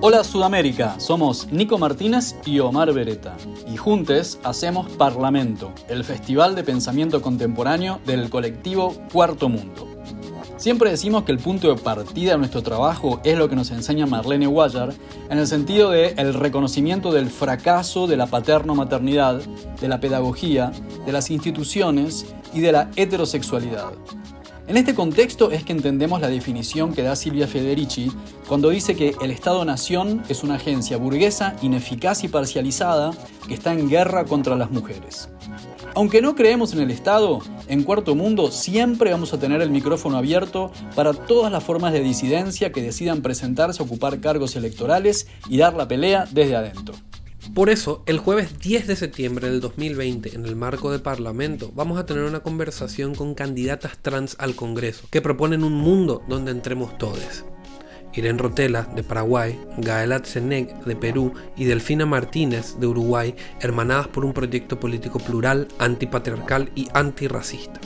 Hola Sudamérica, somos Nico Martínez y Omar Beretta, y juntos hacemos Parlamento, el festival de pensamiento contemporáneo del colectivo Cuarto Mundo. Siempre decimos que el punto de partida de nuestro trabajo es lo que nos enseña Marlene Guayar, en el sentido de el reconocimiento del fracaso de la paterno-maternidad, de la pedagogía, de las instituciones y de la heterosexualidad. En este contexto es que entendemos la definición que da Silvia Federici cuando dice que el Estado-Nación es una agencia burguesa, ineficaz y parcializada que está en guerra contra las mujeres. Aunque no creemos en el Estado, en Cuarto Mundo siempre vamos a tener el micrófono abierto para todas las formas de disidencia que decidan presentarse a ocupar cargos electorales y dar la pelea desde adentro. Por eso, el jueves 10 de septiembre del 2020, en el marco de Parlamento, vamos a tener una conversación con candidatas trans al Congreso, que proponen un mundo donde entremos todos. Irene Rotela, de Paraguay, Gaela Tseneg, de Perú, y Delfina Martínez, de Uruguay, hermanadas por un proyecto político plural, antipatriarcal y antirracista.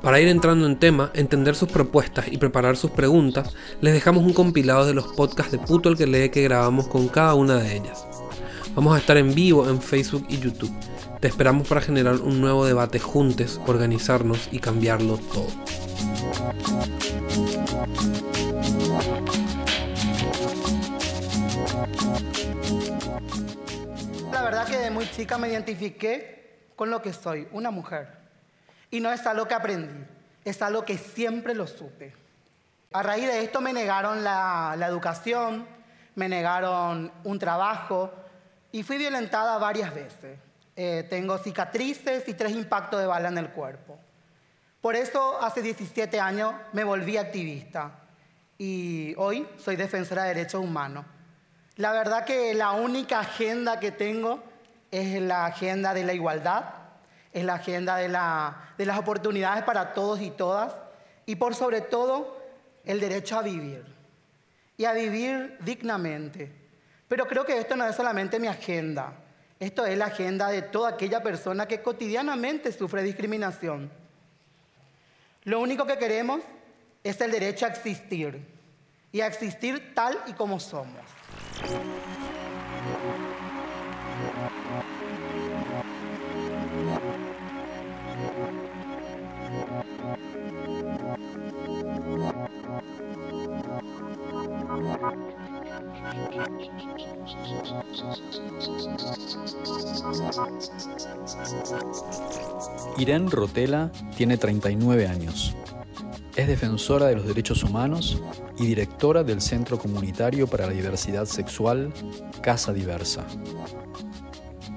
Para ir entrando en tema, entender sus propuestas y preparar sus preguntas, les dejamos un compilado de los podcasts de Puto el que lee que grabamos con cada una de ellas. Vamos a estar en vivo en Facebook y YouTube. Te esperamos para generar un nuevo debate juntos, organizarnos y cambiarlo todo. La verdad que de muy chica me identifiqué con lo que soy, una mujer. Y no es algo que aprendí, es algo que siempre lo supe. A raíz de esto me negaron la, la educación, me negaron un trabajo y fui violentada varias veces. Eh, tengo cicatrices y tres impactos de bala en el cuerpo. Por eso hace 17 años me volví activista y hoy soy defensora de derechos humanos. La verdad que la única agenda que tengo es la agenda de la igualdad, es la agenda de, de las oportunidades para todos y todas y por sobre todo el derecho a vivir y a vivir dignamente. Pero creo que esto no es solamente mi agenda, esto es la agenda de toda aquella persona que cotidianamente sufre discriminación. Lo único que queremos es el derecho a existir y a existir tal y como somos. Irene Rotela tiene 39 años. Es defensora de los derechos humanos y directora del Centro Comunitario para la Diversidad Sexual, Casa Diversa.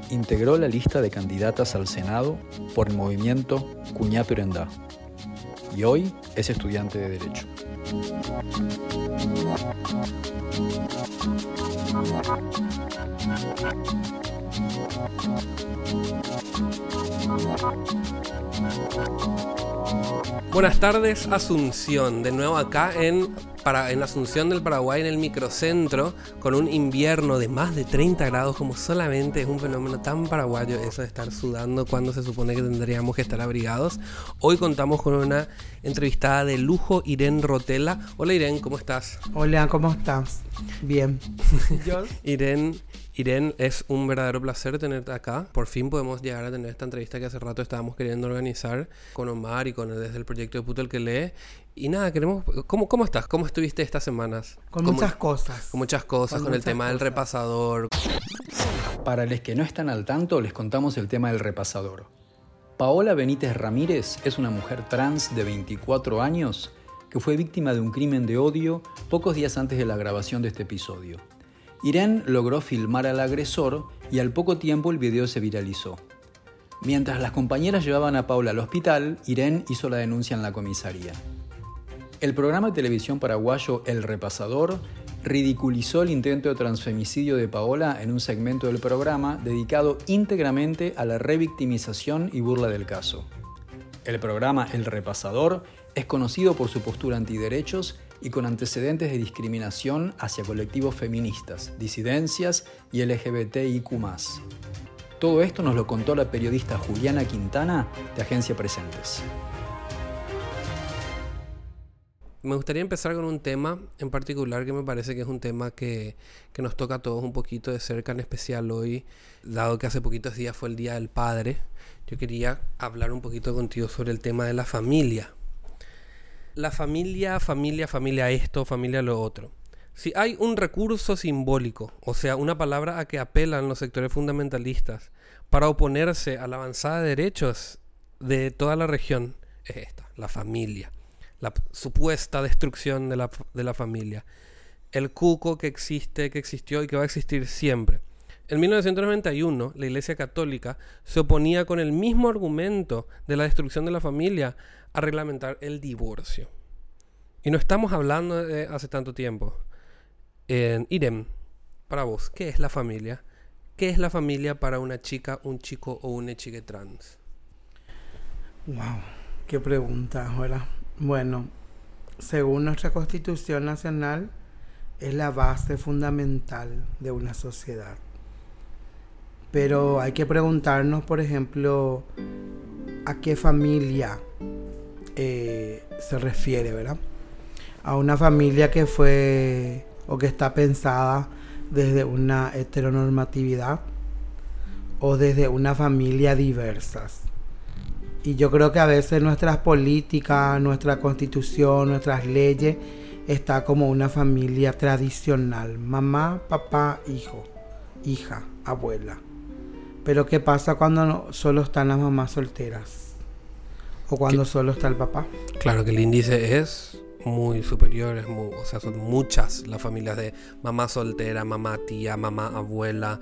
Integró la lista de candidatas al Senado por el movimiento Cuñá Perendá y hoy es estudiante de Derecho. Buenas tardes, Asunción. De nuevo acá en, para, en Asunción del Paraguay, en el microcentro, con un invierno de más de 30 grados, como solamente es un fenómeno tan paraguayo eso de estar sudando cuando se supone que tendríamos que estar abrigados. Hoy contamos con una entrevistada de lujo, Irene Rotela. Hola Irene, ¿cómo estás? Hola, ¿cómo estás? Bien. Irene Irene, es un verdadero placer tenerte acá. Por fin podemos llegar a tener esta entrevista que hace rato estábamos queriendo organizar con Omar y con desde el proyecto de Puto el que lee. Y nada, queremos... ¿Cómo, cómo estás? ¿Cómo estuviste estas semanas? Con muchas cosas. Con muchas cosas, con, el tema del repasador. Para los que no están al tanto, les contamos el tema del repasador. Paola Benítez Ramírez es una mujer trans de 24 años que fue víctima de un crimen de odio pocos días antes de la grabación de este episodio. Irene logró filmar al agresor y al poco tiempo el video se viralizó. Mientras las compañeras llevaban a Paula al hospital, Irene hizo la denuncia en la comisaría. El programa de televisión paraguayo El Repasador ridiculizó el intento de transfemicidio de Paola en un segmento del programa dedicado íntegramente a la revictimización y burla del caso. El programa El Repasador es conocido por su postura antiderechos y con antecedentes de discriminación hacia colectivos feministas, disidencias y LGBTIQ. Todo esto nos lo contó la periodista Juliana Quintana de Agencia Presentes. Me gustaría empezar con un tema en particular que me parece que es un tema que, que, nos toca a todos un poquito de cerca, en especial hoy, dado que hace poquitos días fue el Día del Padre. Yo quería hablar un poquito contigo sobre el tema de la familia. La familia, familia, familia esto, familia lo otro. Si hay un recurso simbólico, o sea, una palabra a que apelan los sectores fundamentalistas para oponerse a la avanzada de derechos de toda la región, es esta, la familia la supuesta destrucción de la, de la familia. El cuco que existe, que existió y que va a existir siempre. En 1991, la Iglesia Católica se oponía con el mismo argumento de la destrucción de la familia a reglamentar el divorcio. Y no estamos hablando de hace tanto tiempo. En Irem, para vos, ¿qué es la familia? ¿Qué es la familia para una chica, un chico o una chica trans? Wow, qué pregunta, ¿verdad? Bueno, según nuestra Constitución Nacional, es la base fundamental de una sociedad. Pero hay que preguntarnos, por ejemplo, a qué familia eh, se refiere, ¿verdad? A una familia que fue o que está pensada desde una heteronormatividad o desde una familia diversas. Y yo creo que a veces nuestras políticas, nuestra constitución, nuestras leyes, está como una familia tradicional. Mamá, papá, hijo, hija, abuela. Pero ¿qué pasa cuando solo están las mamás solteras? O cuando solo está el papá. Claro que el índice es muy superior, es o sea, son muchas las familias de mamá soltera, mamá tía, mamá abuela,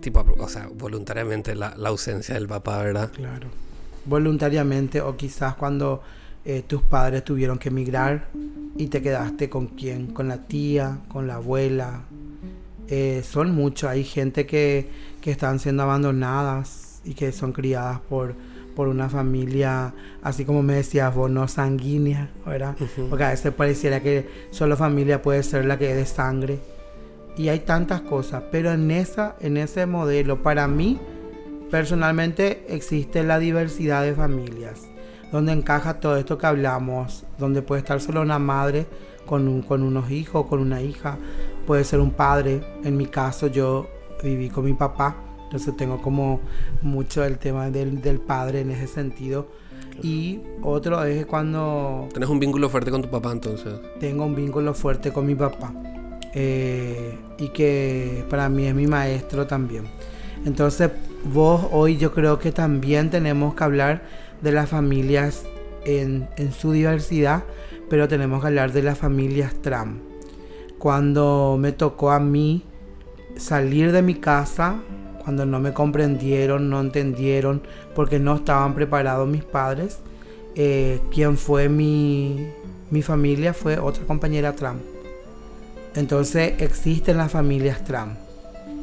tipo, o sea, voluntariamente la, la ausencia del papá, ¿verdad? Claro voluntariamente o quizás cuando eh, tus padres tuvieron que emigrar y te quedaste con quién, con la tía, con la abuela. Eh, son muchos, hay gente que, que están siendo abandonadas y que son criadas por, por una familia, así como me decías vos, no sanguínea, ¿verdad? Porque a veces pareciera que solo familia puede ser la que es de sangre. Y hay tantas cosas, pero en, esa, en ese modelo, para mí, Personalmente existe la diversidad de familias, donde encaja todo esto que hablamos, donde puede estar solo una madre con, con unos hijos, con una hija, puede ser un padre. En mi caso yo viví con mi papá, entonces tengo como mucho el tema del, del padre en ese sentido. Y otro es cuando... ¿Tienes un vínculo fuerte con tu papá entonces? Tengo un vínculo fuerte con mi papá. Eh, y que para mí es mi maestro también. Entonces, vos hoy yo creo que también tenemos que hablar de las familias en, su diversidad, pero tenemos que hablar de las familias trans. Cuando me tocó a mí salir de mi casa, cuando no me comprendieron, no entendieron, porque no estaban preparados mis padres, eh, quien fue mi, mi familia fue otra compañera trans. Entonces existen las familias trans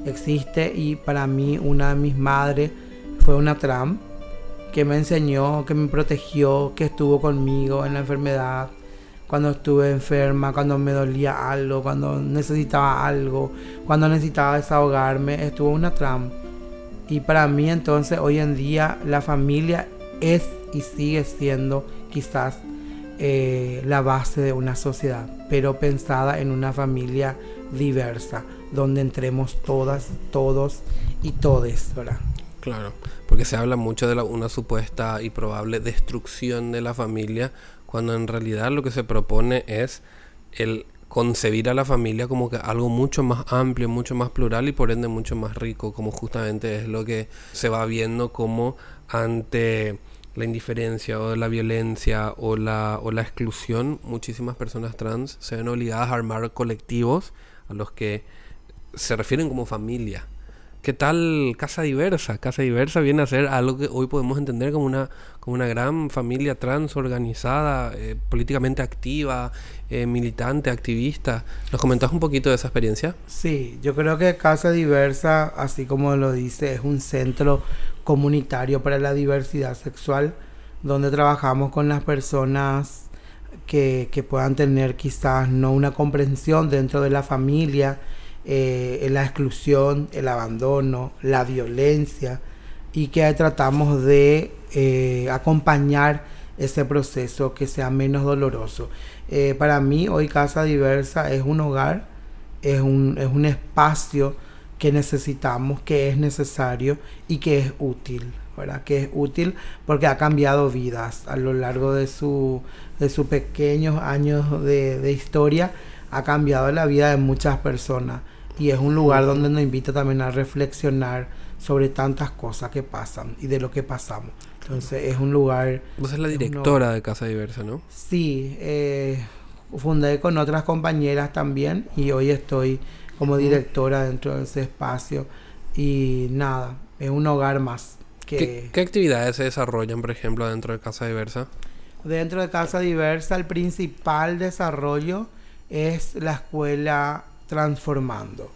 existe y para mí una de mis madres fue una tram que me enseñó, que me protegió, que estuvo conmigo en la enfermedad, cuando estuve enferma, cuando me dolía algo, cuando necesitaba algo, cuando necesitaba desahogarme, estuvo una tram. Y para mí entonces hoy en día la familia es y sigue siendo quizás eh, la base de una sociedad, pero pensada en una familia diversa, donde entremos todas, todos y todes, ¿verdad? Claro, porque se habla mucho de una supuesta y probable destrucción de la familia, cuando en realidad lo que se propone es el concebir a la familia como que algo mucho más amplio, mucho más plural y por ende mucho más rico, como justamente es lo que se va viendo como ante la indiferencia o la violencia o la, o la exclusión, muchísimas personas trans se ven obligadas a armar colectivos a los que se refieren como familia. ¿Qué tal Casa Diversa? Casa Diversa viene a ser algo que hoy podemos entender como una, como una gran familia trans organizada, eh, políticamente activa, eh, militante, activista. ¿Nos comentás un poquito de esa experiencia? Sí, yo creo que Casa Diversa, así como lo dice, es un centro comunitario para la diversidad sexual, donde trabajamos con las personas que, que puedan tener quizás no una comprensión dentro de la familia, eh, la exclusión, el abandono, la violencia y que tratamos de eh, acompañar ese proceso que sea menos doloroso. Eh, para mí hoy Casa Diversa es un hogar, es un, es un espacio que necesitamos, que es necesario y que es útil. ¿verdad? que es útil porque ha cambiado vidas a lo largo de, su, de sus pequeños años de, de historia, ha cambiado la vida de muchas personas y es un lugar donde nos invita también a reflexionar sobre tantas cosas que pasan y de lo que pasamos. Entonces es un lugar... Vos sos la directora de Casa Diversa, ¿no? Sí, eh, fundé con otras compañeras también y hoy estoy como directora dentro de ese espacio y nada, es un hogar más. Que... ¿Qué, actividades se desarrollan, por ejemplo, dentro de Casa Diversa? Dentro de Casa Diversa el principal desarrollo es la escuela transformando.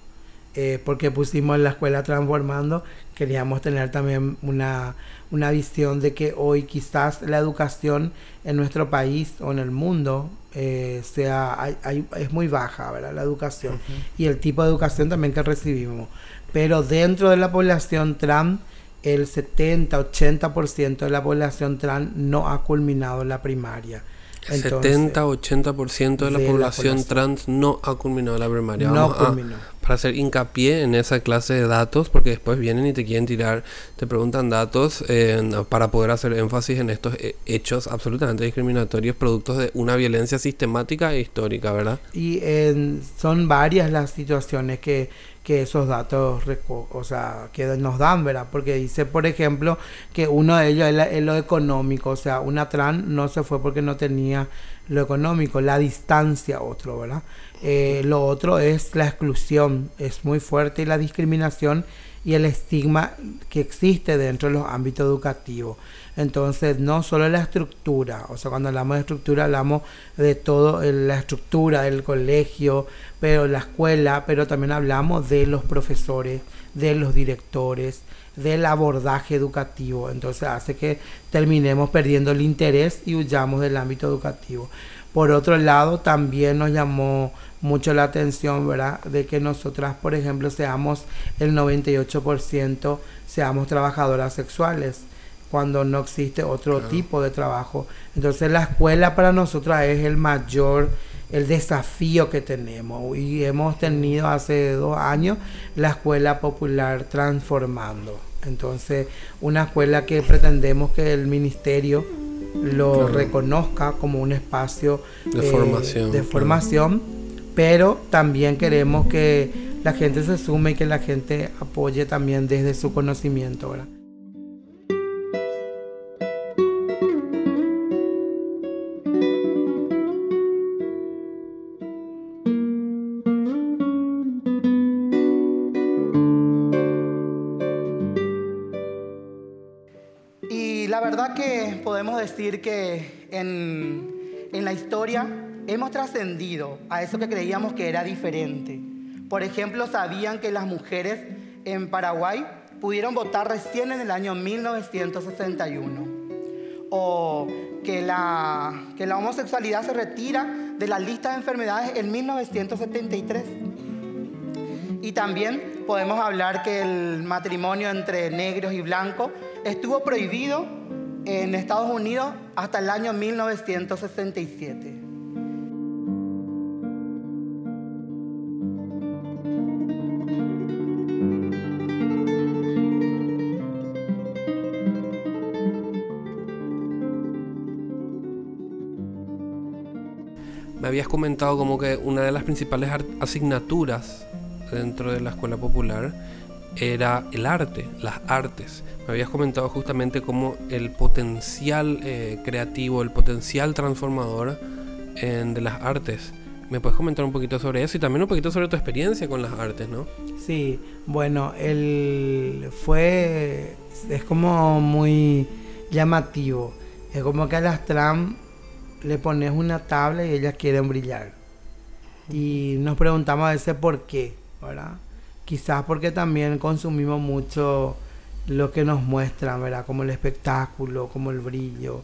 Eh, porque pusimos la escuela transformando, queríamos tener también una, una visión de que hoy quizás la educación en nuestro país o en el mundo eh, sea es muy baja, ¿verdad? La educación y el tipo de educación también que recibimos. Pero dentro de la población trans, el 70-80% de la población trans no ha culminado la primaria. 70-80% de, la, población trans no ha culminado la primaria. No culminó. para hacer hincapié en esa clase de datos, porque después vienen y te quieren tirar, te preguntan datos para poder hacer énfasis en estos eh, hechos absolutamente discriminatorios, productos de una violencia sistemática e histórica, ¿verdad? Y son varias las situaciones que que esos datos, o sea, que nos dan, ¿verdad? Porque dice, por ejemplo, que uno de ellos es, lo económico, o sea, una trans no se fue porque no tenía lo económico, la distancia otro, ¿verdad? Eh, lo otro es la exclusión, es muy fuerte y la discriminación y el estigma que existe dentro de los ámbitos educativos. Entonces, no solo la estructura, o sea, cuando hablamos de estructura hablamos de todo, la estructura del colegio, pero la escuela, pero también hablamos de los profesores, de los directores, del abordaje educativo. Entonces hace que terminemos perdiendo el interés y huyamos del ámbito educativo. Por otro lado, también nos llamó mucho la atención, ¿verdad? De que nosotras, por ejemplo, seamos el 98%, seamos trabajadoras sexuales cuando no existe otro tipo de trabajo. Entonces la escuela para nosotras es el mayor, el desafío que tenemos. Y hemos tenido hace dos años la escuela popular transformando. Entonces una escuela que pretendemos que el ministerio lo reconozca como un espacio de formación. De formación pero también queremos que la gente se sume y que la gente apoye también desde su conocimiento. ¿verdad? Podemos decir que en, en la historia hemos trascendido a eso que creíamos que era diferente. Por ejemplo, sabían que las mujeres en Paraguay pudieron votar recién en el año 1961. O que la, que la homosexualidad se retira de la lista de enfermedades en 1973. Y también podemos hablar que el matrimonio entre negros y blancos estuvo prohibido en Estados Unidos hasta el año 1967. Me habías comentado como que una de las principales asignaturas dentro de la escuela popular era el arte, las artes. Me habías comentado justamente cómo el potencial eh, creativo, el potencial transformador de las artes. ¿Me puedes comentar un poquito sobre eso y también un poquito sobre tu experiencia con las artes, no? Sí, bueno, él fue, es como muy llamativo. Es como que a las trans le pones una tabla y ellas quieren brillar. Y nos preguntamos a veces por qué, ¿verdad? Quizás porque también consumimos mucho lo que nos muestran, ¿verdad? Como el espectáculo, como el brillo.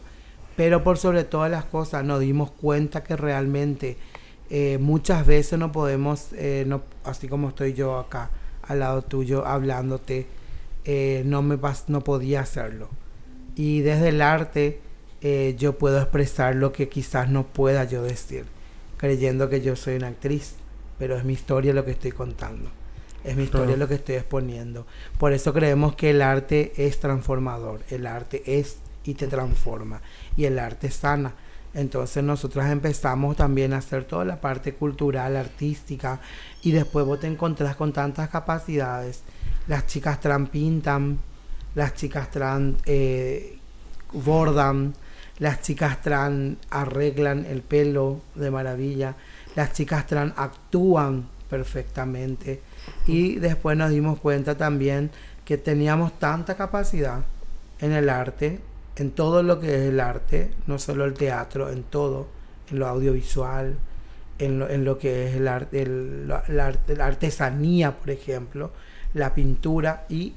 Pero por sobre todas las cosas nos dimos cuenta que realmente eh, muchas veces no podemos, eh, no, así como estoy yo acá al lado tuyo hablándote, eh, no, me no podía hacerlo. Y desde el arte yo puedo expresar lo que quizás no pueda yo decir, creyendo que yo soy una actriz, pero es mi historia lo que estoy contando. Es mi historia lo que estoy exponiendo. Por eso creemos que el arte es transformador. El arte es y te transforma. Y el arte sana. Entonces nosotros empezamos también a hacer toda la parte cultural, artística, y después vos te encontrás con tantas capacidades. Las chicas trans pintan, las chicas trans eh, bordan, las chicas trans arreglan el pelo de maravilla, las chicas trans actúan perfectamente. Y después nos dimos cuenta también que teníamos tanta capacidad en el arte en todo lo que es el arte, no solo el teatro, en todo, en lo audiovisual, en lo, en lo que es el arte, la, artesanía, por ejemplo, la pintura, y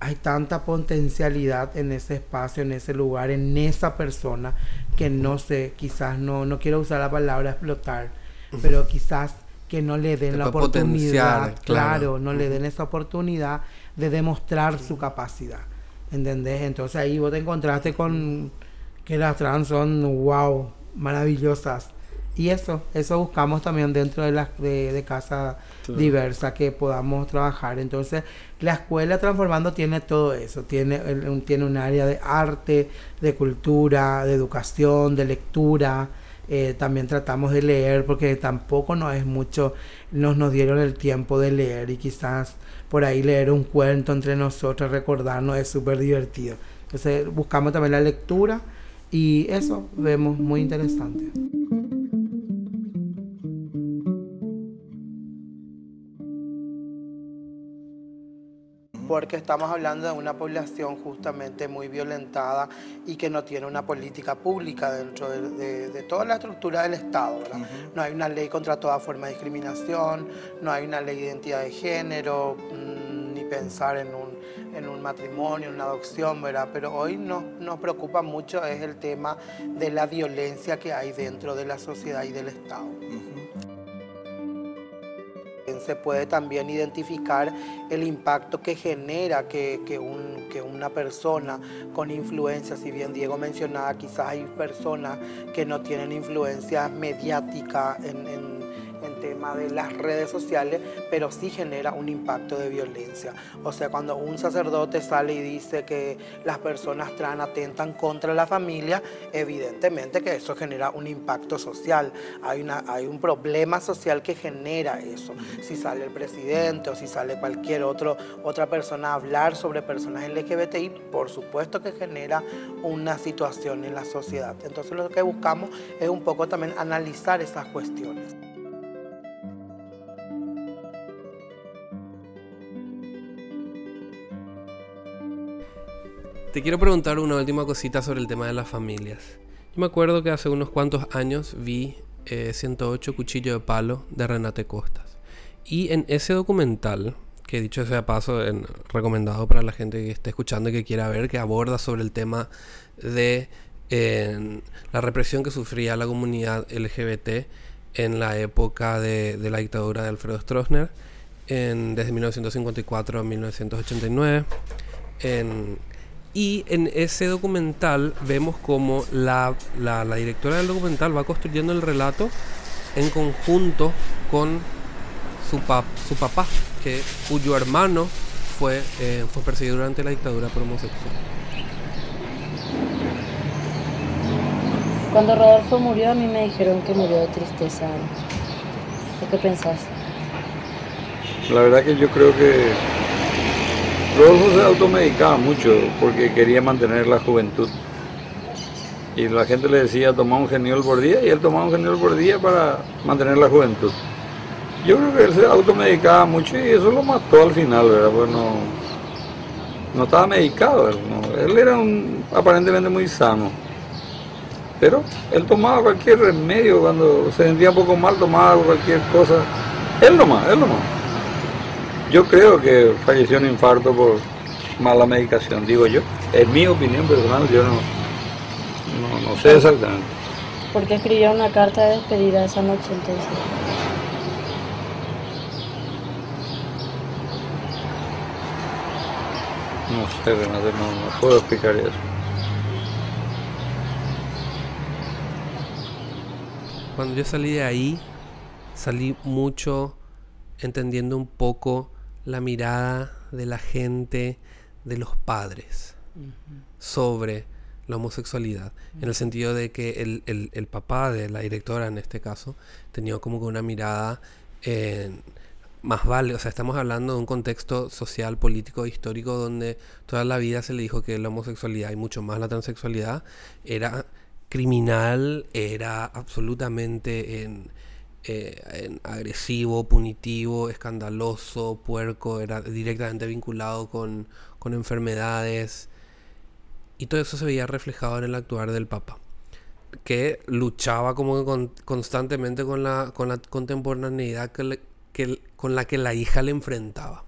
hay tanta potencialidad en ese espacio, en ese lugar, en esa persona, que no sé, quizás no, no quiero usar la palabra explotar, pero quizás que no le den la oportunidad, claro, no le den esa oportunidad de demostrar su capacidad. ¿entendés? Entonces ahí vos te encontraste con que las trans son, wow, maravillosas. Y eso, eso buscamos también dentro de, la, de, casa diversa que podamos trabajar. Entonces, la escuela Transformando tiene todo eso. Tiene, tiene un área de arte, de cultura, de educación, de lectura. Eh, también tratamos de leer porque tampoco no es mucho, nos, nos dieron el tiempo de leer y quizás por ahí leer un cuento entre nosotros, recordarnos, es súper divertido. Entonces buscamos también la lectura y eso vemos muy interesante. Porque estamos hablando de una población justamente muy violentada y que no tiene una política pública dentro de, toda la estructura del Estado. No hay una ley contra toda forma de discriminación, no hay una ley de identidad de género, mm, ni pensar en un, en un matrimonio, una adopción, ¿verdad? Pero hoy nos, nos preocupa mucho es el tema de la violencia que hay dentro de la sociedad y del Estado se puede también identificar el impacto que genera que, una persona con influencia, si bien Diego mencionaba, quizás hay personas que no tienen influencia mediática en tema de las redes sociales, pero sí genera un impacto de violencia. O sea, cuando un sacerdote sale y dice que las personas trans atentan contra la familia, evidentemente que eso genera un impacto social. Hay, una, hay un problema social que genera eso. Si sale el presidente o si sale cualquier otro, otra persona a hablar sobre personas LGBTI, por supuesto que genera una situación en la sociedad. Entonces lo que buscamos es un poco también analizar esas cuestiones. Te quiero preguntar una última cosita sobre el tema de las familias. Yo me acuerdo que hace unos cuantos años vi 108 eh, Cuchillo de Palo de Renate Costas. Y en ese documental, que dicho sea paso, en, recomendado para la gente que esté escuchando y que quiera ver, que aborda sobre el tema de la represión que sufría la comunidad LGBT en la época de, la dictadura de Alfredo Stroessner, en, desde 1954 a 1989. En, y en ese documental vemos como la, directora del documental va construyendo el relato en conjunto con su, su papá, que, cuyo hermano fue, eh, fue perseguido durante la dictadura por homosexual. Cuando Rodolfo murió, a mí me dijeron que murió de tristeza. qué pensás? La verdad que yo creo que Rodolfo se automedicaba mucho porque quería mantener la juventud. Y la gente le decía toma un geniol por día y él tomaba un geniol por día para mantener la juventud. Yo creo que él se automedicaba mucho y eso lo mató al final, ¿verdad? Pues no, no estaba medicado, él, era aparentemente muy sano. Pero él tomaba cualquier remedio cuando se sentía un poco mal, tomaba cualquier cosa. Él nomás, él nomás. Yo creo que falleció en infarto por mala medicación, digo yo. Es mi opinión personal, yo no, no, sé exactamente. ¿Por qué escribió una carta de despedida esa noche entonces? No sé, Renate, no, no puedo explicar eso. Cuando yo salí de ahí, salí mucho entendiendo un poco la mirada de la gente, de los padres, sobre la homosexualidad. En el sentido de que el, el- el papá de la directora, en este caso, tenía como que una mirada eh, más vale. O sea, estamos hablando de un contexto social, político, histórico, donde toda la vida se le dijo que la homosexualidad y mucho más la transexualidad era criminal, era absolutamente en, eh, agresivo, punitivo, escandaloso, puerco, era directamente vinculado con, con enfermedades. Y todo eso se veía reflejado en el actuar del Papa, que luchaba como con- constantemente con la, con la contemporaneidad que- con la que la hija le enfrentaba.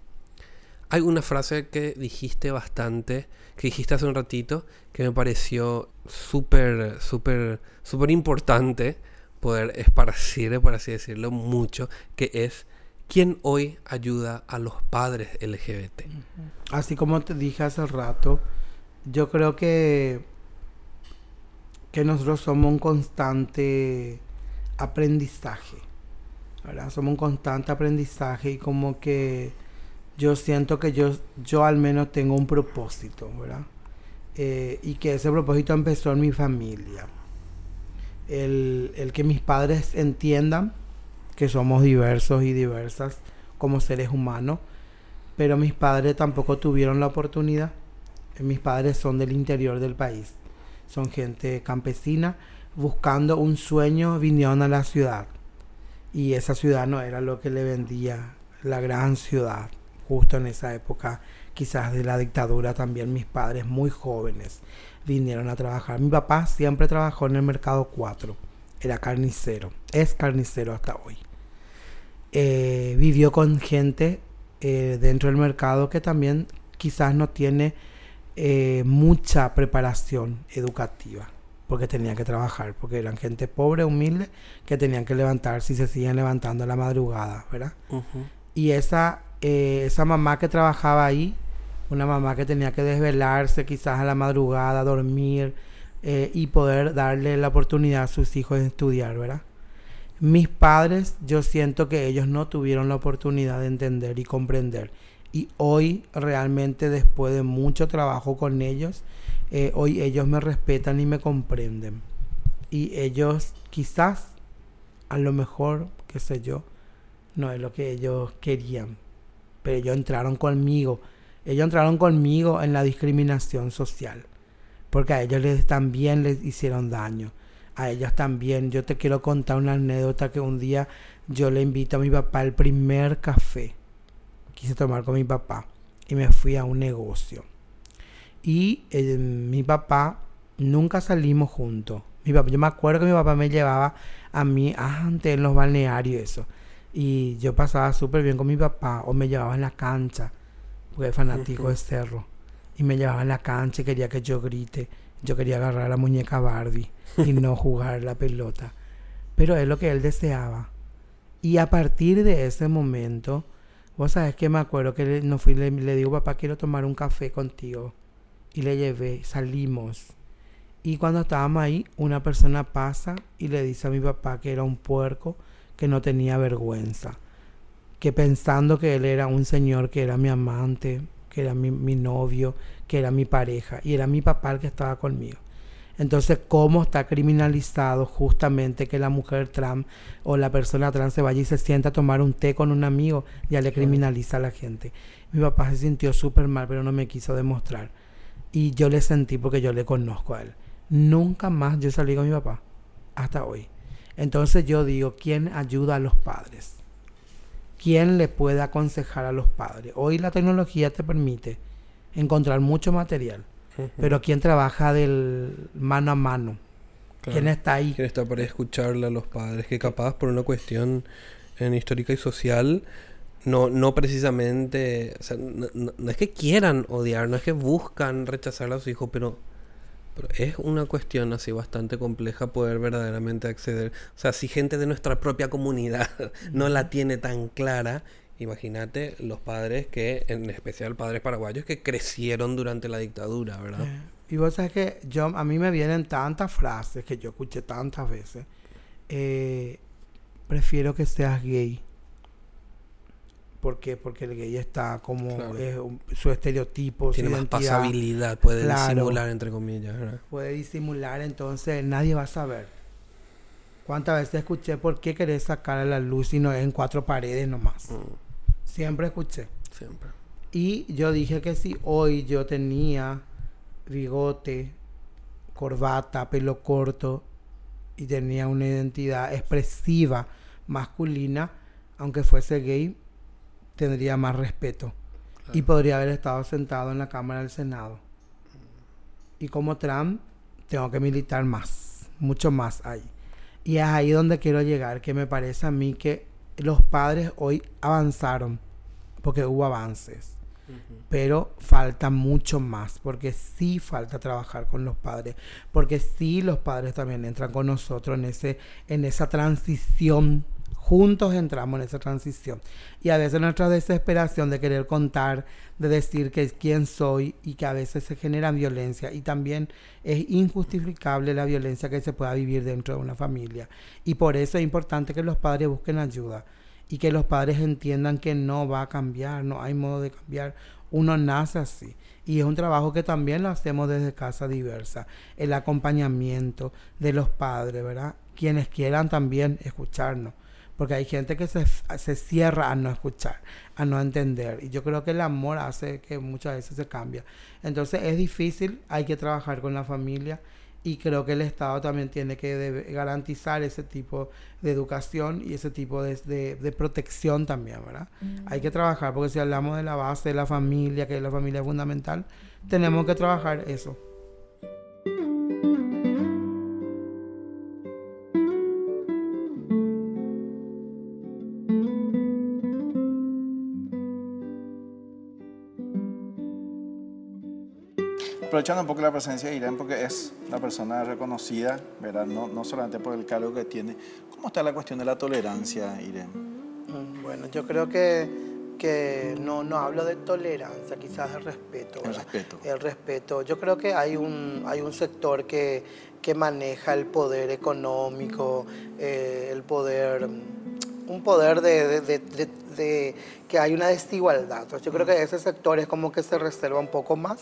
Hay una frase que dijiste bastante, que dijiste hace un ratito, que me pareció súper, súper, súper importante poder esparcir, por así decirlo, mucho, que es ¿quién hoy ayuda a los padres LGBT? Así como te dije hace rato, yo creo que, que nosotros somos un constante aprendizaje, ¿verdad? Somos un constante aprendizaje y como que yo siento que yo, yo al menos tengo un propósito, ¿verdad? Eh, y que ese propósito empezó en mi familia. El, el que mis padres entiendan que somos diversos y diversas como seres humanos, pero mis padres tampoco tuvieron la oportunidad. Mis padres son del interior del país, son gente campesina, buscando un sueño vinieron a la ciudad. Y esa ciudad no era lo que le vendía la gran ciudad, justo en esa época, quizás de la dictadura también, mis padres muy jóvenes vinieron a trabajar. Mi papá siempre trabajó en el mercado 4, era carnicero, es carnicero hasta hoy. Eh, vivió con gente eh, dentro del mercado que también quizás no tiene eh, mucha preparación educativa porque tenían que trabajar, porque eran gente pobre, humilde, que tenían que levantarse y se siguen levantando a la madrugada, ¿verdad? Y esa, esa mamá que trabajaba ahí, una mamá que tenía que desvelarse quizás a la madrugada, dormir eh, y poder darle la oportunidad a sus hijos de estudiar, ¿verdad? Mis padres, yo siento que ellos no tuvieron la oportunidad de entender y comprender. Y hoy, realmente, después de mucho trabajo con ellos, eh, hoy ellos me respetan y me comprenden. Y ellos quizás, a lo mejor, qué sé yo, no es lo que ellos querían. Pero ellos entraron conmigo. Ellos entraron conmigo en la discriminación social. Porque a ellos también les hicieron daño. A ellos también. Yo te quiero contar una anécdota que un día yo le invito a mi papá el primer café. Quise tomar con mi papá. Y me fui a un negocio. Y eh, mi papá nunca salimos juntos. Mi papá, yo me acuerdo que mi papá me llevaba a mí antes en los balnearios eso. Y yo pasaba súper bien con mi papá. O me llevaba en la cancha. Porque fanático de cerro. Y me llevaba en la cancha y quería que yo grite. Yo quería agarrar a la muñeca Barbie y no jugar la pelota. Pero es lo que él deseaba. Y a partir de ese momento, vos sabes que me acuerdo que le, no fui, le, le digo, papá, quiero tomar un café contigo. Y le llevé, salimos. Y cuando estábamos ahí, una persona pasa y le dice a mi papá que era un puerco que no tenía vergüenza. Que pensando que él era un señor que era mi amante, que era mi, mi novio, que era mi pareja. Y era mi papá el que estaba conmigo. Entonces, ¿cómo está criminalizado justamente que la mujer trans o la persona trans se vaya y se sienta a tomar un té con un amigo? Ya le criminaliza a la gente. Mi papá se sintió súper mal, pero no me quiso demostrar. Y yo le sentí porque yo le conozco a él. Nunca más yo salí con mi papá. Hasta hoy. Entonces yo digo, ¿quién ayuda a los padres? ¿Quién le puede aconsejar a los padres? Hoy la tecnología te permite encontrar mucho material. Pero ¿quién trabaja del mano a mano? Claro. ¿Quién está ahí? ¿Quién está para escucharle a los padres? Que capaz por una cuestión en histórica y social, no, no precisamente, o sea, no, no- no es que quieran odiar, no es que buscan rechazar a sus hijos, pero Pero es una cuestión así bastante compleja poder verdaderamente acceder. O sea, si gente de nuestra propia comunidad no la tiene tan clara, imagínate los padres que, en especial padres paraguayos, que crecieron durante la dictadura, ¿verdad? Eh, y vos sabes que yo, a mí me vienen tantas frases que yo escuché tantas veces. Eh, prefiero que seas gay. ¿Por qué? Porque el gay está como Claro. es su estereotipo, Tiene su más identidad. pasabilidad, puede Claro. disimular, entre comillas, ¿verdad? Puede disimular, entonces nadie va a saber. ¿Cuántas veces escuché por qué querés sacar a la luz y no es en cuatro paredes nomás? Mm, Siempre escuché. siempre. Y yo dije que si hoy yo tenía bigote, corbata, pelo corto y tenía una identidad expresiva masculina, aunque fuese gay, tendría más respeto. Y podría haber estado sentado en la Cámara del Senado. Y como Trump, tengo que militar más, mucho más ahí. Y es ahí donde quiero llegar, que me parece a mí que los padres hoy avanzaron, porque hubo avances pero falta mucho más, porque sí falta trabajar con los padres, porque sí los padres también entran con nosotros en ese en esa transición, juntos entramos en esa transición. Y a veces nuestra desesperación de querer contar, de decir que quién soy y que a veces se genera violencia y también es injustificable la violencia que se pueda vivir dentro de una familia. Y por eso es importante que los padres busquen ayuda y que los padres entiendan que no va a cambiar, no hay modo de cambiar. Uno nace así. Y es un trabajo que también lo hacemos desde Casa Diversa. El acompañamiento de los padres, ¿verdad? Quienes quieran también escucharnos. Porque hay gente que se, se cierra a no escuchar, a no entender. Y yo creo que el amor hace que muchas veces se cambia. Entonces es difícil, hay que trabajar con la familia y creo que el Estado también tiene que garantizar ese tipo de educación y ese tipo de, de- de protección también, ¿verdad? Hay que trabajar, porque si hablamos de la base de la familia, que es la familia fundamental, tenemos que trabajar eso. Aprovechando un poco la presencia de Irán, porque es una persona reconocida, ¿verdad? No, no solamente por el cargo que tiene. ¿Cómo está la cuestión de la tolerancia, Irán? Mm, Bueno, yo creo que, que no, no hablo de tolerancia, quizás de respeto. El respeto. El respeto. Yo creo que hay un, hay un sector que, que maneja el poder económico, eh, el poder, un poder de, de- de- de- que hay una desigualdad. Entonces, yo creo que ese sector es como que se reserva un poco más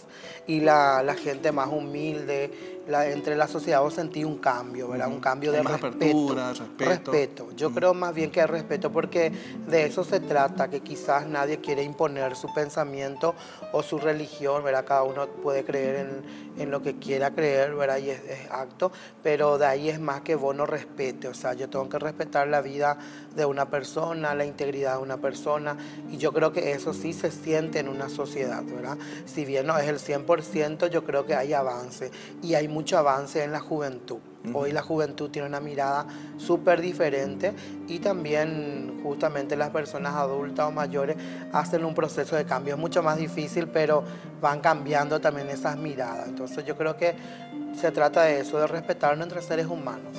y la, la gente más humilde, la, entre la sociedad vos sentí un cambio, ¿verdad? Un cambio de respeto. apertura, respeto. Respeto. Yo creo más bien que respeto porque de eso se trata, que quizás nadie quiere imponer su pensamiento o su religión, ¿verdad? Cada uno puede creer en, en lo que quiera creer, ¿verdad? Y es, es acto, pero de ahí es más que vos no respete, o sea, yo tengo que respetar la vida de una persona, la integridad de una persona, y yo creo que eso sí se siente en una sociedad, ¿verdad? Si bien no es el 100%, yo creo que hay avance, y hay mucho avance en la juventud. Hoy la juventud tiene una mirada súper diferente y también justamente las personas adultas o mayores hacen un proceso de cambio. Es mucho más difícil, pero van cambiando también esas miradas. Entonces yo creo que se trata de eso, de respetarnos entre seres humanos.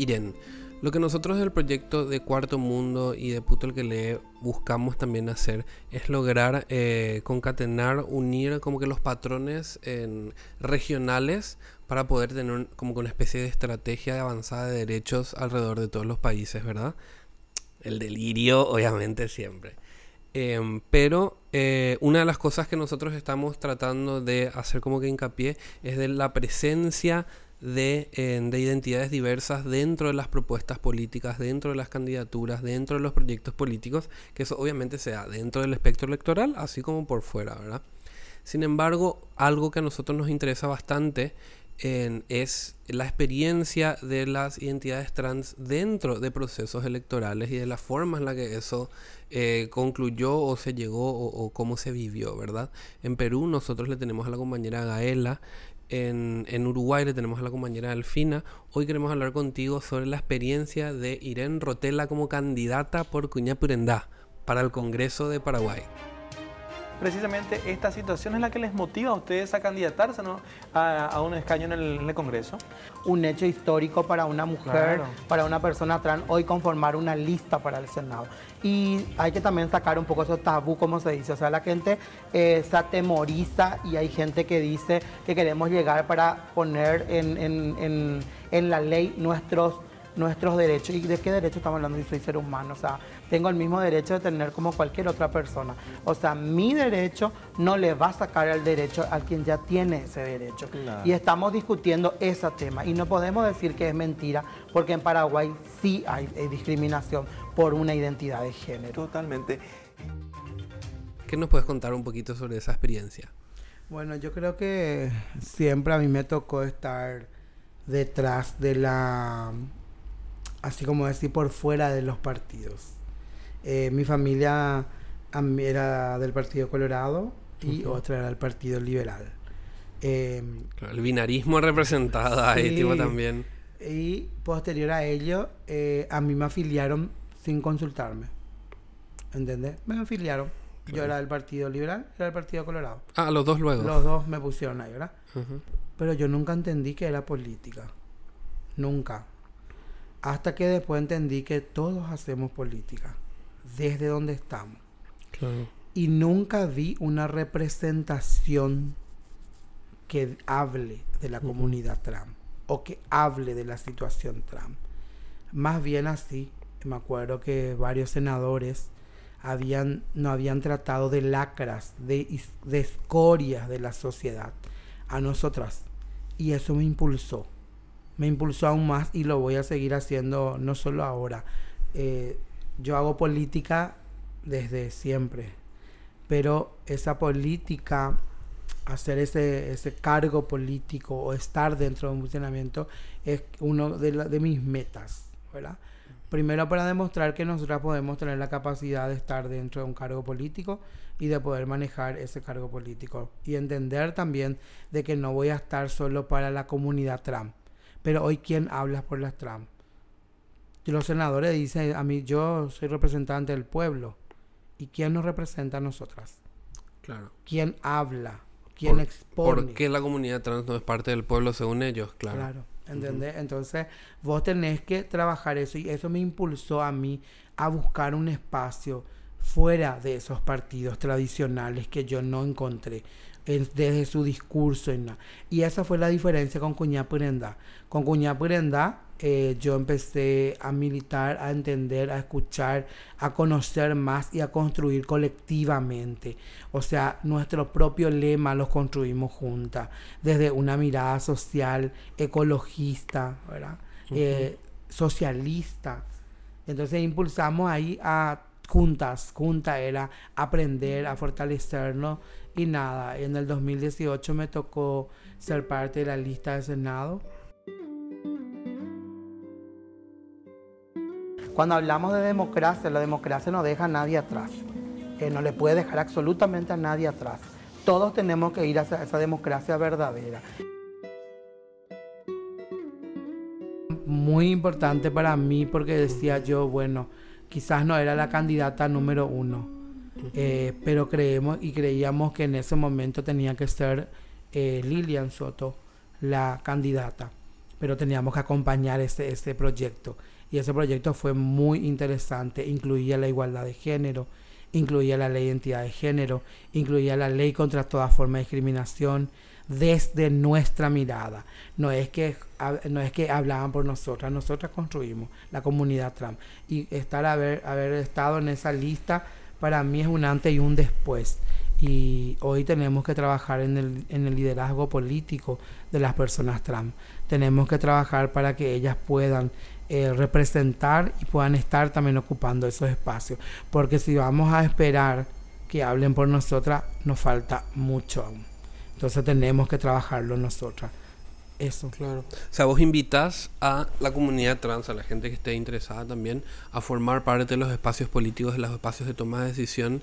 Irene, lo que nosotros del proyecto de Cuarto Mundo y de Puto el que lee buscamos también hacer es lograr eh, concatenar, unir como que los patrones regionales para poder tener como que una especie de estrategia de avanzada de derechos alrededor de todos los países, ¿verdad? El delirio, obviamente, siempre. Em, pero eh, una de las cosas que nosotros estamos tratando de hacer como que hincapié es de la presencia de, eh, de identidades diversas dentro de las propuestas políticas, dentro de las candidaturas, dentro de los proyectos políticos, que eso obviamente sea dentro del espectro electoral, así como por fuera, ¿verdad? Sin embargo, algo que a nosotros nos interesa bastante es la experiencia de las identidades trans dentro de procesos electorales y de la forma en la que eso eh, concluyó o se llegó o, o cómo se vivió, ¿verdad? En Perú nosotros le tenemos a la compañera Gaela En, Uruguay le tenemos a la compañera Delfina. Hoy queremos hablar contigo sobre la experiencia de Irene Rotela como candidata por Cuñapurendá para el Congreso de Paraguay precisamente esta situación es la que les motiva a ustedes a candidatarse a, un escaño en el, Congreso. Un hecho histórico para una mujer, para una persona trans, hoy conformar una lista para el Senado. Y hay que también sacar un poco esos tabú, como se dice. O sea, la gente eh, se atemoriza y hay gente que dice que queremos llegar para poner en, en la ley nuestros nuestros derechos. ¿Y de qué derecho estamos hablando si soy ser humano? O sea, tengo el mismo derecho de tener como cualquier otra persona. O sea, mi derecho no le va a sacar el derecho a quien ya tiene ese derecho. Y estamos discutiendo ese tema. Y no podemos decir que es mentira, porque en Paraguay sí hay discriminación por una identidad de género. Totalmente. ¿Qué nos puedes contar un poquito sobre esa experiencia? Bueno, yo creo que siempre a mí me tocó estar detrás de la así como decir, por fuera de los partidos. Eh, mi familia era del Partido Colorado y otra era del Partido Liberal. Em, el binarismo representado ahí, tipo, también. Y posterior a ello, eh, a mí me afiliaron sin consultarme. ¿Entendés? Me afiliaron. Yo era del Partido Liberal, era del Partido Colorado. Ah, los dos luego. Los dos me pusieron ahí, ¿verdad? Pero yo nunca entendí que era política. Nunca. Hasta que después entendí que todos hacemos política, desde donde estamos. Y nunca vi una representación que hable de la comunidad Trump o que hable de la situación Trump. Más bien así, me acuerdo que varios senadores habían, no habían tratado de lacras, de, de escorias de la sociedad a nosotras. Y eso me impulsó me impulsó aún más y lo voy a seguir haciendo no solo ahora. Eh, yo hago política desde siempre, pero esa política, hacer ese, ese cargo político o estar dentro de un funcionamiento es uno de, mis metas, ¿verdad? Primero para demostrar que nosotras podemos tener la capacidad de estar dentro de un cargo político y de poder manejar ese cargo político. Y entender también de que no voy a estar solo para la comunidad Trump pero hoy, ¿quién habla por las Trump? Y los senadores dicen, a mí yo soy representante del pueblo. ¿Y quién nos representa a nosotras? Claro. ¿Quién habla? ¿Quién expone? ¿Por qué la comunidad trans no es parte del pueblo según ellos? Claro. Claro, ¿entendés? Entonces, vos tenés que trabajar eso y eso me impulsó a mí a buscar un espacio fuera de esos partidos tradicionales que yo no encontré desde su discurso. Y, y esa fue la diferencia con Cuñá Purenda. Con Cuñá Purenda eh, yo empecé a militar, a entender, a escuchar, a conocer más y a construir colectivamente. O sea, nuestro propio lema los construimos juntas, desde una mirada social, ecologista, ¿verdad? Eh, socialista. Entonces impulsamos ahí a juntas, junta era aprender, a fortalecernos y nada, en el 2018 me tocó ser parte de la lista de Senado. Cuando hablamos de democracia, la democracia no deja a nadie atrás. que no le puede dejar absolutamente a nadie atrás. Todos tenemos que ir a esa democracia verdadera. Muy importante para mí porque decía yo, bueno, quizás no era la candidata número uno, eh, pero creemos y creíamos que en ese momento tenía que ser eh, Lilian Soto la candidata, pero teníamos que acompañar ese, ese proyecto. Y ese proyecto fue muy interesante, incluía la igualdad de género, incluía la ley de identidad de género, incluía la ley contra toda forma de discriminación, desde nuestra mirada. No es que, no es que hablaban por nosotras, nosotras construimos la comunidad Trump. Y estar haber, haber estado en esa lista para mí es un antes y un después. Y hoy tenemos que trabajar en el, en el liderazgo político de las personas trans. Tenemos que trabajar para que ellas puedan eh, representar y puedan estar también ocupando esos espacios. Porque si vamos a esperar que hablen por nosotras, nos falta mucho aún. Entonces tenemos que trabajarlo nosotras. Eso. Claro. O sea, vos invitas a la comunidad trans, a la gente que esté interesada también, a formar parte de los espacios políticos, de los espacios de toma de decisión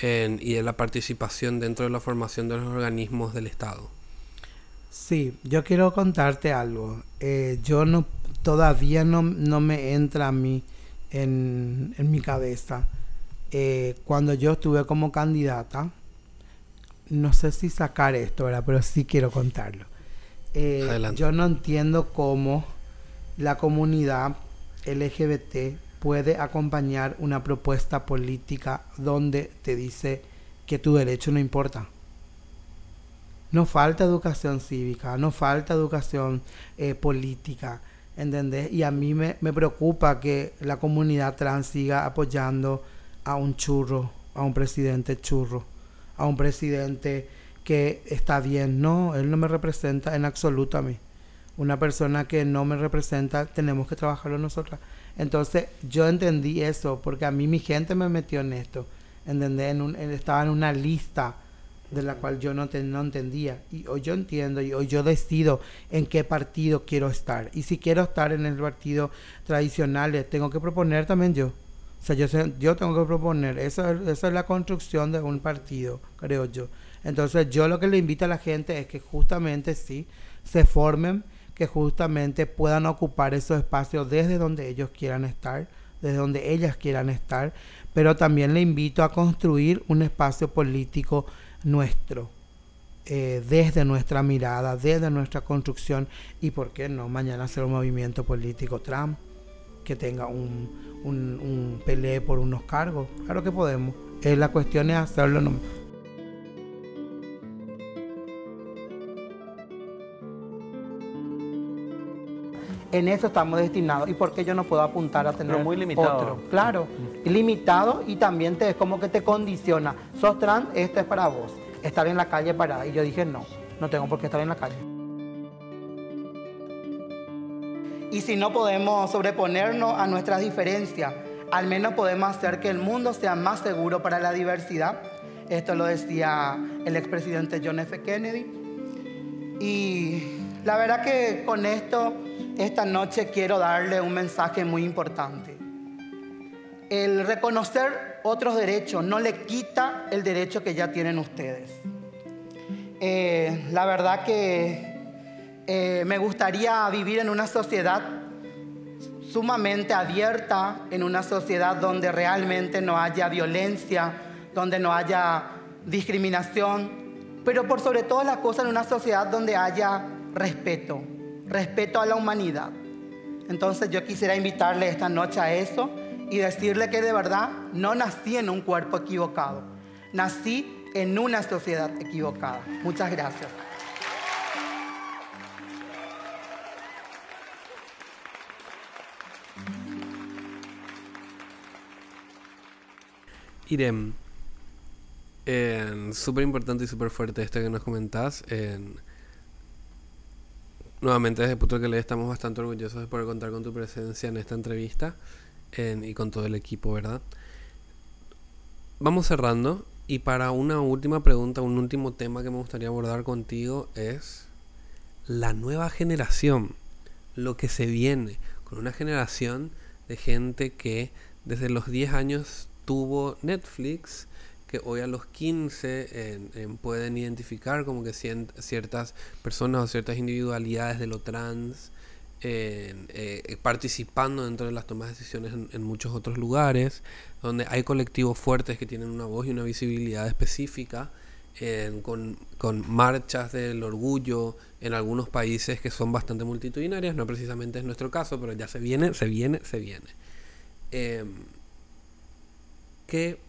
y de la participación dentro de la formación de los organismos del Estado. Sí, yo quiero contarte algo. Eh, yo no todavía no, no, me entra a mí en, en mi cabeza. Eh, cuando yo estuve como candidata, no sé si sacar esto, ¿verdad? pero sí quiero contarlo. Eh, yo no entiendo cómo la comunidad LGBT puede acompañar una propuesta política donde te dice que tu derecho no importa. No falta educación cívica, no falta educación eh, política, ¿entendés? Y a mí me, me, preocupa que la comunidad trans siga apoyando a un churro, a un presidente churro, a un presidente que está bien. No, él no me representa en absoluto a mí. Una persona que no me representa, tenemos que trabajarlo nosotras. Entonces yo entendí eso, porque a mí mi gente me metió en esto. ¿Entendés? En un, estaba en una lista de la cual yo no, no entendía. Y hoy yo entiendo y hoy yo decido en qué partido quiero estar. Y si quiero estar en el partido tradicional, tengo que proponer también yo. O sea, yo, yo tengo que proponer. Esa, esa es la construcción de un partido, creo yo. Entonces yo lo que le invito a la gente es que justamente sí, se formen, que justamente puedan ocupar esos espacios desde donde ellos quieran estar, desde donde ellas quieran estar, pero también le invito a construir un espacio político nuestro, eh, desde nuestra mirada, desde nuestra construcción y, ¿por qué no? Mañana hacer un movimiento político Trump que tenga un, un, un pelee por unos cargos. Claro que podemos. Eh, la cuestión es hacerlo. No. En eso estamos destinados. ¿Y por qué yo no puedo apuntar a tener muy limitado. otro? Claro, limitado y también te, es como que te condiciona. Sos trans, esto es para vos. Estar en la calle parada. Y yo dije, no, no tengo por qué estar en la calle. Y si no podemos sobreponernos a nuestras diferencias, al menos podemos hacer que el mundo sea más seguro para la diversidad. Esto lo decía el expresidente John F. Kennedy. Y la verdad que con esto, esta noche quiero darle un mensaje muy importante. El reconocer otros derechos no le quita el derecho que ya tienen ustedes. Eh, la verdad que eh, me gustaría vivir en una sociedad sumamente abierta, en una sociedad donde realmente no haya violencia, donde no haya discriminación, pero por sobre todas las cosas en una sociedad donde haya respeto, respeto a la humanidad. Entonces yo quisiera invitarle esta noche a eso y decirle que de verdad no nací en un cuerpo equivocado, nací en una sociedad equivocada. Muchas gracias. Irem, súper importante y súper fuerte esto que nos comentás. nuevamente desde Puto que le estamos bastante orgullosos de poder contar con tu presencia en esta entrevista y con todo el equipo, ¿verdad? Vamos cerrando y para una última pregunta, un último tema que me gustaría abordar contigo es la nueva generación, lo que se viene con una generación de gente que desde los 10 años tuvo Netflix, que hoy a los 15 pueden identificar como que ciertas personas o ciertas individualidades de lo trans eh, participando dentro de las tomas de decisiones en, muchos otros lugares, donde hay colectivos fuertes que tienen una voz y una visibilidad específica, con, con, marchas del orgullo en algunos países que son bastante multitudinarias, no precisamente es nuestro caso, pero ya se viene, se viene, se viene. Em, ¿qué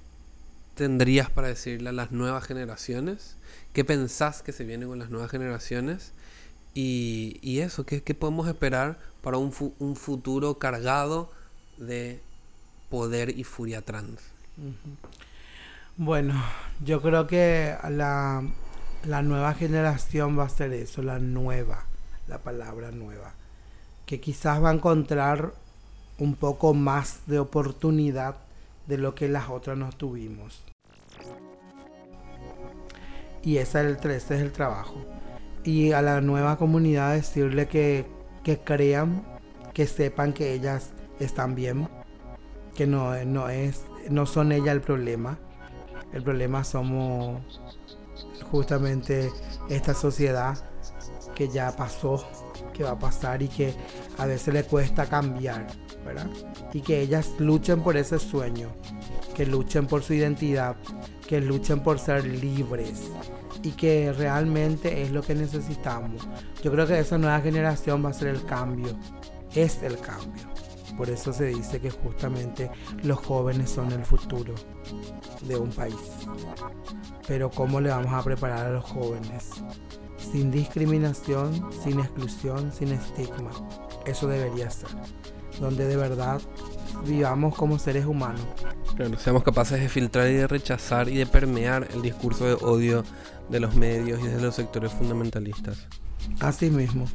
tendrías para decirle a las nuevas generaciones? ¿Qué pensás que se viene con las nuevas generaciones? Y, eso, ¿qué, podemos esperar para un, futuro cargado de poder y furia trans? Bueno, yo creo que la, la nueva generación va a ser eso, la nueva, la palabra nueva, que quizás va a encontrar un poco más de oportunidad de lo que las otras no tuvimos. Y ese es el, ese es el trabajo. Y a la nueva comunidad decirle que, que crean, que sepan que ellas están bien, que no, no, es, no son ellas el problema. El problema somos justamente esta sociedad que ya pasó, que va a pasar y que a veces le cuesta cambiar, Y que ellas luchen por ese sueño, que luchen por su identidad, que luchen por ser libres y que realmente es lo que necesitamos. Yo creo que esa nueva generación va a ser el cambio, es el cambio. Por eso se dice que justamente los jóvenes son el futuro de un país. Pero ¿cómo le vamos a preparar a los jóvenes? Sin discriminación, sin exclusión, sin estigma. Eso debería ser. Donde de verdad vivamos como seres humanos. Claro, seamos capaces de filtrar y de rechazar y de permear el discurso de odio de los medios y de los sectores fundamentalistas. Así mismo.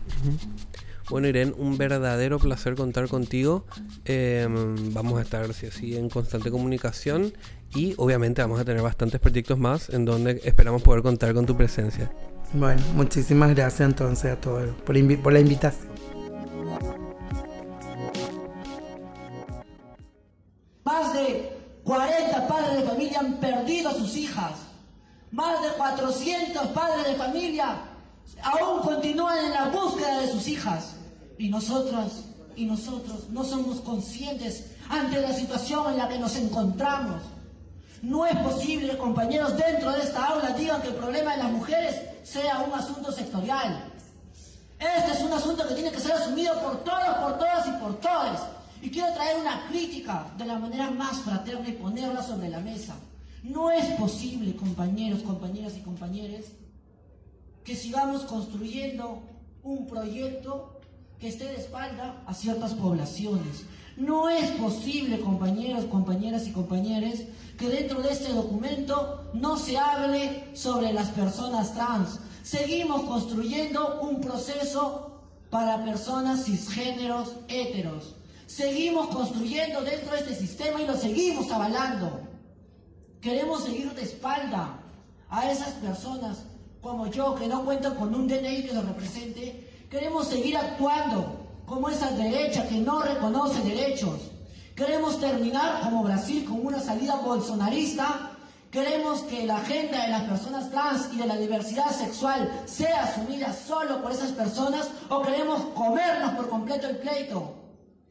Bueno, Irene, un verdadero placer contar contigo. Em, vamos a estar, si así, en constante comunicación y obviamente vamos a tener bastantes proyectos más en donde esperamos poder contar con tu presencia. Bueno, muchísimas gracias entonces a todos por, por la invitación. Más de 40 padres de familia han perdido a sus hijas. Más de 400 padres de familia aún continúan en la búsqueda de sus hijas. Y nosotros, y nosotros no somos conscientes ante la situación en la que nos encontramos. No es posible, compañeros, dentro de esta aula digan que el problema de las mujeres sea un asunto sectorial. Este es un asunto que tiene que ser asumido por todos, por todas y por todos. Y quiero traer una crítica de la manera más fraterna y ponerla sobre la mesa. No es posible, compañeros, compañeras y compañeros, que sigamos construyendo un proyecto que esté de espalda a ciertas poblaciones. No es posible, compañeros, compañeras y compañeros, que dentro de este documento no se hable sobre las personas trans. Seguimos construyendo un proceso para personas cisgéneros heteros. Seguimos construyendo dentro de este sistema y lo seguimos avalando. Queremos seguir de espalda a esas personas como yo, que no cuentan con un DNI que los represente. Queremos seguir actuando como esa derecha que no reconoce derechos. Queremos terminar como Brasil con una salida bolsonarista. Queremos que la agenda de las personas trans y de la diversidad sexual sea asumida solo por esas personas o queremos comernos por completo el pleito.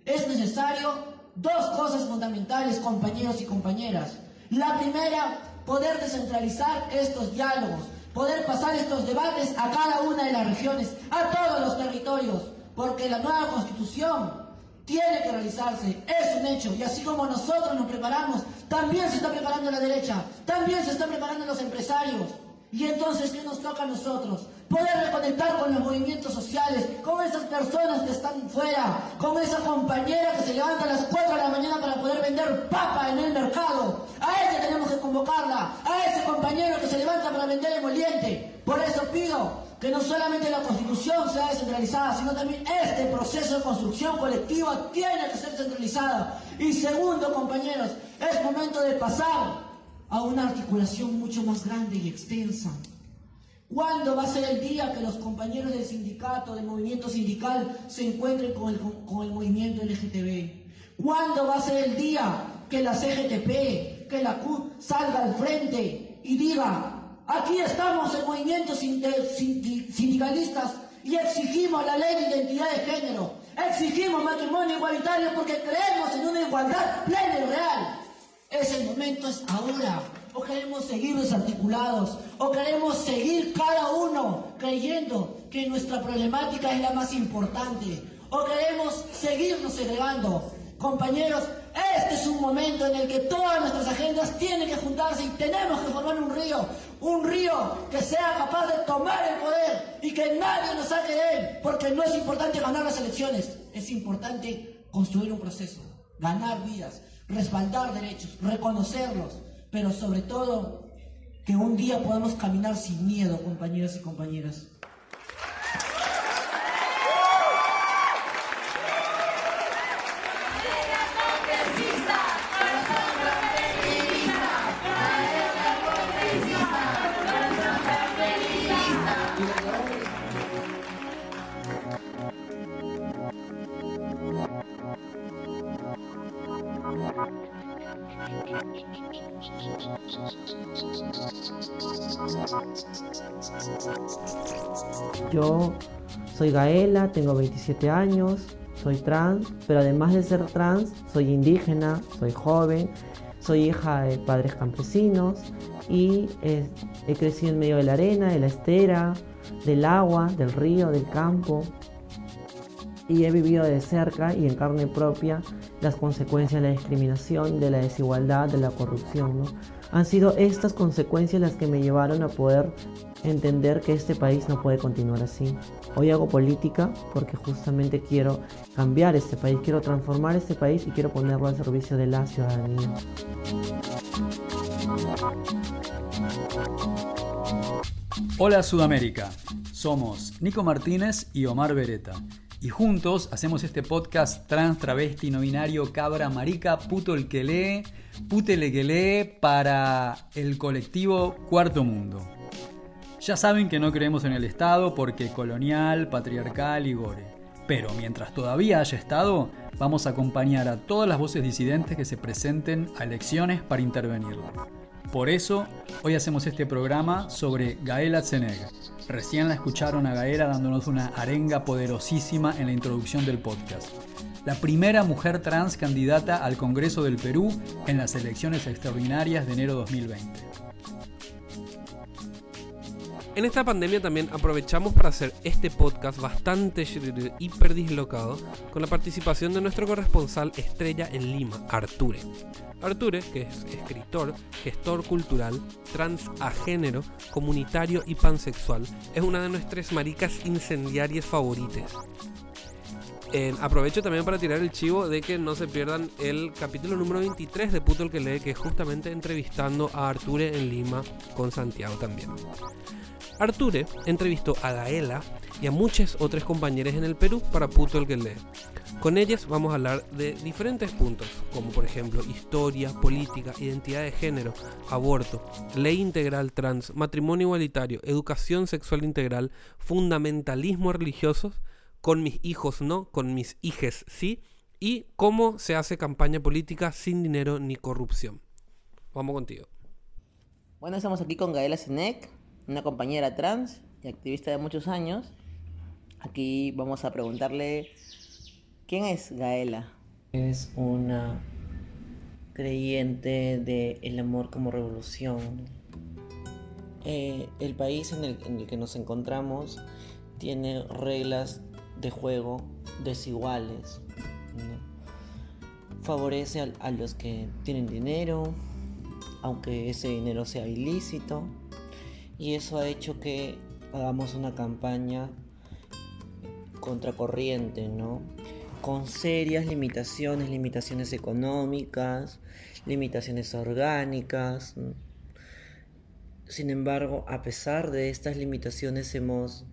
Es necesario dos cosas fundamentales, compañeros y compañeras. La primera, poder descentralizar estos diálogos, poder pasar estos debates a cada una de las regiones, a todos los territorios, porque la nueva constitución tiene que realizarse, es un hecho, y así como nosotros nos preparamos, también se está preparando la derecha, también se están preparando los empresarios. Y entonces, ¿qué nos toca a nosotros? Poder reconectar con los movimientos sociales, con esas personas que están fuera, con esa compañera que se levanta a las 4 de la mañana para poder vender papa en el mercado. A ella tenemos que convocarla, a ese compañero que se levanta para vender emoliente. Por eso pido que no solamente la constitución sea descentralizada, sino también este proceso de construcción colectiva tiene que ser centralizada. Y segundo, compañeros, es momento de pasar a una articulación mucho más grande y extensa. ¿Cuándo va a ser el día que los compañeros del sindicato, del movimiento sindical, se encuentren con el, con el movimiento LGTB? ¿Cuándo va a ser el día que la CGTP, que la CUT salga al frente y diga, Aquí estamos en movimientos sindicalistas y exigimos la ley de identidad de género. Exigimos matrimonio igualitario porque creemos en una igualdad plena y real. Ese momento es ahora. O queremos seguir desarticulados, o queremos seguir cada uno creyendo que nuestra problemática es la más importante, o queremos seguirnos segregando. Compañeros, este es un momento en el que todas nuestras agendas tienen que juntarse y tenemos que formar un río, un río que sea capaz de tomar el poder y que nadie nos saque de él, porque no es importante ganar las elecciones, es importante construir un proceso, ganar vidas, respaldar derechos, reconocerlos, pero sobre todo que un día podamos caminar sin miedo, compañeros y compañeras. Soy Gaela, tengo 27 años, soy trans, pero además de ser trans, soy indígena, soy joven, soy hija de padres campesinos y he crecido en medio de la arena, de la estera, del agua, del río, del campo. Y he vivido de cerca y en carne propia las consecuencias de la discriminación, de la desigualdad, de la corrupción. Han sido estas consecuencias las que me llevaron a poder entender que este país no puede continuar así. Hoy hago política porque justamente quiero cambiar este país, quiero transformar este país y quiero ponerlo al servicio de la ciudadanía. Hola Sudamérica, somos Nico Martínez y Omar Beretta. Y juntos hacemos este podcast trans, travesti, no binario, cabra, marica, puto el que lee, putele que lee para el colectivo Cuarto Mundo. Ya saben que no creemos en el Estado porque colonial, patriarcal y gore. Pero mientras todavía haya Estado, vamos a acompañar a todas las voces disidentes que se presenten a elecciones para intervenirlo. Por eso, hoy hacemos este programa sobre Gaela Zeneg. Recién la escucharon a Gaela dándonos una arenga poderosísima en la introducción del podcast. La primera mujer trans candidata al Congreso del Perú en las elecciones extraordinarias de enero 2020. En esta pandemia también aprovechamos para hacer este podcast bastante hiper dislocado con la participación de nuestro corresponsal estrella en Lima, Arture. Arture, que es escritor, gestor cultural, trans a género, comunitario y pansexual, es una de nuestras maricas incendiarias favoritas. aprovecho también para tirar el chivo de que no se pierdan el capítulo número 23 de Puto el que lee, que es justamente entrevistando a Arture en Lima con Santiago también. Arture entrevistó a Gaela y a muchas otras compañeras en el Perú para Puto el que. Con ellas vamos a hablar de diferentes puntos, como por ejemplo historia, política, identidad de género, aborto, ley integral trans, matrimonio igualitario, educación sexual integral, fundamentalismo religioso, con mis hijos no, con mis hijes sí, y cómo se hace campaña política sin dinero ni corrupción. Vamos contigo. Bueno, estamos aquí con Gaela Senec, una compañera trans y activista de muchos años. Aquí vamos a preguntarle, ¿quién es Gaela? Es una creyente del el amor como revolución. Eh, el país en el, que nos encontramos tiene reglas de juego desiguales. Favorece a los que tienen dinero, aunque ese dinero sea ilícito y eso ha hecho que hagamos una campaña contracorriente, ¿no? Con serias limitaciones, limitaciones económicas, limitaciones orgánicas. Sin embargo, a pesar de estas limitaciones hemos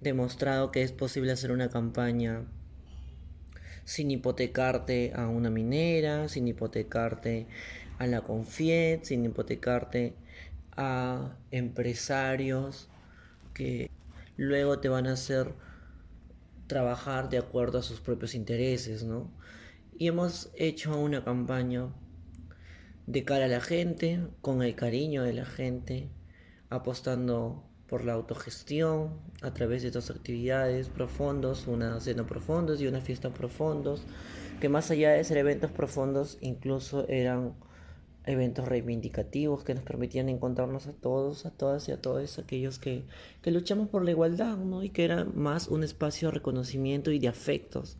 demostrado que es posible hacer una campaña sin hipotecarte a una minera, sin hipotecarte a la Confiet, sin hipotecarte a empresarios que luego te van a hacer trabajar de acuerdo a sus propios intereses, ¿no? Y hemos hecho una campaña de cara a la gente, con el cariño de la gente, apostando por la autogestión a través de dos actividades profundos, una cena profundos y una fiesta profundos, que más allá de ser eventos profundos, incluso eran eventos reivindicativos que nos permitían encontrarnos a todos, a todas y a todos aquellos que, luchamos por la igualdad, ¿no? Y que era más un espacio de reconocimiento y de afectos.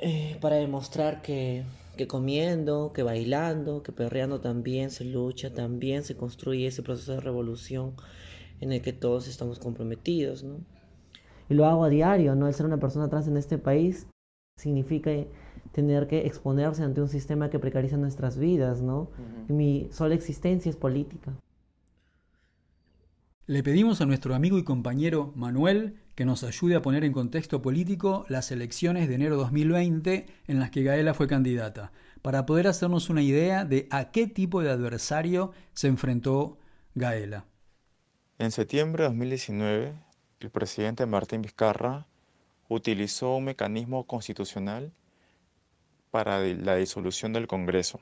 Eh, para demostrar que, que comiendo, que bailando, que perreando también se lucha, también se construye ese proceso de revolución en el que todos estamos comprometidos, ¿no? Y lo hago a diario, ¿no? El ser una persona trans en este país significa tener que exponerse ante un sistema que precariza nuestras vidas, ¿no? Mi sola existencia es política. Le pedimos a nuestro amigo y compañero Manuel que nos ayude a poner en contexto político las elecciones de enero 2020 en las que Gaela fue candidata, para poder hacernos una idea de a qué tipo de adversario se enfrentó Gaela. En septiembre de 2019, el presidente Martín Vizcarra utilizó un mecanismo constitucional para la disolución del Congreso,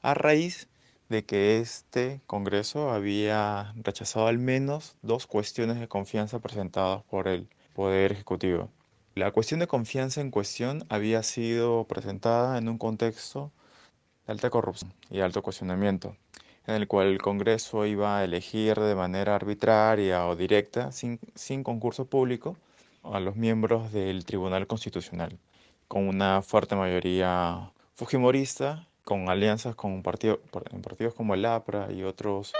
a raíz de que este Congreso había rechazado al menos dos cuestiones de confianza presentadas por el Poder Ejecutivo. La cuestión de confianza en cuestión había sido presentada en un contexto de alta corrupción y alto cuestionamiento, en el cual el Congreso iba a elegir de manera arbitraria o directa, sin, sin concurso público, a los miembros del Tribunal Constitucional, con una fuerte mayoría fujimorista con alianzas con partido, partidos como el APRA y otros.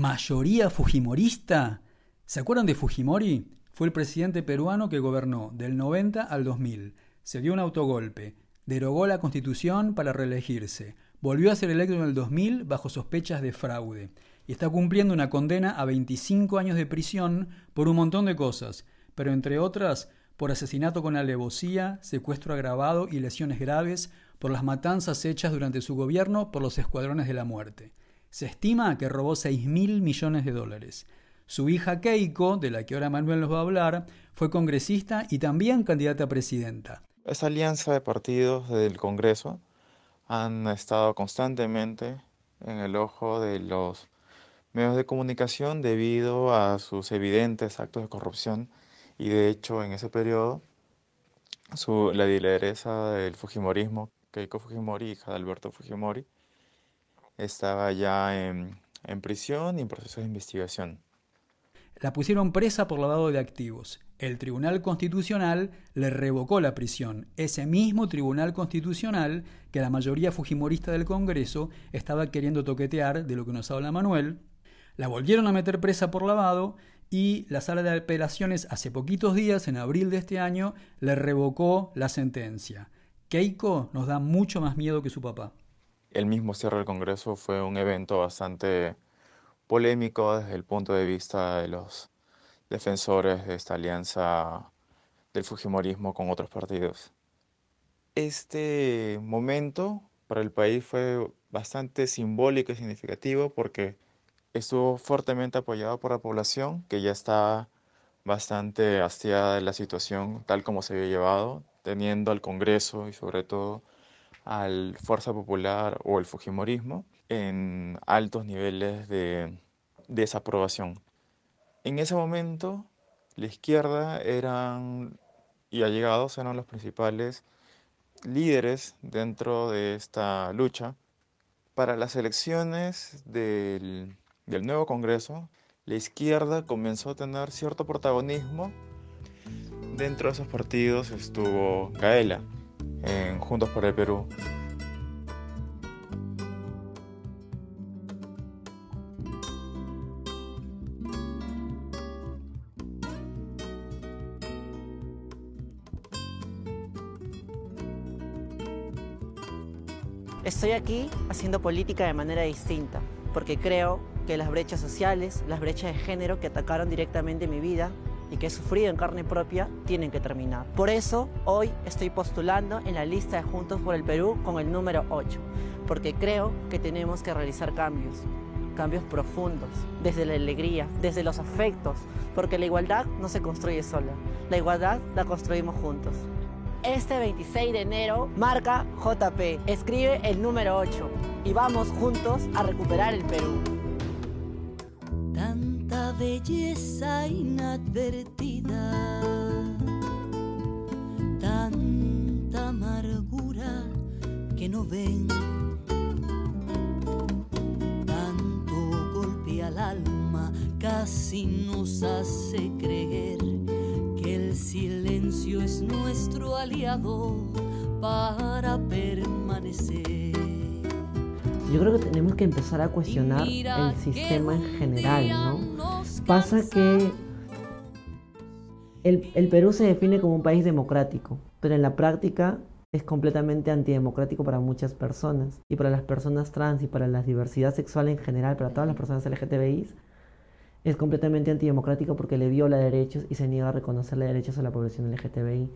¿Mayoría fujimorista? ¿Se acuerdan de Fujimori? Fue el presidente peruano que gobernó del 90 al 2000. Se dio un autogolpe, derogó la constitución para reelegirse, volvió a ser electo en el 2000 bajo sospechas de fraude y está cumpliendo una condena a 25 años de prisión por un montón de cosas, pero entre otras por asesinato con alevosía, secuestro agravado y lesiones graves por las matanzas hechas durante su gobierno por los escuadrones de la muerte. Se estima que robó 6 mil millones de dólares. Su hija Keiko, de la que ahora Manuel nos va a hablar, fue congresista y también candidata a presidenta. Esa alianza de partidos del Congreso han estado constantemente en el ojo de los medios de comunicación debido a sus evidentes actos de corrupción y de hecho en ese periodo su, la lideresa del Fujimorismo, Keiko Fujimori, hija de Alberto Fujimori, estaba ya en, en prisión y en proceso de investigación. La pusieron presa por lavado de activos. El Tribunal Constitucional le revocó la prisión. Ese mismo Tribunal Constitucional que la mayoría fujimorista del Congreso estaba queriendo toquetear, de lo que nos habla Manuel, la volvieron a meter presa por lavado y la sala de apelaciones hace poquitos días, en abril de este año, le revocó la sentencia. Keiko nos da mucho más miedo que su papá. El mismo cierre del Congreso fue un evento bastante polémico desde el punto de vista de los defensores de esta alianza del Fujimorismo con otros partidos. Este momento para el país fue bastante simbólico y significativo porque estuvo fuertemente apoyado por la población, que ya está bastante hastiada de la situación tal como se había llevado, teniendo al Congreso y sobre todo al Fuerza Popular o el Fujimorismo en altos niveles de desaprobación. En ese momento, la izquierda eran y allegados eran los principales líderes dentro de esta lucha. Para las elecciones del del nuevo Congreso, la izquierda comenzó a tener cierto protagonismo. Dentro de esos partidos estuvo Gaela, en Juntos por el Perú. Estoy aquí haciendo política de manera distinta, porque creo que las brechas sociales, las brechas de género que atacaron directamente mi vida y que he sufrido en carne propia tienen que terminar. Por eso hoy estoy postulando en la lista de Juntos por el Perú con el número 8, porque creo que tenemos que realizar cambios, cambios profundos, desde la alegría, desde los afectos, porque la igualdad no se construye sola, la igualdad la construimos juntos. Este 26 de enero marca JP, escribe el número 8 y vamos juntos a recuperar el Perú belleza inadvertida, tanta amargura que no ven, tanto golpe al alma casi nos hace creer que el silencio es nuestro aliado para permanecer. Yo creo que tenemos que empezar a cuestionar el sistema en general, ¿no? Pasa que el, Perú se define como un país democrático, pero en la práctica es completamente antidemocrático para muchas personas y para las personas trans y para la diversidad sexual en general, para todas las personas LGTBI, es completamente antidemocrático porque le viola derechos y se niega a reconocerle derechos a la población LGTBI.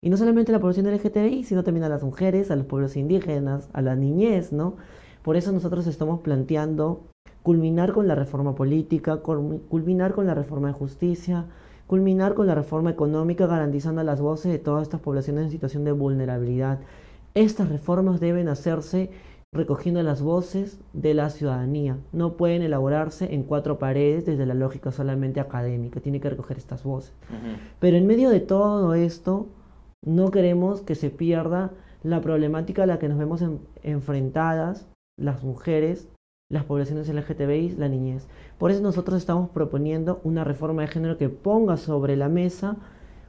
Y no solamente a la población LGTBI, sino también a las mujeres, a los pueblos indígenas, a la niñez, ¿no? Por eso nosotros estamos planteando culminar con la reforma política, culminar con la reforma de justicia, culminar con la reforma económica garantizando las voces de todas estas poblaciones en situación de vulnerabilidad. Estas reformas deben hacerse recogiendo las voces de la ciudadanía. No pueden elaborarse en cuatro paredes desde la lógica solamente académica, tiene que recoger estas voces. Pero en medio de todo esto, no queremos que se pierda la problemática a la que nos vemos enfrentadas las mujeres, las poblaciones LGTBI, la niñez. Por eso nosotros estamos proponiendo una reforma de género que ponga sobre la mesa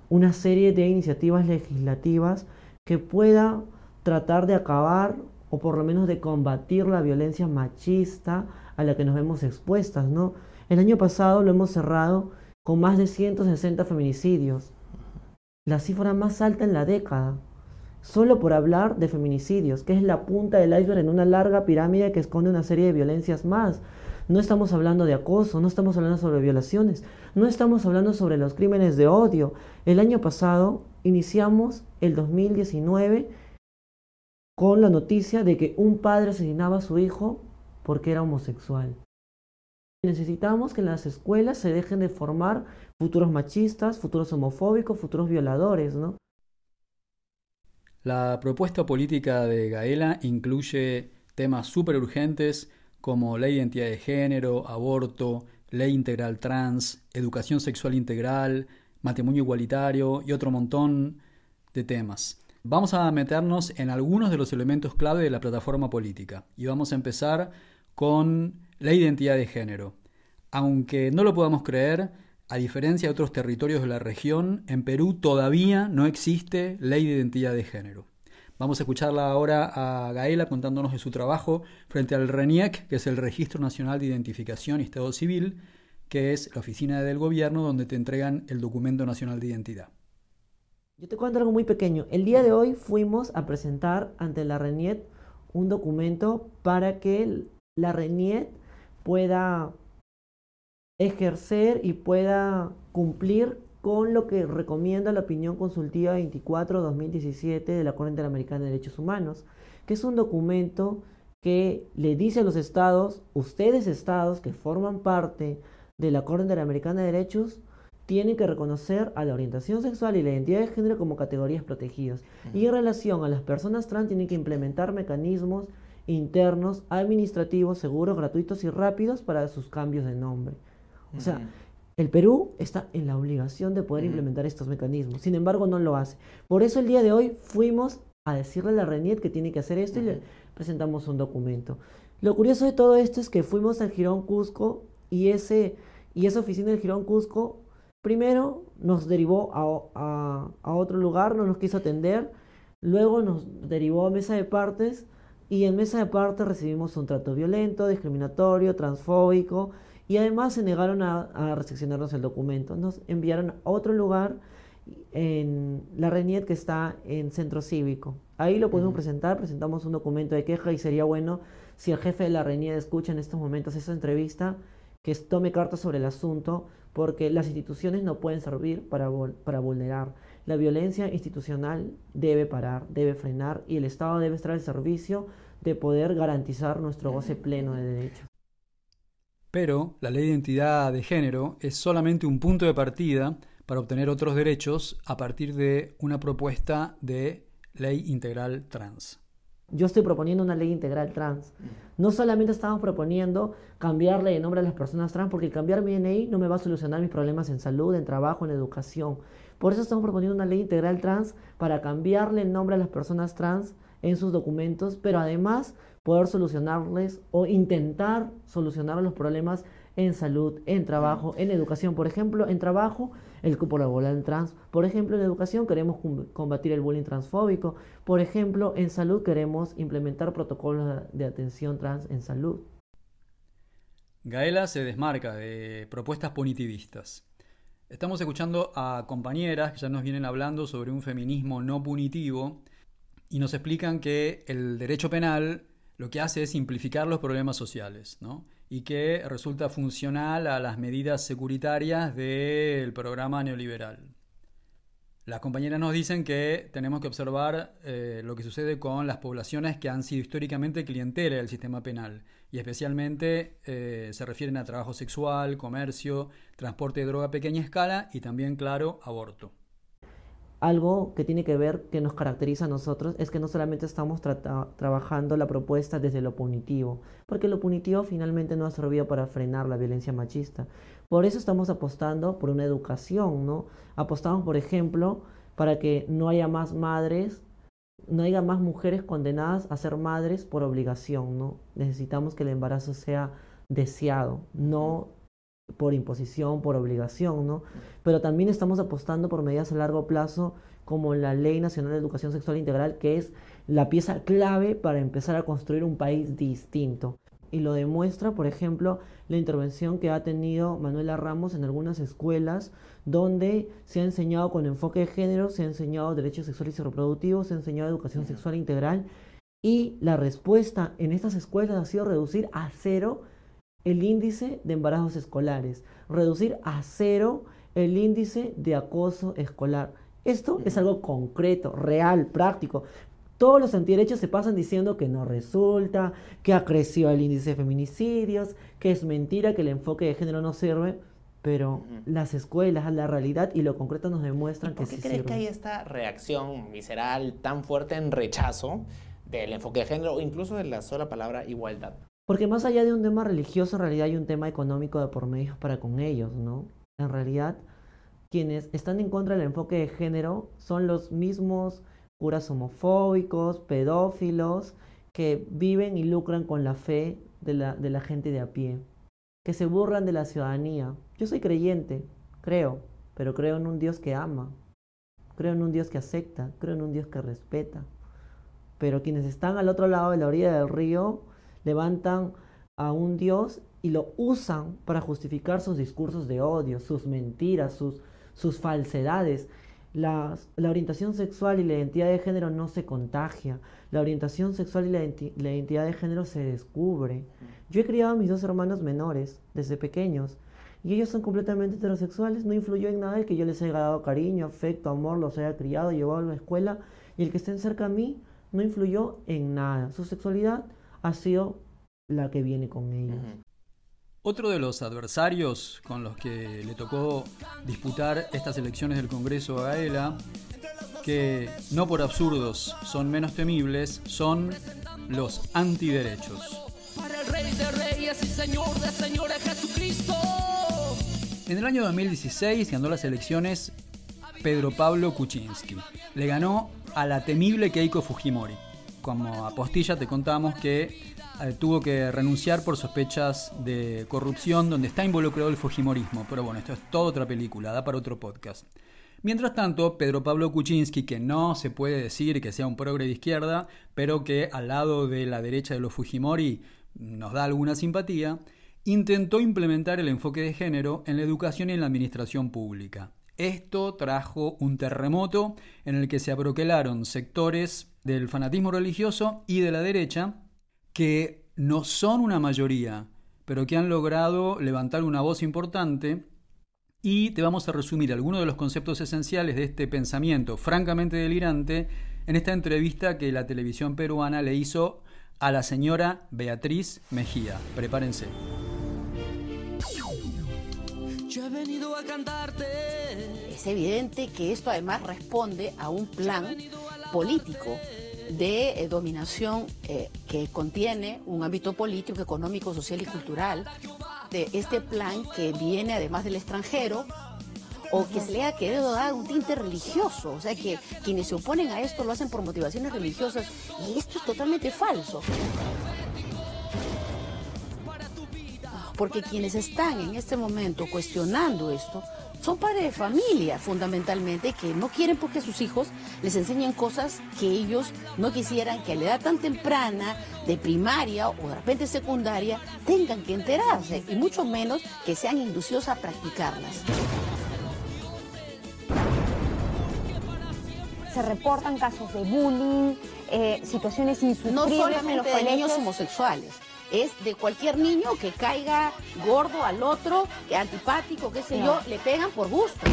una serie de iniciativas legislativas que pueda tratar de acabar o por lo menos de combatir la violencia machista a la que nos vemos expuestas, ¿no? El año pasado lo hemos cerrado con más de 160 feminicidios, la cifra más alta en la década, solo por hablar de feminicidios, que es la punta del iceberg en una larga pirámide que esconde una serie de violencias más. No estamos hablando de acoso, no estamos hablando sobre violaciones, no estamos hablando sobre los crímenes de odio. El año pasado iniciamos el 2019 con la noticia de que un padre asesinaba a su hijo porque era homosexual. Necesitamos que en las escuelas se dejen de formar futuros machistas, futuros homofóbicos, futuros violadores, ¿no? La propuesta política de Gaela incluye temas súper urgentes como de identidad de género, aborto, ley integral trans, educación sexual integral, matrimonio igualitario y otro montón de temas. Vamos a meternos en algunos de los elementos clave de la plataforma política y vamos a empezar con la identidad de género. Aunque no lo podamos creer, a diferencia de otros territorios de la región, en Perú todavía no existe ley de identidad de género. Vamos a escucharla ahora a Gaela contándonos de su trabajo frente al RENIEC, que es el Registro Nacional de Identificación y Estado Civil, que es la oficina del gobierno donde te entregan el documento nacional de identidad. Yo te cuento algo muy pequeño. El día de hoy fuimos a presentar ante la RENIET un documento para que la RENIET pueda ejercer y pueda cumplir con lo que recomienda la opinión consultiva 24-2017 de la Corte Interamericana de Derechos Humanos, que es un documento que le dice a los estados, ustedes estados que forman parte de la Corte Interamericana de Derechos, tienen que reconocer a la orientación sexual y la identidad de género como categorías protegidas. Y en relación a las personas trans tienen que implementar mecanismos internos, administrativos, seguros, gratuitos y rápidos para sus cambios de nombre. O sea, el Perú está en la obligación de poder implementar estos mecanismos. Sin embargo, no lo hace. Por eso el día de hoy fuimos a decirle a la RENIET que tiene que hacer esto y le presentamos un documento. Lo curioso de todo esto es que fuimos al Girón Cusco y, ese, y esa oficina del Girón Cusco Primero nos derivó a, otro lugar, no nos quiso atender. Luego nos derivó a mesa de partes y en mesa de partes recibimos un trato violento, discriminatorio, transfóbico y además se negaron a, a recepcionarnos el documento. Nos enviaron a otro lugar en la RENIET que está en centro cívico. Ahí lo pudimos presentar, presentamos un documento de queja y sería bueno si el jefe de la RENIET escucha en estos momentos esa entrevista, que tome cartas sobre el asunto, porque las instituciones no pueden servir para, para vulnerar. La violencia institucional debe parar, debe frenar y el Estado debe estar al servicio de poder garantizar nuestro goce pleno de derechos. Pero la ley de identidad de género es solamente un punto de partida para obtener otros derechos a partir de una propuesta de ley integral trans. Yo estoy proponiendo una ley integral trans. No solamente estamos proponiendo cambiarle de nombre a las personas trans, porque cambiar mi DNI no me va a solucionar mis problemas en salud, en trabajo, en educación. Por eso estamos proponiendo una ley integral trans para cambiarle el nombre a las personas trans en sus documentos, pero además poder solucionarles o intentar solucionar los problemas en salud, en trabajo, en educación. Por ejemplo, en trabajo, el cupo laboral trans. Por ejemplo, en educación queremos combatir el bullying transfóbico. Por ejemplo, en salud queremos implementar protocolos de atención trans en salud. Gaela se desmarca de propuestas punitivistas. Estamos escuchando a compañeras que ya nos vienen hablando sobre un feminismo no punitivo y nos explican que el derecho penal lo que hace es simplificar los problemas sociales, ¿no? y que resulta funcional a las medidas securitarias del programa neoliberal. Las compañeras nos dicen que tenemos que observar eh, lo que sucede con las poblaciones que han sido históricamente clientela del sistema penal y especialmente eh, se refieren a trabajo sexual, comercio, transporte de droga a pequeña escala y también, claro, aborto. Algo que tiene que ver, que nos caracteriza a nosotros, es que no solamente estamos trabajando la propuesta desde lo punitivo, porque lo punitivo finalmente no ha servido para frenar la violencia machista. Por eso estamos apostando por una educación, ¿no? Apostamos, por ejemplo, para que no haya más madres, no haya más mujeres condenadas a ser madres por obligación, ¿no? Necesitamos que el embarazo sea deseado, no por imposición, por obligación, ¿no? Pero también estamos apostando por medidas a largo plazo como la Ley Nacional de Educación Sexual Integral, que es la pieza clave para empezar a construir un país distinto. Y lo demuestra, por ejemplo, la intervención que ha tenido Manuela Ramos en algunas escuelas donde se ha enseñado con enfoque de género, se ha enseñado derechos sexuales y reproductivos, se ha enseñado educación sexual integral y la respuesta en estas escuelas ha sido reducir a cero el índice de embarazos escolares, reducir a cero el índice de acoso escolar. Esto es algo concreto, real, práctico. Todos los antiderechos se pasan diciendo que no resulta, que ha crecido el índice de feminicidios, que es mentira, que el enfoque de género no sirve, pero las escuelas, la realidad y lo concreto nos demuestran que sí ¿Por qué crees que hay esta reacción visceral tan fuerte en rechazo del enfoque de género o incluso de la sola palabra igualdad? Porque más allá de un tema religioso, en realidad hay un tema económico de por medio para con ellos, ¿no? En realidad, quienes están en contra del enfoque de género son los mismos curas homofóbicos, pedófilos, que viven y lucran con la fe de la, de la gente de a pie, que se burlan de la ciudadanía. Yo soy creyente, creo, pero creo en un Dios que ama, creo en un Dios que acepta, creo en un Dios que respeta. Pero quienes están al otro lado de la orilla del río levantan a un Dios y lo usan para justificar sus discursos de odio, sus mentiras, sus, falsedades. La, la, orientación sexual y la identidad de género no se contagia. La orientación sexual y la, la, identidad de género se descubre. Yo he criado a mis dos hermanos menores desde pequeños y ellos son completamente heterosexuales. No influyó en nada el que yo les haya dado cariño, afecto, amor, los haya criado, llevado a la escuela y el que estén cerca a mí no influyó en nada. Su sexualidad ha sido la que viene con ellos. Otro de los adversarios con los que le tocó disputar estas elecciones del Congreso a Gaela, que no por absurdos son menos temibles, son los antiderechos. En el año 2016 ganó las elecciones Pedro Pablo Kuczynski. Le ganó a la temible Keiko Fujimori como apostilla te contamos que eh, tuvo que renunciar por sospechas de corrupción donde está involucrado el Fujimorismo. Pero bueno, esto es toda otra película, da para otro podcast. Mientras tanto, Pedro Pablo Kuczynski, que no se puede decir que sea un progre de izquierda, pero que al lado de la derecha de los Fujimori nos da alguna simpatía, intentó implementar el enfoque de género en la educación y en la administración pública. Esto trajo un terremoto en el que se abroquelaron sectores del fanatismo religioso y de la derecha que no son una mayoría, pero que han logrado levantar una voz importante y te vamos a resumir algunos de los conceptos esenciales de este pensamiento francamente delirante en esta entrevista que la televisión peruana le hizo a la señora Beatriz Mejía. Prepárense. Yo he venido a cantarte. Es evidente que esto además responde a un plan político de eh, dominación eh, que contiene un ámbito político, económico, social y cultural, de este plan que viene además del extranjero o que se le ha querido dar un tinte religioso, o sea que quienes se oponen a esto lo hacen por motivaciones religiosas y esto es totalmente falso. Porque quienes están en este momento cuestionando esto son padres de familia fundamentalmente que no quieren porque sus hijos les enseñen cosas que ellos no quisieran que a la edad tan temprana, de primaria o de repente secundaria, tengan que enterarse y mucho menos que sean inducidos a practicarlas. Se reportan casos de bullying, eh, situaciones insufribles no solamente en los de niños homosexuales es de cualquier niño que caiga gordo al otro, que antipático, qué sé yo, le pegan por gusto.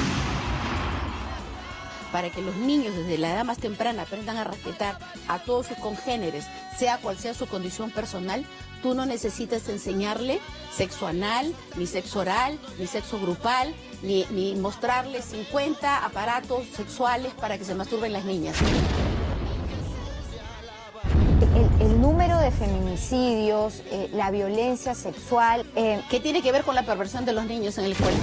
para que los niños desde la edad más temprana aprendan a respetar a todos sus congéneres, sea cual sea su condición personal, tú no necesitas enseñarle sexo anal, ni sexo oral, ni sexo grupal, ni, ni mostrarle 50 aparatos sexuales para que se masturben las niñas. El, el número de feminicidios, eh, la violencia sexual... eh, ¿Qué tiene que ver con la perversión de los niños en el colegio?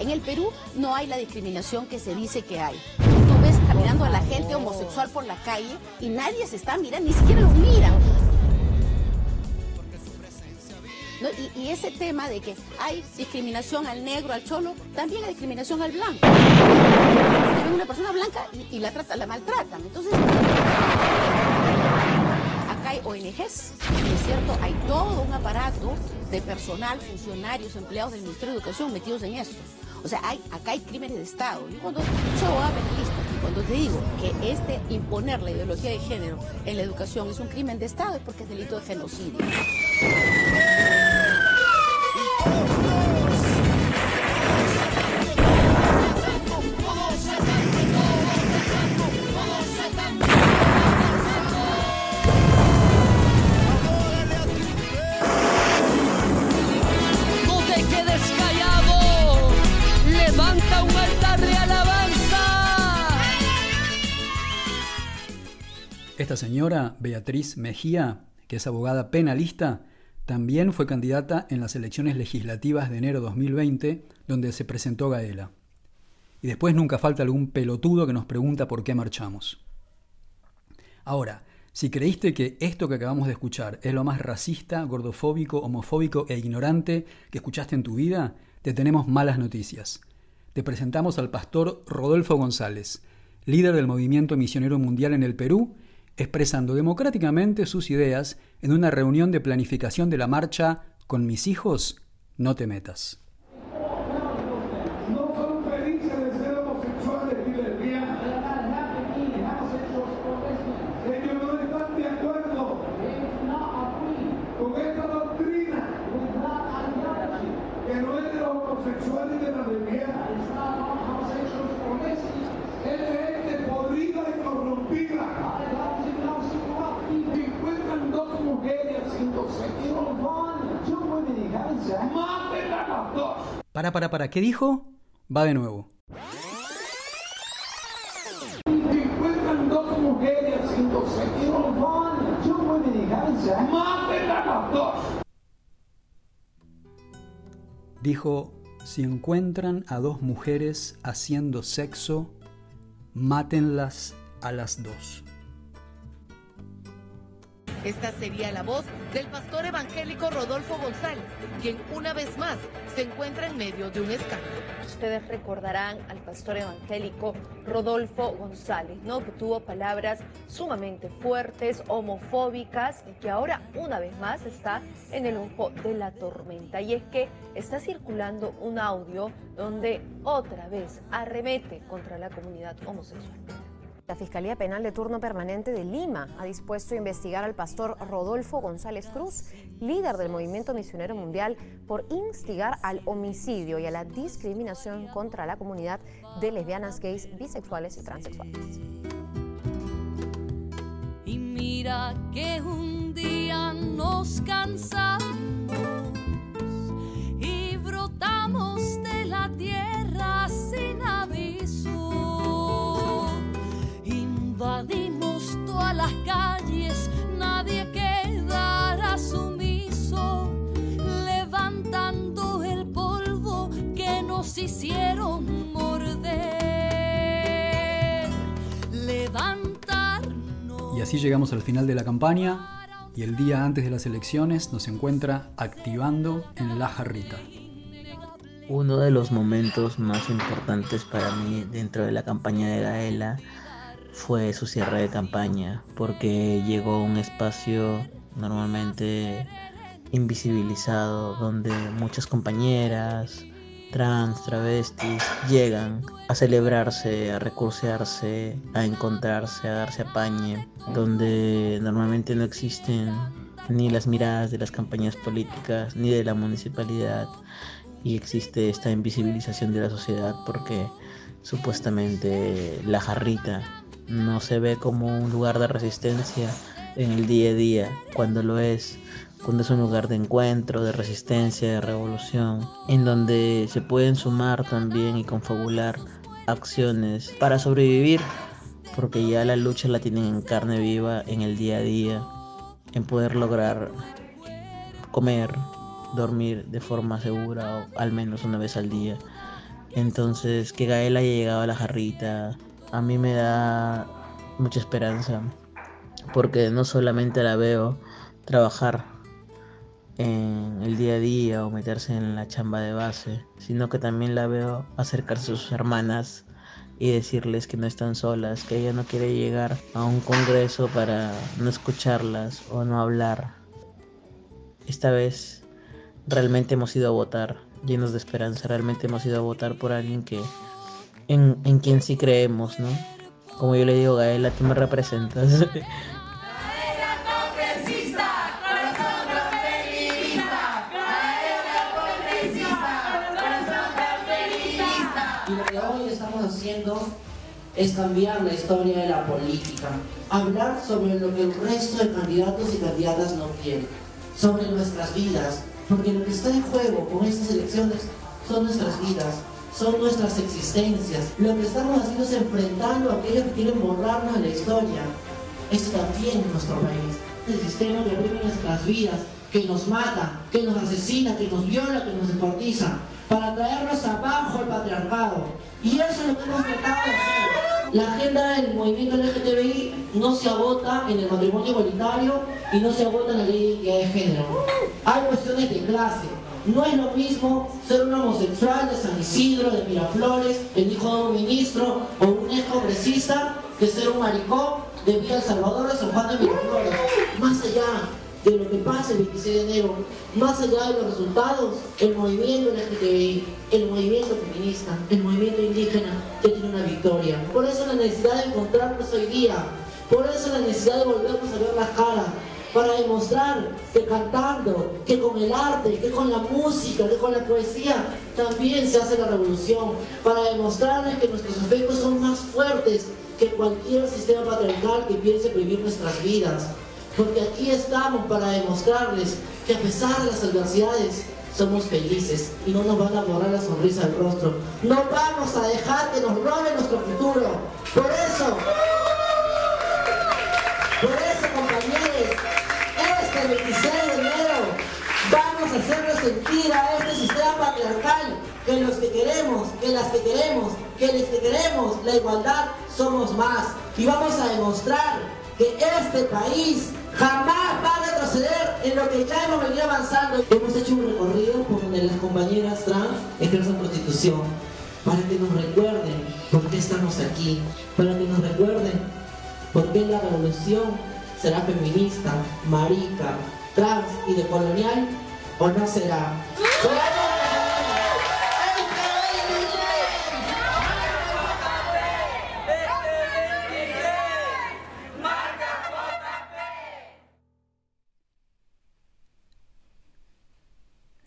En el Perú no hay la discriminación que se dice que hay. Tú ves caminando a la gente homosexual por la calle y nadie se está mirando, ni siquiera los miran. Y, ese tema de que hay discriminación al negro, al cholo, también hay discriminación al blanco. Una persona blanca y, y la, trata, la maltratan. Entonces, hay ONGs, ¿no es cierto? Hay todo un aparato de personal, funcionarios, empleados del Ministerio de Educación metidos en esto. O sea, hay, acá hay crímenes de Estado. Y cuando soy abogada penalista, cuando te digo que este imponer la ideología de género en la educación es un crimen de Estado, es porque es delito de genocidio. Esta señora, Beatriz Mejía, que es abogada penalista, también fue candidata en las elecciones legislativas de enero 2020, donde se presentó Gaela. Y después nunca falta algún pelotudo que nos pregunta por qué marchamos. Ahora, si creíste que esto que acabamos de escuchar es lo más racista, gordofóbico, homofóbico e ignorante que escuchaste en tu vida, te tenemos malas noticias. Te presentamos al pastor Rodolfo González, líder del movimiento misionero mundial en el Perú, expresando democráticamente sus ideas en una reunión de planificación de la marcha Con mis hijos, no te metas. No son felices de ser homosexuales y lesbianas. Ellos no están de acuerdo con esta doctrina que no es de los homosexuales y de las lesbianas. Es de gente podrida y corrompida. Y encuentran dos mujeres haciéndose. Maten a las dos. Para, para, para, ¿qué dijo? Va de nuevo. Encuentran dos mujeres a las dos. Dijo, si encuentran a dos mujeres haciendo sexo, mátenlas a las dos. Esta sería la voz del pastor evangélico Rodolfo González, quien una vez más se encuentra en medio de un escándalo. Ustedes recordarán al pastor evangélico Rodolfo González, ¿no? Que tuvo palabras sumamente fuertes, homofóbicas y que ahora una vez más está en el ojo de la tormenta. Y es que está circulando un audio donde otra vez arremete contra la comunidad homosexual. La Fiscalía Penal de Turno Permanente de Lima ha dispuesto a investigar al pastor Rodolfo González Cruz, líder del Movimiento Misionero Mundial, por instigar al homicidio y a la discriminación contra la comunidad de lesbianas, gays, bisexuales y transexuales. Y mira que un día nos cansamos y brotamos de la tierra Invadimos todas las calles, nadie quedará sumiso, levantando el polvo que nos hicieron morder. Y así llegamos al final de la campaña y el día antes de las elecciones nos encuentra activando en La Jarrita. Uno de los momentos más importantes para mí dentro de la campaña de Gaela fue su cierre de campaña, porque llegó un espacio normalmente invisibilizado, donde muchas compañeras, trans, travestis, llegan a celebrarse, a recursearse, a encontrarse, a darse apañe, donde normalmente no existen ni las miradas de las campañas políticas, ni de la municipalidad, y existe esta invisibilización de la sociedad porque supuestamente la jarrita no se ve como un lugar de resistencia en el día a día, cuando lo es, cuando es un lugar de encuentro, de resistencia, de revolución, en donde se pueden sumar también y confabular acciones para sobrevivir, porque ya la lucha la tienen en carne viva en el día a día, en poder lograr comer, dormir de forma segura o al menos una vez al día. Entonces, que Gael haya llegado a la jarrita, a mí me da mucha esperanza, porque no solamente la veo trabajar en el día a día o meterse en la chamba de base, sino que también la veo acercarse a sus hermanas y decirles que no están solas, que ella no quiere llegar a un congreso para no escucharlas o no hablar. Esta vez realmente hemos ido a votar, llenos de esperanza, realmente hemos ido a votar por alguien que en, en quien sí creemos, ¿no? Como yo le digo, Gaela, tú me representas. Y lo que hoy estamos haciendo es cambiar la historia de la política, hablar sobre lo que el resto de candidatos y candidatas no quieren, sobre nuestras vidas, porque lo que está en juego con estas elecciones son nuestras vidas, son nuestras existencias. Lo que estamos haciendo es enfrentando a aquellos que quieren borrarnos la historia. Esto también en nuestro país. El sistema que oprime nuestras vidas, que nos mata, que nos asesina, que nos viola, que nos descuartiza, para traernos abajo al patriarcado. Y eso es lo que hemos tratado de hacer. La agenda del movimiento LGTBI no se agota en el matrimonio igualitario y no se agota en la ley de de género. Hay cuestiones de clase, no es lo mismo ser un homosexual de San Isidro, de Miraflores, el hijo de un ministro o un ex congresista, que ser un maricón de Villa Salvador de San Juan de Miraflores. Más allá de lo que pasa el 26 de enero, más allá de los resultados, el movimiento LGTBI, el movimiento feminista, el movimiento indígena, que tiene una victoria. Por eso la necesidad de encontrarnos hoy día, por eso la necesidad de volvernos a ver las caras, para demostrar que cantando, que con el arte, que con la música, que con la poesía también se hace la revolución, para demostrarles que nuestros efectos son más fuertes que cualquier sistema patriarcal que piense prohibir nuestras vidas. Porque aquí estamos para demostrarles que a pesar de las adversidades somos felices y no nos van a borrar la sonrisa del rostro. No vamos a dejar que nos roben nuestro futuro. Por eso, por eso 26 de enero vamos a hacerle sentir a este sistema patriarcal que los que queremos, que las que queremos, que los que queremos la igualdad somos más. Y vamos a demostrar que este país jamás va a retroceder en lo que ya hemos venido avanzando. Hemos hecho un recorrido por donde las compañeras trans ejercen prostitución, para que nos recuerden por qué estamos aquí, para que nos recuerden por qué la revolución será feminista, marica, trans y decolonial o no será.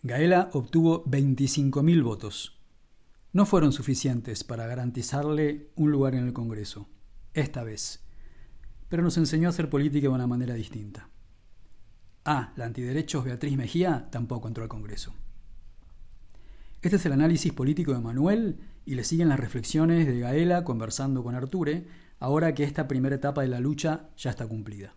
Gaela obtuvo 25.000 votos. No fueron suficientes para garantizarle un lugar en el Congreso, esta vez, pero nos enseñó a hacer política de una manera distinta. Ah, la antiderechos Beatriz Mejía tampoco entró al Congreso. Este es el análisis político de Manuel y le siguen las reflexiones de Gaela conversando con Arture, ahora que esta primera etapa de la lucha ya está cumplida.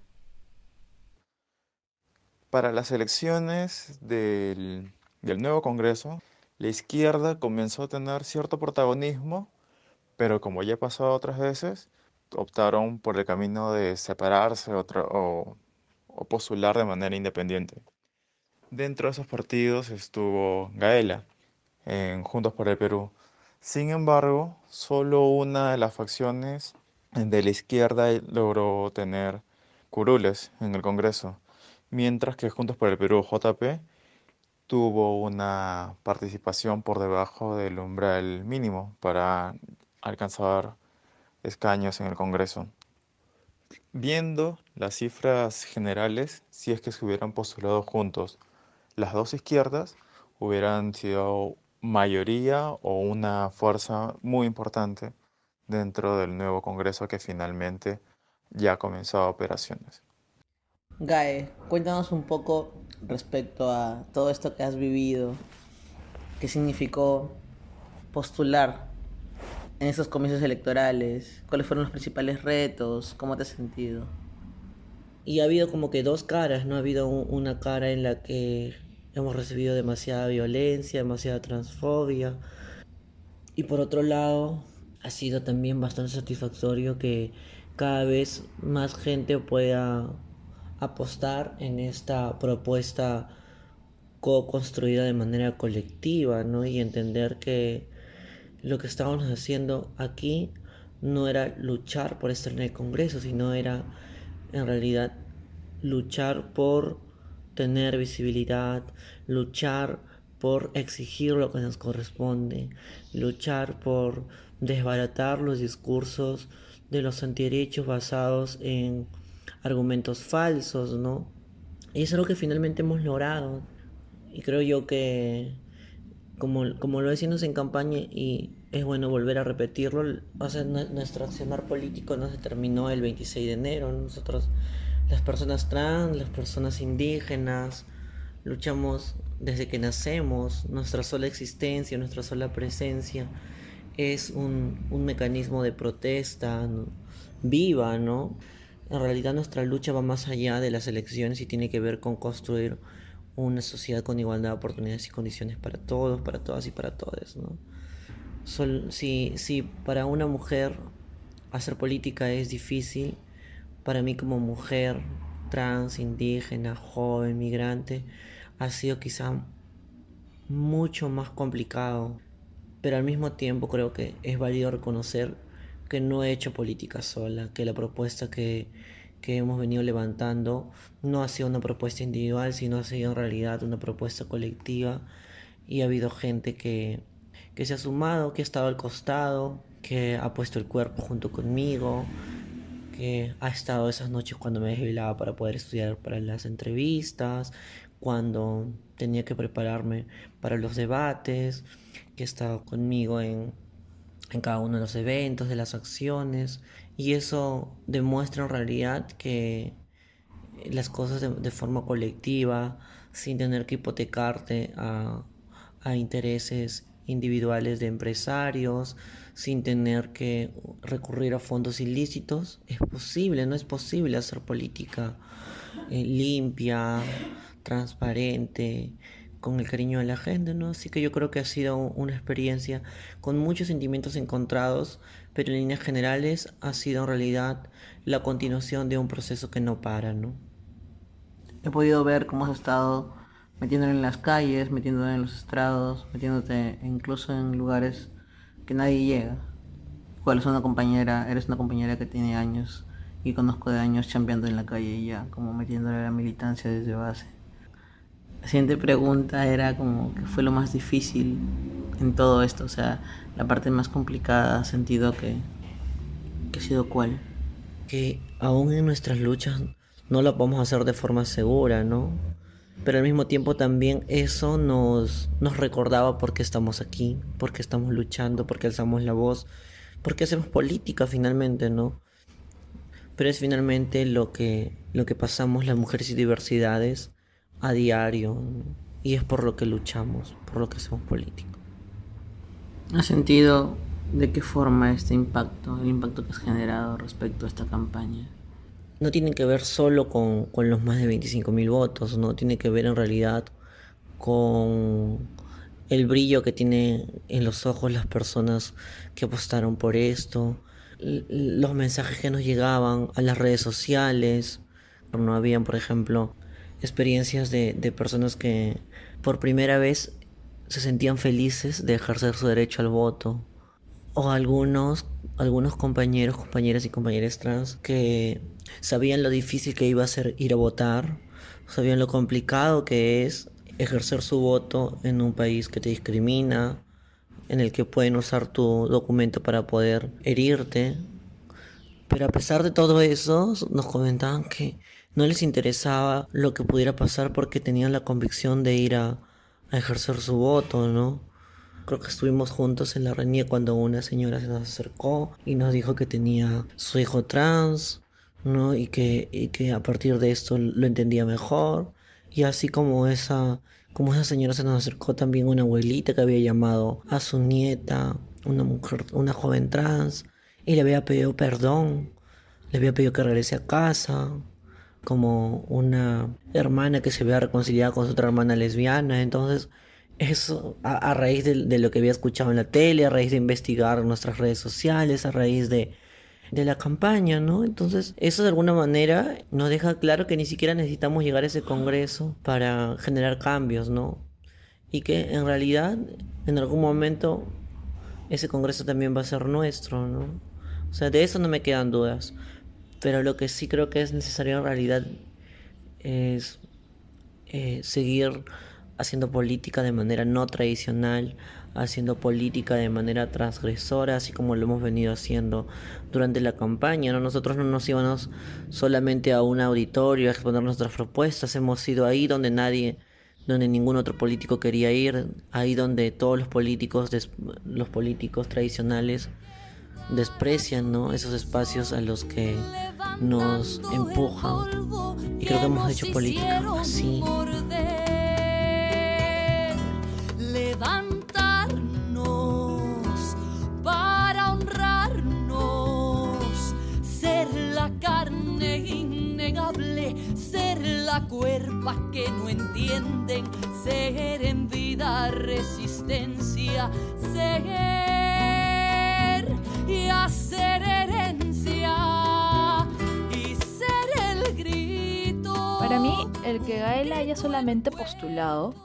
Para las elecciones del, del nuevo Congreso, la izquierda comenzó a tener cierto protagonismo, pero como ya pasado otras veces, optaron por el camino de separarse otro, o, o postular de manera independiente. Dentro de esos partidos estuvo Gaela, en Juntos por el Perú. Sin embargo, solo una de las facciones de la izquierda logró tener curules en el Congreso, mientras que Juntos por el Perú, JP, tuvo una participación por debajo del umbral mínimo para alcanzar escaños en el Congreso. Viendo las cifras generales, si es que se hubieran postulado juntos las dos izquierdas, hubieran sido mayoría o una fuerza muy importante dentro del nuevo Congreso que finalmente ya comenzó operaciones. Gae, cuéntanos un poco respecto a todo esto que has vivido, qué significó postular en esos comicios electorales, cuáles fueron los principales retos, cómo te has sentido. Y ha habido como que dos caras, ¿no? Ha habido una cara en la que hemos recibido demasiada violencia, demasiada transfobia. Y por otro lado, ha sido también bastante satisfactorio que cada vez más gente pueda apostar en esta propuesta co-construida de manera colectiva, ¿no? Y entender que lo que estábamos haciendo aquí no era luchar por estar en el Congreso, sino era en realidad luchar por tener visibilidad, luchar por exigir lo que nos corresponde, luchar por desbaratar los discursos de los antiderechos basados en argumentos falsos, ¿no? Y es lo que finalmente hemos logrado. Y creo yo que, como, como lo decimos en campaña, y es bueno volver a repetirlo, o sea, nuestro accionar político no se terminó el 26 de enero. Nosotros, las personas trans, las personas indígenas, luchamos desde que nacemos, nuestra sola existencia, nuestra sola presencia es un, un mecanismo de protesta viva, ¿no? En realidad nuestra lucha va más allá de las elecciones y tiene que ver con construir una sociedad con igualdad de oportunidades y condiciones para todos, para todas y para todos. ¿no? si, si para una mujer hacer política es difícil, para mí como mujer trans, indígena, joven, migrante, ha sido quizá mucho más complicado. Pero al mismo tiempo creo que es válido reconocer que no he hecho política sola, que la propuesta que, hemos venido levantando no ha sido una propuesta individual, sino ha sido en realidad una propuesta colectiva. Y ha habido gente que, que se ha sumado, que ha estado al costado, que ha puesto el cuerpo junto conmigo, que ha estado esas noches cuando me desvelaba para poder estudiar para las entrevistas, cuando tenía que prepararme para los debates, que ha estado conmigo en en cada uno de los eventos, de las acciones, y eso demuestra en realidad que las cosas de, forma colectiva, sin tener que hipotecarte a, intereses individuales de empresarios, sin tener que recurrir a fondos ilícitos, es posible, no es posible hacer política eh, limpia, transparente, con el cariño de la gente, ¿no? Así que yo creo que ha sido una experiencia con muchos sentimientos encontrados, pero en líneas generales ha sido en realidad la continuación de un proceso que no para, ¿no? He podido ver cómo has estado metiéndote en las calles, metiéndote en los estrados, metiéndote incluso en lugares que nadie llega. Cuál es una compañera, eres una compañera que tiene años y conozco de años chambeando en la calle y ya, como metiéndole a la militancia desde base. La siguiente pregunta era como que fue lo más difícil en todo esto, o sea, la parte más complicada, sentido que, que ha sido cuál. Que aún en nuestras luchas no lo podemos hacer de forma segura, ¿no? Pero al mismo tiempo también eso nos, nos recordaba por qué estamos aquí, por qué estamos luchando, por qué alzamos la voz, por qué hacemos política finalmente, ¿no? Pero es finalmente lo que, lo que pasamos las mujeres y diversidades a diario y es por lo que luchamos, por lo que hacemos política. ¿Has sentido de qué forma este impacto, el impacto que has generado respecto a esta campaña? No tiene que ver solo con, con los más de 25.000 votos, no tiene que ver en realidad con el brillo que tiene en los ojos las personas que apostaron por esto, los mensajes que nos llegaban a las redes sociales. No habían, por ejemplo, experiencias de, de personas que por primera vez se sentían felices de ejercer su derecho al voto. O algunos, algunos compañeros, compañeras y compañeras trans que sabían lo difícil que iba a ser ir a votar, sabían lo complicado que es ejercer su voto en un país que te discrimina, en el que pueden usar tu documento para poder herirte. Pero a pesar de todo eso, nos comentaban que no les interesaba lo que pudiera pasar porque tenían la convicción de ir a, ejercer su voto, ¿no? creo que estuvimos juntos en la reunión cuando una señora se nos acercó y nos dijo que tenía su hijo trans, ¿no? Y que, y que a partir de esto lo entendía mejor. Y así como esa, como esa señora se nos acercó también una abuelita que había llamado a su nieta, una mujer, una joven trans, y le había pedido perdón, le había pedido que regrese a casa, como una hermana que se había reconciliado con su otra hermana lesbiana. Entonces, eso a, raíz de, lo que había escuchado en la tele, a raíz de investigar nuestras redes sociales, a raíz de, de la campaña, ¿no? Entonces, eso de alguna manera nos deja claro que ni siquiera necesitamos llegar a ese congreso para generar cambios, ¿no? Y que en realidad, en algún momento, ese congreso también va a ser nuestro, ¿no? O sea, de eso no me quedan dudas. Pero lo que sí creo que es necesario en realidad es eh, seguir haciendo política de manera no tradicional, haciendo política de manera transgresora, así como lo hemos venido haciendo durante la campaña. ¿no? Nosotros no nos íbamos solamente a un auditorio a exponer nuestras propuestas, hemos ido ahí donde nadie, donde ningún otro político quería ir, ahí donde todos los políticos, los políticos tradicionales desprecian ¿no? esos espacios a los que nos empujan. Y creo que hemos hecho política así. Levantarnos para honrarnos, ser la carne innegable, ser la cuerpa que no entienden, ser en vida resistencia, ser y hacer herencia y ser el grito. Para mí, el que Gaela haya solamente postulado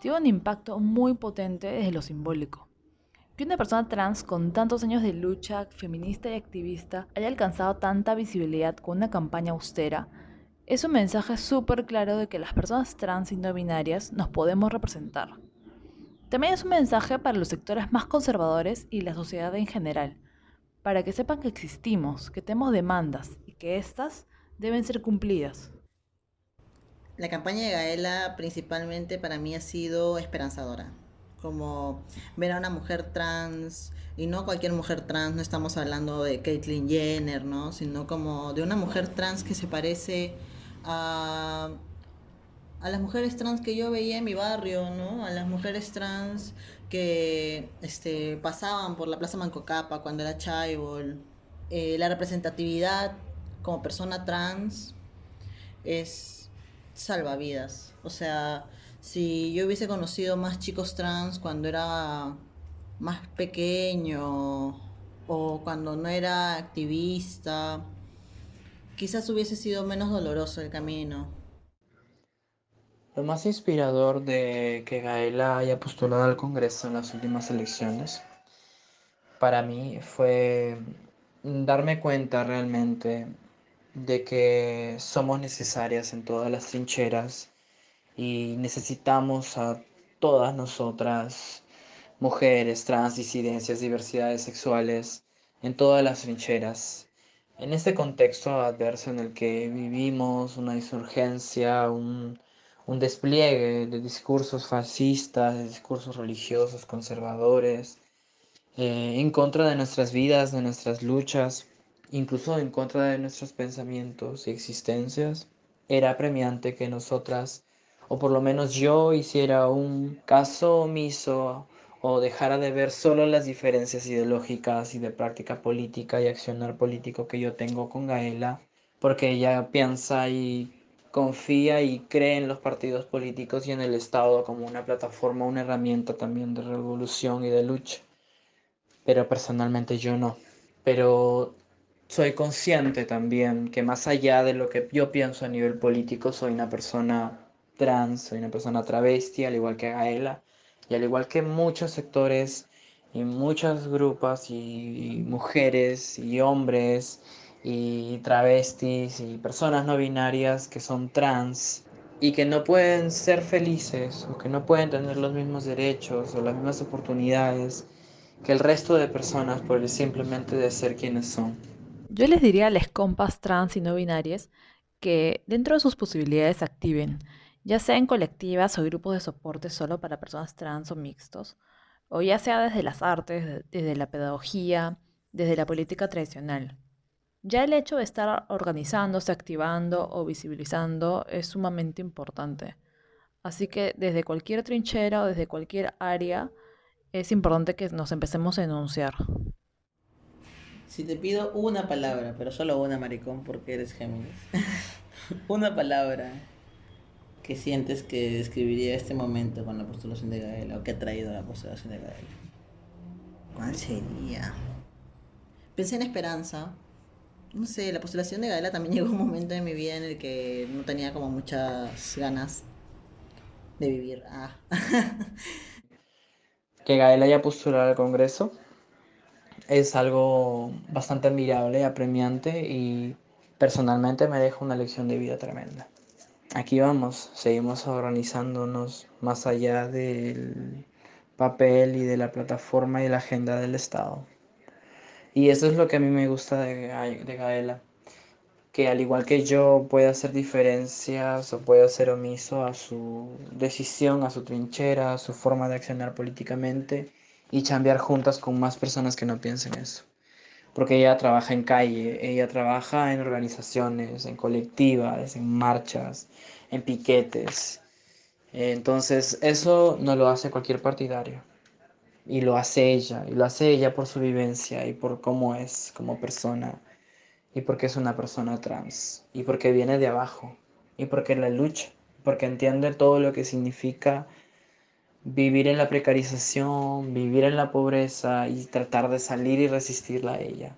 tiene un impacto muy potente desde lo simbólico. Que una persona trans con tantos años de lucha feminista y activista haya alcanzado tanta visibilidad con una campaña austera es un mensaje súper claro de que las personas trans y no binarias nos podemos representar. También es un mensaje para los sectores más conservadores y la sociedad en general, para que sepan que existimos, que tenemos demandas y que éstas deben ser cumplidas. La campaña de Gaela principalmente para mí ha sido esperanzadora. Como ver a una mujer trans, y no cualquier mujer trans, no estamos hablando de Caitlyn Jenner, ¿no? Sino como de una mujer trans que se parece a, a las mujeres trans que yo veía en mi barrio, ¿no? A las mujeres trans que este, pasaban por la Plaza Mancocapa cuando era chaibol. Eh, la representatividad como persona trans es salvavidas. O sea, si yo hubiese conocido más chicos trans cuando era más pequeño o cuando no era activista, quizás hubiese sido menos doloroso el camino. Lo más inspirador de que Gaela haya postulado al Congreso en las últimas elecciones, para mí fue darme cuenta realmente de que somos necesarias en todas las trincheras y necesitamos a todas nosotras, mujeres, trans, disidencias, diversidades sexuales, en todas las trincheras. En este contexto adverso en el que vivimos, una insurgencia, un, un despliegue de discursos fascistas, de discursos religiosos, conservadores, eh, en contra de nuestras vidas, de nuestras luchas, incluso en contra de nuestros pensamientos y existencias, era premiante que nosotras, o por lo menos yo, hiciera un caso omiso o dejara de ver solo las diferencias ideológicas y de práctica política y accionar político que yo tengo con Gaela, porque ella piensa y confía y cree en los partidos políticos y en el Estado como una plataforma, una herramienta también de revolución y de lucha. Pero personalmente yo no. Pero soy consciente también que más allá de lo que yo pienso a nivel político, soy una persona trans, soy una persona travesti, al igual que Gaela, y al igual que muchos sectores y muchas grupos y mujeres y hombres y travestis y personas no binarias que son trans y que no pueden ser felices o que no pueden tener los mismos derechos o las mismas oportunidades que el resto de personas por el simplemente de ser quienes son. Yo les diría a las compas trans y no binarias que dentro de sus posibilidades activen, ya sea en colectivas o grupos de soporte solo para personas trans o mixtos, o ya sea desde las artes, desde la pedagogía, desde la política tradicional. Ya el hecho de estar organizándose, activando o visibilizando es sumamente importante. Así que desde cualquier trinchera o desde cualquier área es importante que nos empecemos a enunciar. Si te pido una palabra, pero solo una, maricón, porque eres Géminis. una palabra que sientes que describiría este momento con la postulación de Gaela o que ha traído la postulación de Gaela. ¿Cuál sería? Pensé en esperanza. No sé, la postulación de Gaela también llegó un momento en mi vida en el que no tenía como muchas ganas de vivir. Ah. que Gael haya postulado al Congreso es algo bastante admirable, apremiante y personalmente me deja una lección de vida tremenda. Aquí vamos, seguimos organizándonos más allá del papel y de la plataforma y la agenda del Estado. Y eso es lo que a mí me gusta de, de Gaela que al igual que yo puede hacer diferencias o puede ser omiso a su decisión, a su trinchera, a su forma de accionar políticamente y chambear juntas con más personas que no piensen eso. Porque ella trabaja en calle, ella trabaja en organizaciones, en colectivas, en marchas, en piquetes. Entonces eso no lo hace cualquier partidario. Y lo hace ella, y lo hace ella por su vivencia y por cómo es como persona y porque es una persona trans y porque viene de abajo y porque la lucha, porque entiende todo lo que significa vivir en la precarización, vivir en la pobreza y tratar de salir y resistirla a ella.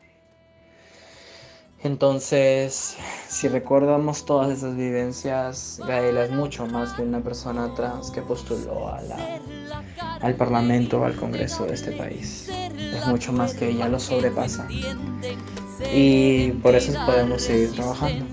Entonces, si recordamos todas esas vivencias, Gaela es mucho más que una persona trans que postuló a la, al Parlamento o al Congreso de este país. Es mucho más que ella lo sobrepasa y por eso podemos seguir trabajando.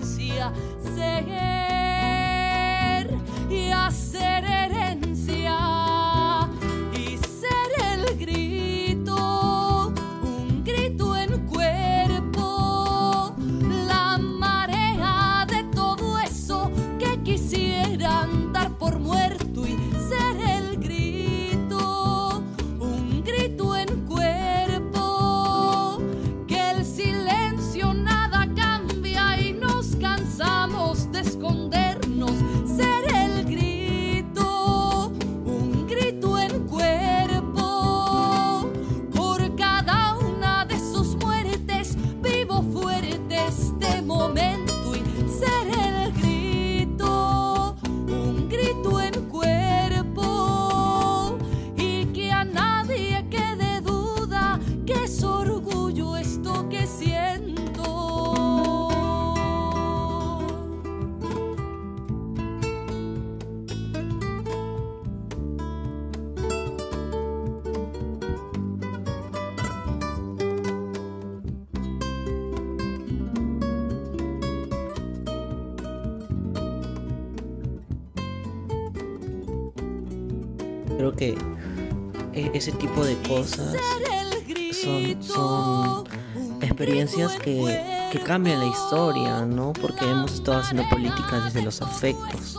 Ese tipo de cosas son, experiencias que, que, cambian la historia, ¿no? Porque hemos estado haciendo política desde los afectos,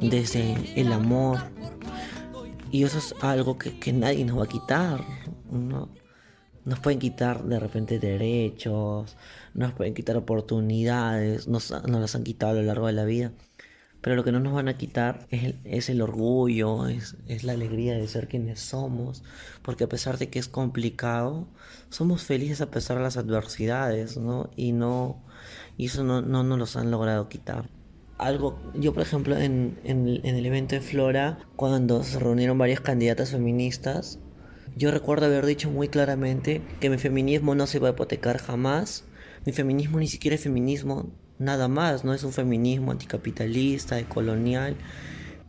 desde el amor. Y eso es algo que, que nadie nos va a quitar, ¿no? Nos pueden quitar de repente derechos, nos pueden quitar oportunidades, nos, nos las han quitado a lo largo de la vida pero lo que no nos van a quitar es el, es el orgullo, es, es, la alegría de ser quienes somos, porque a pesar de que es complicado, somos felices a pesar de las adversidades, ¿no? Y no, y eso no, no nos los han logrado quitar. Algo, yo por ejemplo en, en, en el evento de Flora, cuando se reunieron varias candidatas feministas, yo recuerdo haber dicho muy claramente que mi feminismo no se va a hipotecar jamás, mi feminismo ni siquiera es feminismo, nada más, no es un feminismo anticapitalista, colonial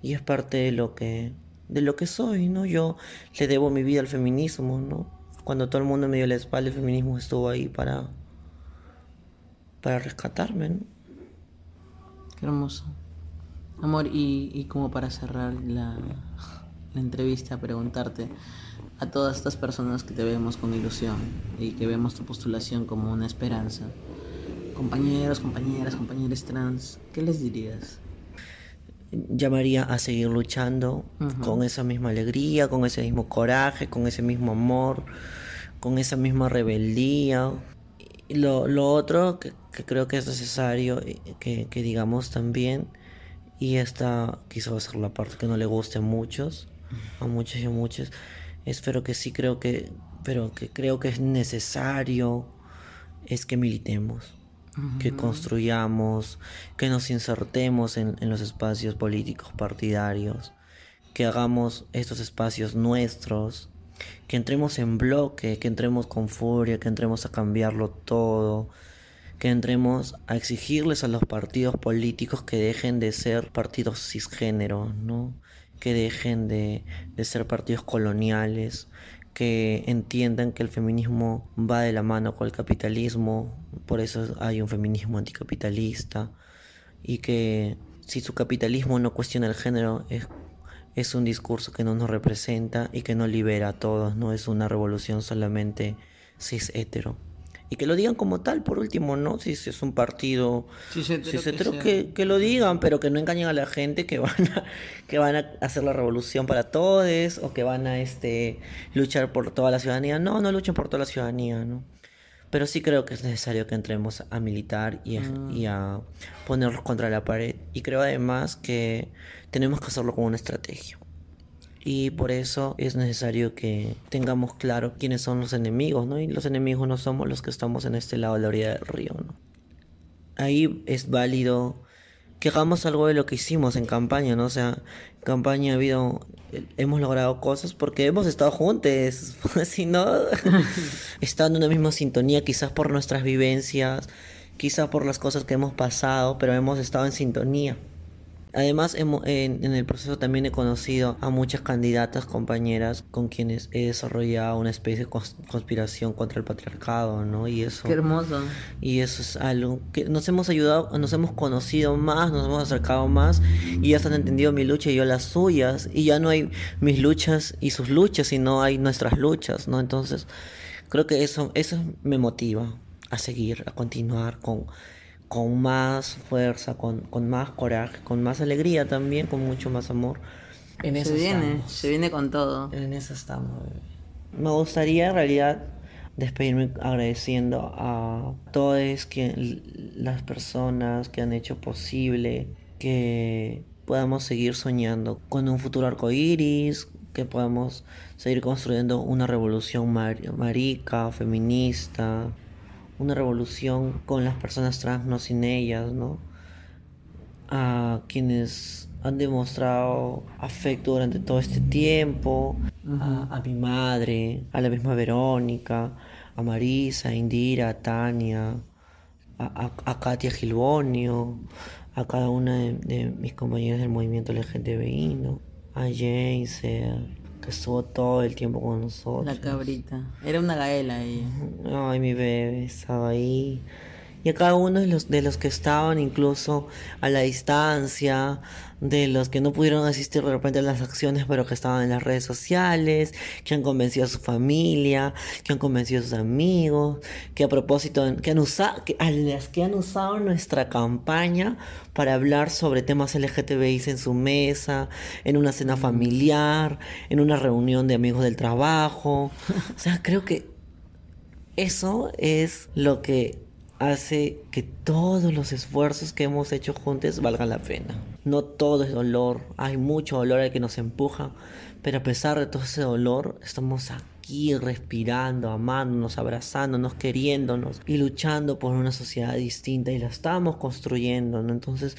y es parte de lo que de lo que soy, ¿no? Yo le debo mi vida al feminismo, ¿no? Cuando todo el mundo me dio la espalda, el feminismo estuvo ahí para para rescatarme, ¿no? Qué hermoso. Amor, y, y como para cerrar la entrevista, preguntarte a todas estas personas que te vemos con ilusión y que vemos tu postulación como una esperanza, compañeros, compañeras, compañeros trans, ¿qué les dirías? llamaría a seguir luchando con esa misma alegría, con ese mismo coraje, con ese mismo amor, con esa misma rebeldía. Y lo, lo otro que, que creo que es necesario eh, que, que digamos también, y esta quizá va a ser la parte que no le guste a muchos, a muchos y a muchos, es pero que sí creo que, pero que creo que es necesario es que militemos que construyamos, que nos insertemos en, en los espacios políticos partidarios, que hagamos estos espacios nuestros, que entremos en bloque, que entremos con furia, que entremos a cambiarlo todo, que entremos a exigirles a los partidos políticos que dejen de ser partidos cisgénero, ¿no? que dejen de, de ser partidos coloniales, que entiendan que el feminismo va de la mano con el capitalismo, por eso hay un feminismo anticapitalista, y que si su capitalismo no cuestiona el género, es, un discurso que no nos representa y que no libera a todos, no es una revolución solamente cis hetero. Y que lo digan como tal, por último, ¿no? Si es un partido Cis hetero cis que hetero, sea. que, que lo digan, pero que no engañen a la gente que van a, que van a hacer la revolución para todos o que van a este, luchar por toda la ciudadanía. No, no luchen por toda la ciudadanía, ¿no? Pero sí creo que es necesario que entremos a militar y a, Mm. y a ponerlos contra la pared. Y creo además que tenemos que hacerlo con una estrategia. Y por eso es necesario que tengamos claro quiénes son los enemigos, ¿no? Y los enemigos no somos los que estamos en este lado de la orilla del río, ¿no? Ahí es válido que hagamos algo de lo que hicimos en campaña, ¿no? O sea, en campaña ha habido, hemos logrado cosas porque hemos estado juntos, si no, estando en una misma sintonía, quizás por nuestras vivencias, quizás por las cosas que hemos pasado, pero hemos estado en sintonía. Además, en, en el proceso también he conocido a muchas candidatas, compañeras, con quienes he desarrollado una especie de cons- conspiración contra el patriarcado, ¿no? Y eso... Qué hermoso. Y eso es algo que nos hemos ayudado, nos hemos conocido más, nos hemos acercado más y ya se han entendido mi lucha y yo las suyas. Y ya no hay mis luchas y sus luchas, sino hay nuestras luchas, ¿no? Entonces, creo que eso, eso me motiva a seguir, a continuar con, con más fuerza, con, con más coraje, con más alegría también, con mucho más amor. En Se viene, estamos. se viene con todo. En eso estamos, bebé. Me gustaría en realidad despedirme agradeciendo a todas que, las personas que han hecho posible que podamos seguir soñando con un futuro arcoíris, que podamos seguir construyendo una revolución mar- marica, feminista, una revolución con las personas trans, no sin ellas, ¿no? a quienes han demostrado afecto durante todo este tiempo, a, mi madre, a la misma Verónica, a Marisa, a Indira, a Tania, a, a- a Katia Gilbonio, a cada una de, mis compañeros del movimiento LGTBI, ¿no? a James, que estuvo todo el tiempo con nosotros. La cabrita. Era una gaela ella. Ay, mi bebé estaba ahí. Y a cada uno de los, de los que estaban incluso a la distancia, de los que no pudieron asistir de repente a las acciones, pero que estaban en las redes sociales, que han convencido a su familia, que han convencido a sus amigos, que a propósito, que han usado, que, a las que han usado nuestra campaña para hablar sobre temas LGTBI en su mesa, en una cena familiar, en una reunión de amigos del trabajo. O sea, creo que eso es lo que hace que todos los esfuerzos que hemos hecho juntos valgan la pena. No todo es dolor, hay mucho dolor al que nos empuja, pero a pesar de todo ese dolor, estamos aquí respirando, amándonos, abrazándonos, queriéndonos y luchando por una sociedad distinta y la estamos construyendo, ¿no? Entonces,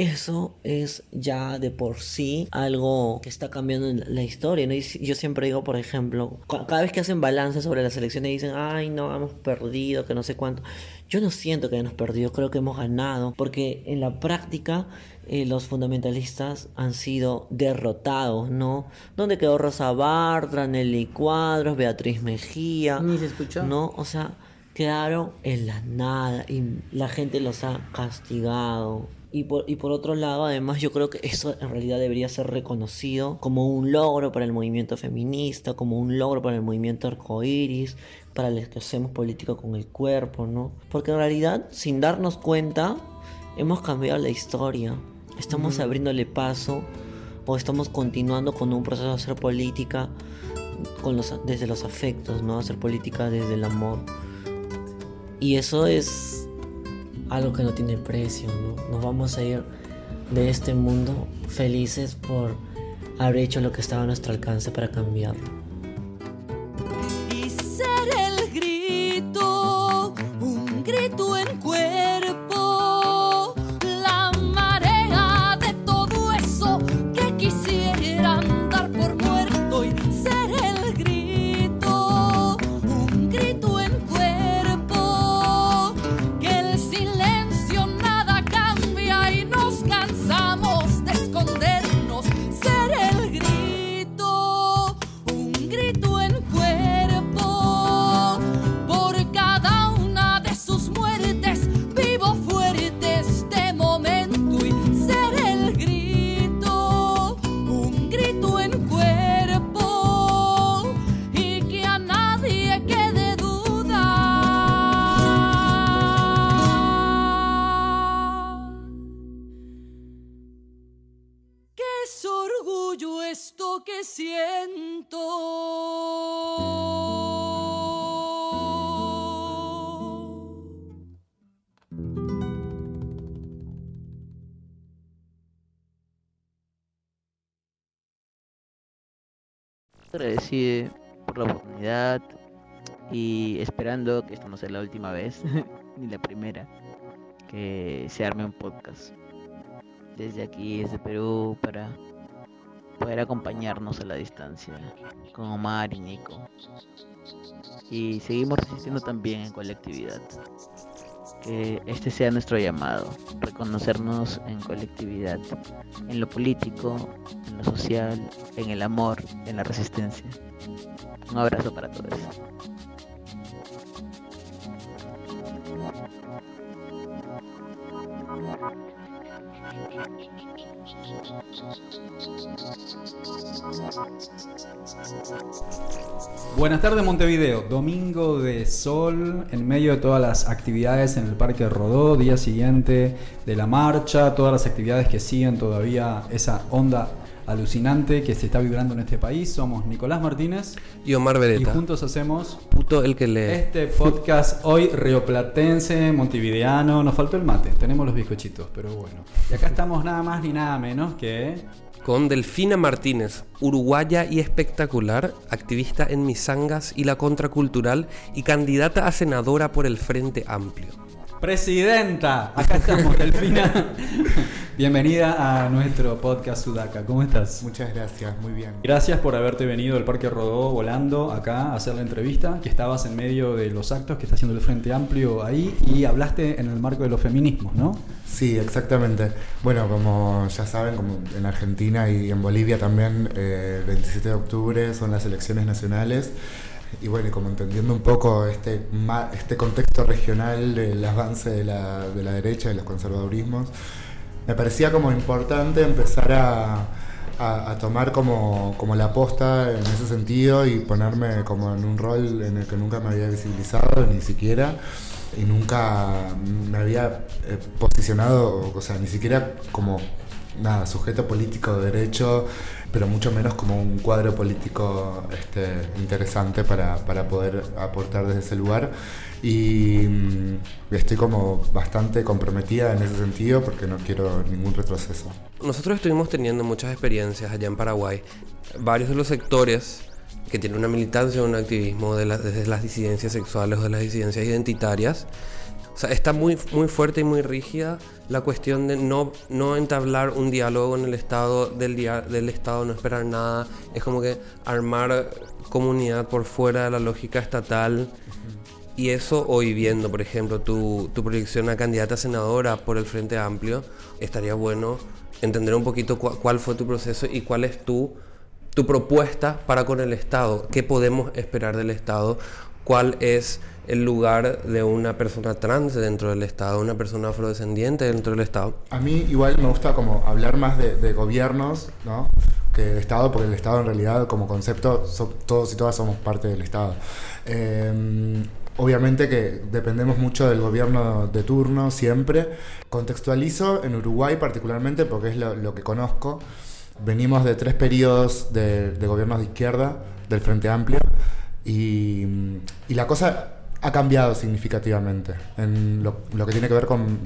eso es ya de por sí algo que está cambiando en la historia, ¿no? Y yo siempre digo, por ejemplo, cada vez que hacen balance sobre las elecciones dicen, ay, no, hemos perdido, que no sé cuánto. Yo no siento que hayamos perdido, creo que hemos ganado, porque en la práctica eh, los fundamentalistas han sido derrotados, ¿no? ¿Dónde quedó Rosa Bartra, Nelly Cuadros, Beatriz Mejía? Ni se escuchó. ¿No? O sea, quedaron en la nada y la gente los ha castigado. Y por, y por otro lado, además, yo creo que eso en realidad debería ser reconocido como un logro para el movimiento feminista, como un logro para el movimiento arcoíris, para los que hacemos política con el cuerpo, ¿no? Porque en realidad, sin darnos cuenta, hemos cambiado la historia. estamos abriéndole paso o estamos continuando con un proceso de hacer política con los, desde los afectos, ¿no? Hacer política desde el amor. Y eso es algo que no tiene precio, ¿no? Nos vamos a ir de este mundo felices por haber hecho lo que estaba a nuestro alcance para cambiarlo. Que siento agradecido por la oportunidad y esperando que esta no sea la última vez, ni la primera, que se arme un podcast. Desde aquí, desde Perú, para poder acompañarnos a la distancia con Omar y Nico. Y seguimos resistiendo también en colectividad. Que este sea nuestro llamado, reconocernos en colectividad, en lo político, en lo social, en el amor, en la resistencia. Un abrazo para todos. Buenas tardes Montevideo, domingo de sol en medio de todas las actividades en el Parque Rodó, día siguiente de la marcha, todas las actividades que siguen todavía esa onda alucinante que se está vibrando en este país. Somos Nicolás Martínez y Omar Beretta. Y juntos hacemos Puto el que lee. este podcast hoy rioplatense, montevideano. Nos faltó el mate, tenemos los bizcochitos, pero bueno. Y acá estamos nada más ni nada menos que Con Delfina Martínez, uruguaya y espectacular, activista en Misangas y la contracultural y candidata a senadora por el Frente Amplio. Presidenta, acá estamos, Delfina. Bienvenida a nuestro podcast Sudaca. ¿Cómo estás? Muchas gracias, muy bien. Gracias por haberte venido al Parque Rodó volando acá a hacer la entrevista, que estabas en medio de los actos que está haciendo el Frente Amplio ahí y hablaste en el marco de los feminismos, ¿no? Sí, exactamente. Bueno, como ya saben, como en Argentina y en Bolivia también, eh, el 27 de octubre son las elecciones nacionales. Y bueno, como entendiendo un poco este, este contexto regional del avance de la, de la derecha, de los conservadurismos, me parecía como importante empezar a, a- a tomar como, como la posta en ese sentido y ponerme como en un rol en el que nunca me había visibilizado, ni siquiera, y nunca me había eh, posicionado, o sea, ni siquiera como nada, sujeto político de derecho, pero mucho menos como un cuadro político este, interesante para, para poder aportar desde ese lugar. Y mm, estoy como bastante comprometida en ese sentido porque no quiero ningún retroceso. Nosotros estuvimos teniendo muchas experiencias allá en Paraguay. Varios de los sectores que tienen una militancia un activismo de la- desde las disidencias sexuales o de las disidencias identitarias. Está muy, muy fuerte y muy rígida la cuestión de no, no entablar un diálogo en el Estado, del, del Estado no esperar nada. Es como que armar comunidad por fuera de la lógica estatal. Y eso hoy viendo, por ejemplo, tu, tu proyección a candidata a senadora por el Frente Amplio, estaría bueno entender un poquito cuál fue tu proceso y cuál es tu, tu propuesta para con el Estado. ¿Qué podemos esperar del Estado? ¿Cuál es el lugar de una persona trans dentro del Estado, una persona afrodescendiente dentro del Estado? A mí igual me gusta como hablar más de, de gobiernos, ¿no? Que de Estado, porque el Estado en realidad como concepto so- todos y todas somos parte del Estado. Eh, obviamente que dependemos mucho del gobierno de turno siempre. Contextualizo en Uruguay particularmente porque es lo, lo que conozco. Venimos de tres periodos de, de gobiernos de izquierda del Frente Amplio y, y la cosa ha cambiado significativamente en lo, lo que tiene que ver con,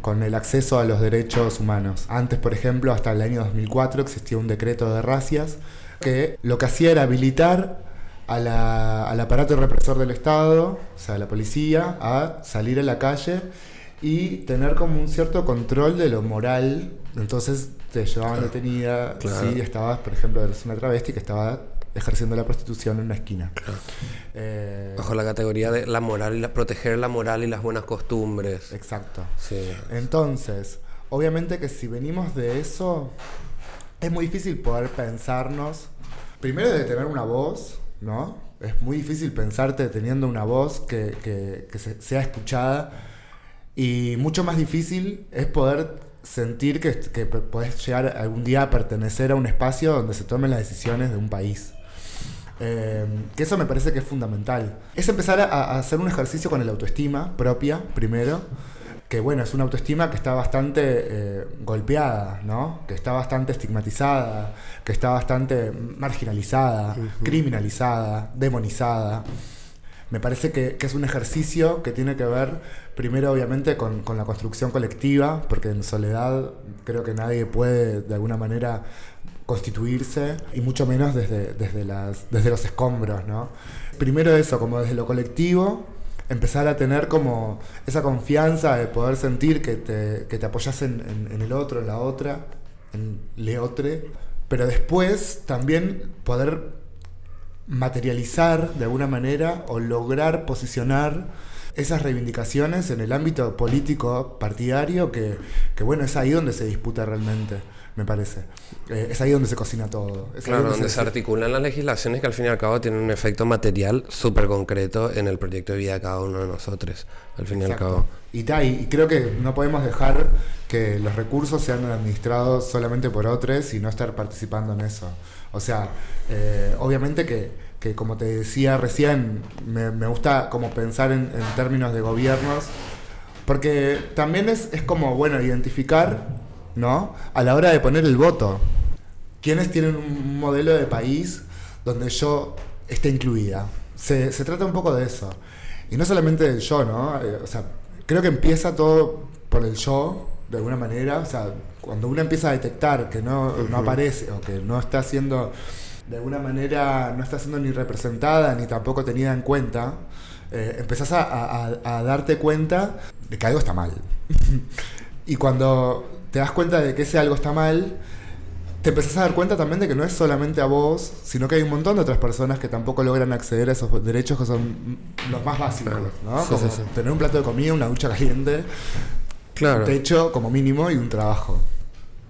con, el acceso a los derechos humanos. Antes, por ejemplo, hasta el año 2004 existía un decreto de racias que lo que hacía era habilitar a la, al aparato represor del Estado, o sea, a la policía, a salir a la calle y tener como un cierto control de lo moral. Entonces te llevaban detenida Claro. si estabas, por ejemplo, eres una travesti que estaba ejerciendo la prostitución en una esquina. Eh, Bajo la categoría de la moral y la, proteger la moral y las buenas costumbres. Exacto. Sí. Entonces, obviamente que si venimos de eso, es muy difícil poder pensarnos, primero de tener una voz, ¿no? Es muy difícil pensarte teniendo una voz que, que- que se- sea escuchada y mucho más difícil es poder sentir que, que podés llegar algún día a pertenecer a un espacio donde se tomen las decisiones de un país. Eh, que eso me parece que es fundamental. Es empezar a, a hacer un ejercicio con el autoestima propia, primero, que bueno, es una autoestima que está bastante eh, golpeada, ¿no? Que está bastante estigmatizada, que está bastante marginalizada, criminalizada, demonizada. Me parece que, que es un ejercicio que tiene que ver, primero obviamente, con, con la construcción colectiva, porque en soledad creo que nadie puede de alguna manera constituirse, y mucho menos desde, desde, las, desde los escombros, ¿no? Primero eso, como desde lo colectivo, empezar a tener como esa confianza de poder sentir que te, que te apoyas en, el otro, en la otra, en leotre, pero después también poder materializar de alguna manera o lograr posicionar esas reivindicaciones en el ámbito político partidario que, que, bueno, es ahí donde se disputa realmente, me parece. Eh, es ahí donde se cocina todo. Es Claro, donde se articulan las legislaciones que al fin y al cabo tienen un efecto material súper concreto en el proyecto de vida de cada uno de nosotros. Al fin y al Exacto. cabo. Y, ta, y creo que no podemos dejar que los recursos sean administrados solamente por otros y no estar participando en eso. O sea, eh, obviamente que, que, como te decía recién, me, me gusta como pensar en, en términos de gobiernos, porque también es, es como, bueno, identificar, ¿no? A la hora de poner el voto, quiénes tienen un modelo de país donde yo esté incluida. Se, se trata un poco de eso. Y no solamente del yo, ¿no? Eh, o sea, creo que empieza todo por el yo, de alguna manera. O sea, cuando uno empieza a detectar que no, no aparece o que no está siendo, de alguna manera, no está siendo ni representada ni tampoco tenida en cuenta, eh, empezás a, a- a darte cuenta de que algo está mal. y cuando te das cuenta de que ese algo está mal, te empezás a dar cuenta también de que no es solamente a vos, sino que hay un montón de otras personas que tampoco logran acceder a esos derechos que son los más básicos, ¿no? Sí, Como sí, sí. tener un plato de comida, una ducha caliente, Claro. un techo como mínimo y un trabajo.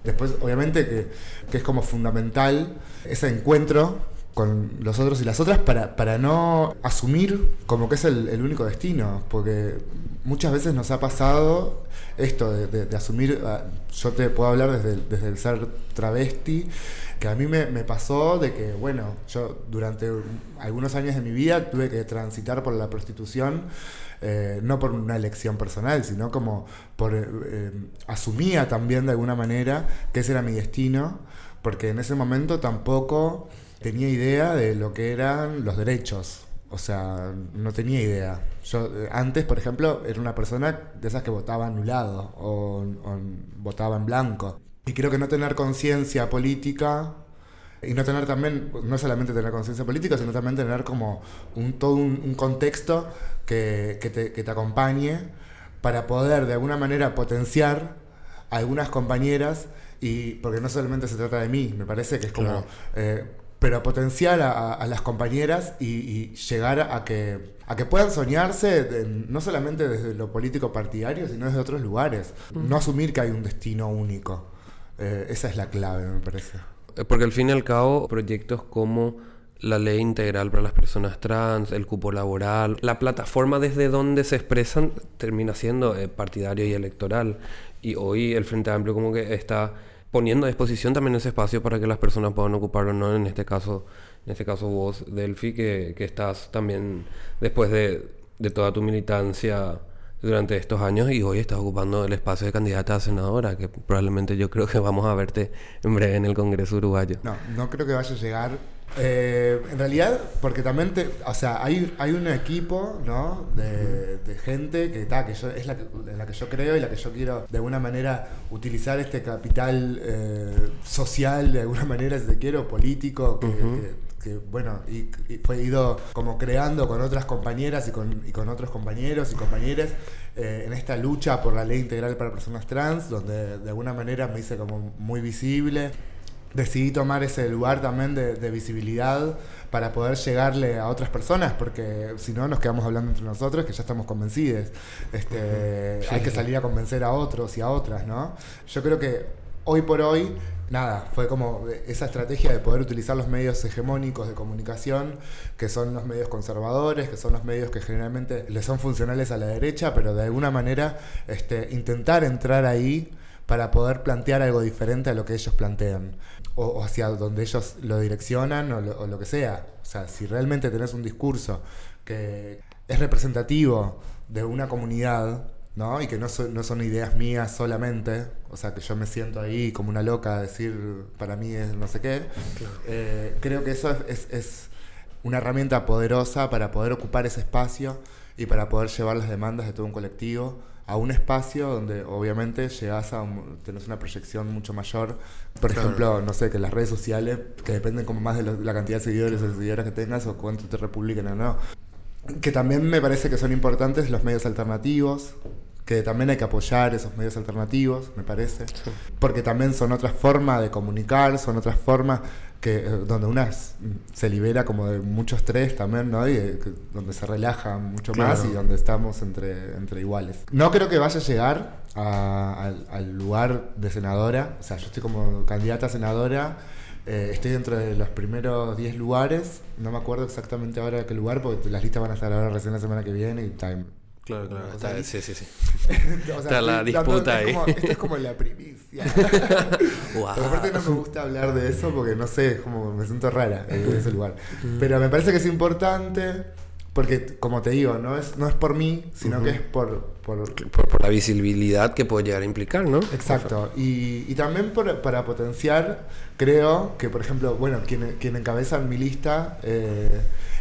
Después, obviamente, que, que es como fundamental ese encuentro con los otros y las otras para, para no asumir como que es el, el único destino, porque muchas veces nos ha pasado esto de, asumir, ah, yo te puedo hablar desde el, ser travesti, que a mí me, me pasó de que, bueno, yo durante algunos años de mi vida tuve que transitar por la prostitución, eh, no por una elección personal, sino como por eh, eh, asumía también de alguna manera que ese era mi destino, porque en ese momento tampoco tenía idea de lo que eran los derechos. O sea, no tenía idea. Yo eh, antes, por ejemplo, era una persona de esas que votaba anulado o, o votaba en blanco. Y creo que no tener conciencia política y no tener también, no solamente tener conciencia política, sino también tener como un, todo un, un contexto que, que te, que te acompañe para poder de alguna manera potenciar a algunas compañeras y porque no solamente se trata de mí, me parece que es como Claro. eh, pero potenciar a, las compañeras y, y llegar a que a que puedan soñarse de- no solamente desde lo político partidario, sino desde otros lugares. Mm. No asumir que hay un destino único. Eh, esa es la clave, me parece. Eh, Porque al fin y al cabo, proyectos como la ley integral para las personas trans, el cupo laboral, la plataforma desde donde se expresan termina siendo eh, partidario y electoral. Y hoy el Frente Amplio como que está poniendo a disposición también ese espacio para que las personas puedan ocuparlo, ¿no? En este caso, en este caso vos, Delphi, que, que estás también después de, de toda tu militancia durante estos años y hoy estás ocupando el espacio de candidata a senadora, que probablemente yo creo que vamos a verte en breve en el Congreso uruguayo. No, no creo que vaya a llegar. Eh, en realidad, porque también, te, o sea, hay, hay un equipo, ¿no? De, de gente que, ta, que yo, es la que, en la que yo creo y la que yo quiero, de alguna manera, utilizar este capital eh, social, de alguna manera, si te quiero, político, que, que- que, bueno, y, y fue ido como creando con otras compañeras y con, y con otros compañeros y compañeras eh, en esta lucha por la ley integral para personas trans, donde de alguna manera me hice como muy visible. Decidí tomar ese lugar también de, de visibilidad para poder llegarle a otras personas, porque si no nos quedamos hablando entre nosotros que ya estamos convencidos. Este, Sí. Hay que salir a convencer a otros y a otras, ¿no? Yo creo que hoy por hoy, nada, fue como esa estrategia de poder utilizar los medios hegemónicos de comunicación, que son los medios conservadores, que son los medios que generalmente le son funcionales a la derecha, pero de alguna manera este, intentar entrar ahí para poder plantear algo diferente a lo que ellos plantean, o, o hacia donde ellos lo direccionan o lo, o lo que sea. O sea, si realmente tenés un discurso que es representativo de una comunidad, ¿no? Y que no son, no son ideas mías solamente, o sea, que yo me siento ahí como una loca a decir, para mí es no sé qué, eh, creo que eso es, es- es una herramienta poderosa para poder ocupar ese espacio y para poder llevar las demandas de todo un colectivo a un espacio donde obviamente llegas a tenés una proyección mucho mayor. Por Claro. ejemplo, no sé, que las redes sociales, que dependen como más de lo- la cantidad de seguidores o de seguidoras que tengas o cuánto te republiquen o no. Que también me parece que son importantes los medios alternativos, que también hay que apoyar esos medios alternativos, me parece. Porque también son otras formas de comunicar, son otras formas que, eh, donde una se libera como de mucho estrés también, ¿no? Y eh, que- donde se relaja mucho más y donde estamos entre, entre iguales. No creo que vaya a llegar a- al, al lugar de senadora, o sea, yo estoy como candidata a senadora. eh, estoy dentro de los primeros 10 lugares, no me acuerdo exactamente ahora qué lugar, porque las listas van a estar ahora recién la semana que viene y time. Claro, claro. O está- sea, sí, sí, sí. o sea, está la estoy dando- disputa es ahí. como- esto es como la primicia. Pero aparte no me gusta hablar de eso porque no sé, es como me siento rara en ese lugar. Pero me parece que es importante porque, como te digo, no es, no es por mí, sino que es por, por, Por, por la visibilidad que puede llegar a implicar, ¿no? Exacto. Y, y también por- para potenciar, creo que, por ejemplo, bueno, quien, quien encabeza mi lista eh,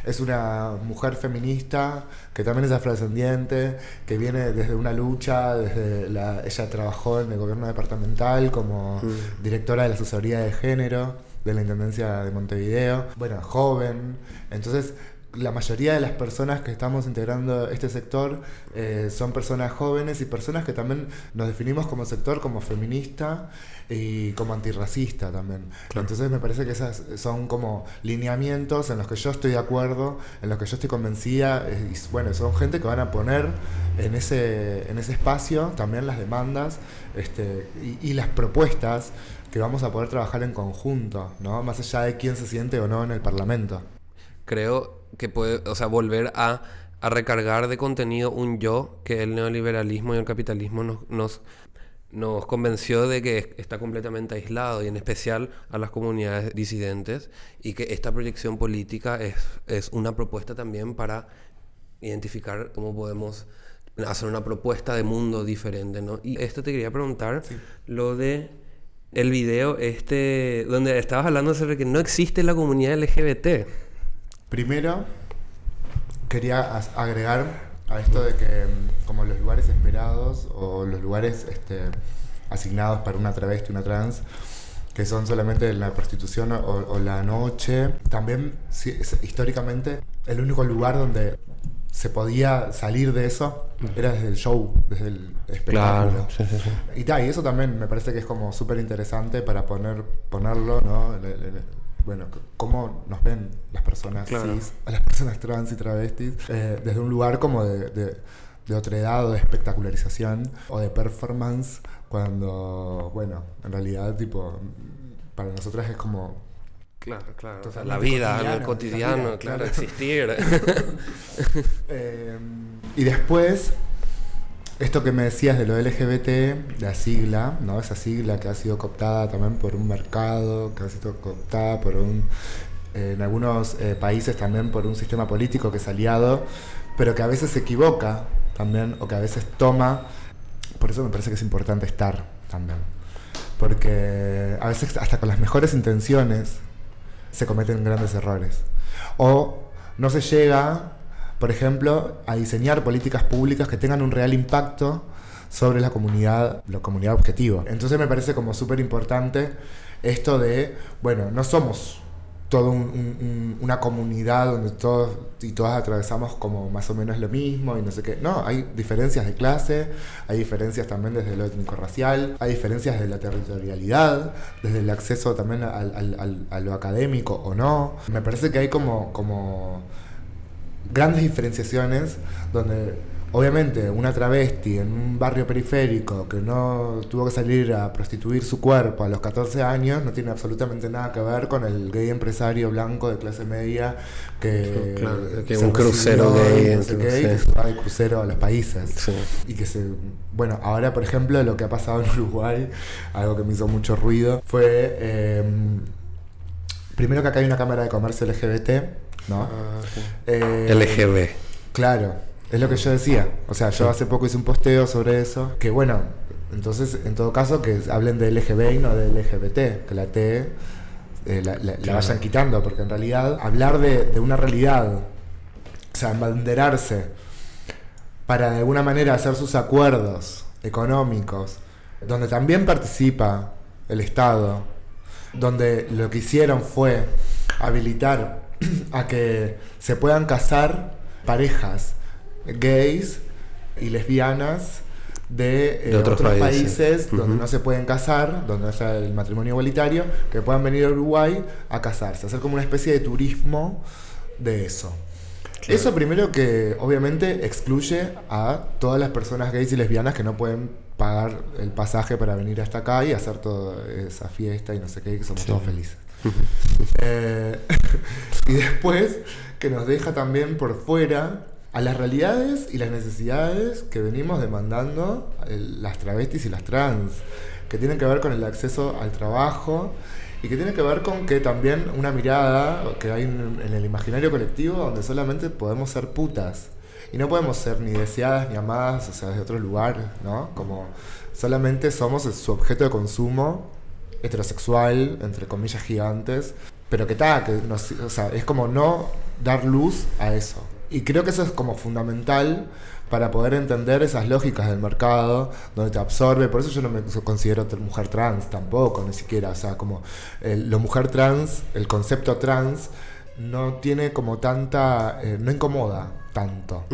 es una mujer feminista que también es afrodescendiente, que viene desde una lucha, desde la, ella trabajó en el gobierno departamental como Mm. directora de la asesoría de género de la Intendencia de Montevideo, bueno, joven, entonces la mayoría de las personas que estamos integrando este sector eh, son personas jóvenes y personas que también nos definimos como sector como feminista y como antirracista también. Entonces me parece que esas son como lineamientos en los que yo estoy de acuerdo, en los que yo estoy convencida eh, y bueno, son gente que van a poner en ese, en ese espacio también las demandas este, y, y las propuestas que vamos a poder trabajar en conjunto, ¿no? Más allá de quién se siente o no en el Parlamento. Creo que puede, o sea, volver a, a recargar de contenido un yo que el neoliberalismo y el capitalismo nos, nos, nos convenció de que está completamente aislado y en especial a las comunidades disidentes y que esta proyección política es, es una propuesta también para identificar cómo podemos hacer una propuesta de mundo diferente, ¿no? Y esto te quería preguntar, lo de el video este donde estabas hablando sobre que no existe la comunidad LGBT. Primero, quería agregar a esto de que mm, como los lugares esperados o los lugares este, asignados para una travesti, una trans, que son solamente la prostitución o, o la noche, también sí, es- históricamente el único lugar donde se podía salir de eso era desde el show, desde el espectáculo. Claro, sí, sí, sí. Y, ta, y eso también me parece que es como súper interesante para poner, ponerlo, ¿no? Bueno, cómo nos ven las personas Claro. cis, a las personas trans y travestis, eh, desde un lugar como de, de, de otredad o de espectacularización o de performance, cuando, bueno, en realidad, tipo, para nosotras es como Claro, claro. O sea, la vida, el cotidiano, vida, claro, claro. existir. Eh, y después, esto que me decías de lo LGBT, la sigla, ¿no? Esa sigla que ha sido cooptada también por un mercado, que ha sido cooptada por un. eh, en algunos eh, países también por un sistema político que es aliado pero que a veces se equivoca también, o que a veces toma. Por eso me parece que es importante estar también. Porque a veces hasta con las mejores intenciones se cometen grandes errores. O no se llega, por ejemplo, a diseñar políticas públicas que tengan un real impacto sobre la comunidad, la comunidad objetivo. Entonces me parece como súper importante esto de, bueno, no somos toda una comunidad donde todos y todas atravesamos como más o menos lo mismo y no sé qué. No, hay diferencias de clase, hay diferencias también desde lo étnico-racial, hay diferencias de la territorialidad, desde el acceso también a lo académico o no. Me parece que hay como, como grandes diferenciaciones donde Obviamente, una travesti en un barrio periférico que no tuvo que salir a prostituir su cuerpo a los 14 años no tiene absolutamente nada que ver con el gay empresario blanco de clase media que, que un crucero gay, no sé qué, que se va de crucero a los países. Y que se. Bueno, ahora, por ejemplo, lo que ha pasado en Uruguay, algo que me hizo mucho ruido, fue. Em, primero que acá hay una cámara de comercio LGBT, ¿no? Ah, Eh, LGB. Claro. Es lo que yo decía. O sea, yo hace poco hice un posteo sobre eso. Que bueno, entonces, en todo caso, que hablen de LGB y no de LGBT. Que la T eh, la, la- la Claro. vayan quitando. Porque en realidad, hablar de, de una realidad, o sea, embanderarse para de alguna manera hacer sus acuerdos económicos, donde también participa el Estado, donde lo que hicieron fue habilitar a que se puedan casar parejas gays y lesbianas de, eh, De otros otros, países. países, donde no se pueden casar, donde no está el matrimonio igualitario, que puedan venir a Uruguay a casarse, hacer como una especie de turismo de eso. Eso primero que obviamente excluye a todas las personas gays y lesbianas que no pueden pagar el pasaje para venir hasta acá y hacer toda esa fiesta y no sé qué, que somos Sí. todos felices. Eh, y después que nos deja también por fuera a las realidades y las necesidades que venimos demandando el- las travestis y las trans, que tienen que ver con el acceso al trabajo y que tiene que ver con que también una mirada que hay en, en el imaginario colectivo donde solamente podemos ser putas y no podemos ser ni deseadas ni amadas, o sea, de otro lugar, ¿no? Como solamente somos su objeto de consumo heterosexual, entre comillas gigantes, pero que tal, que nos- o sea, es como no dar luz a eso. Y creo que eso es como fundamental para poder entender esas lógicas del mercado, donde te absorbe, por eso yo no me considero mujer trans tampoco, ni siquiera, o sea, como el, lo mujer trans, el concepto trans, no tiene como tanta, eh, no incomoda tanto,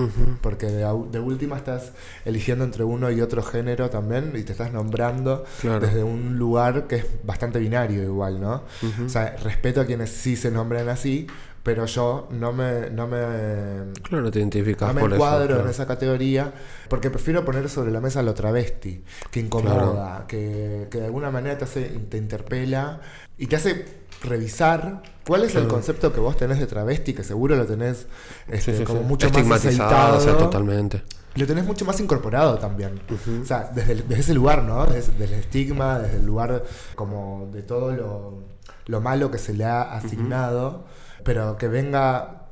porque de, última estás eligiendo entre uno y otro género también y te estás nombrando Claro. desde un lugar que es bastante binario igual, ¿no? O sea, respeto a quienes sí se nombran así, pero yo no me, no me, Claro, te identificas no me por eso, encuadro claro. en esa categoría porque prefiero poner sobre la mesa lo travesti, que incomoda, que, que de alguna manera te, hace, te interpela y te hace revisar cuál es el concepto que vos tenés de travesti, que seguro lo tenés este, Sí, sí, como sí. mucho más aceitado. o sea, totalmente. Lo tenés mucho más incorporado también. O sea, desde, el- desde ese lugar, ¿no? Desde, desde el estigma, desde el lugar como de todo lo, lo malo que se le ha asignado, pero que venga.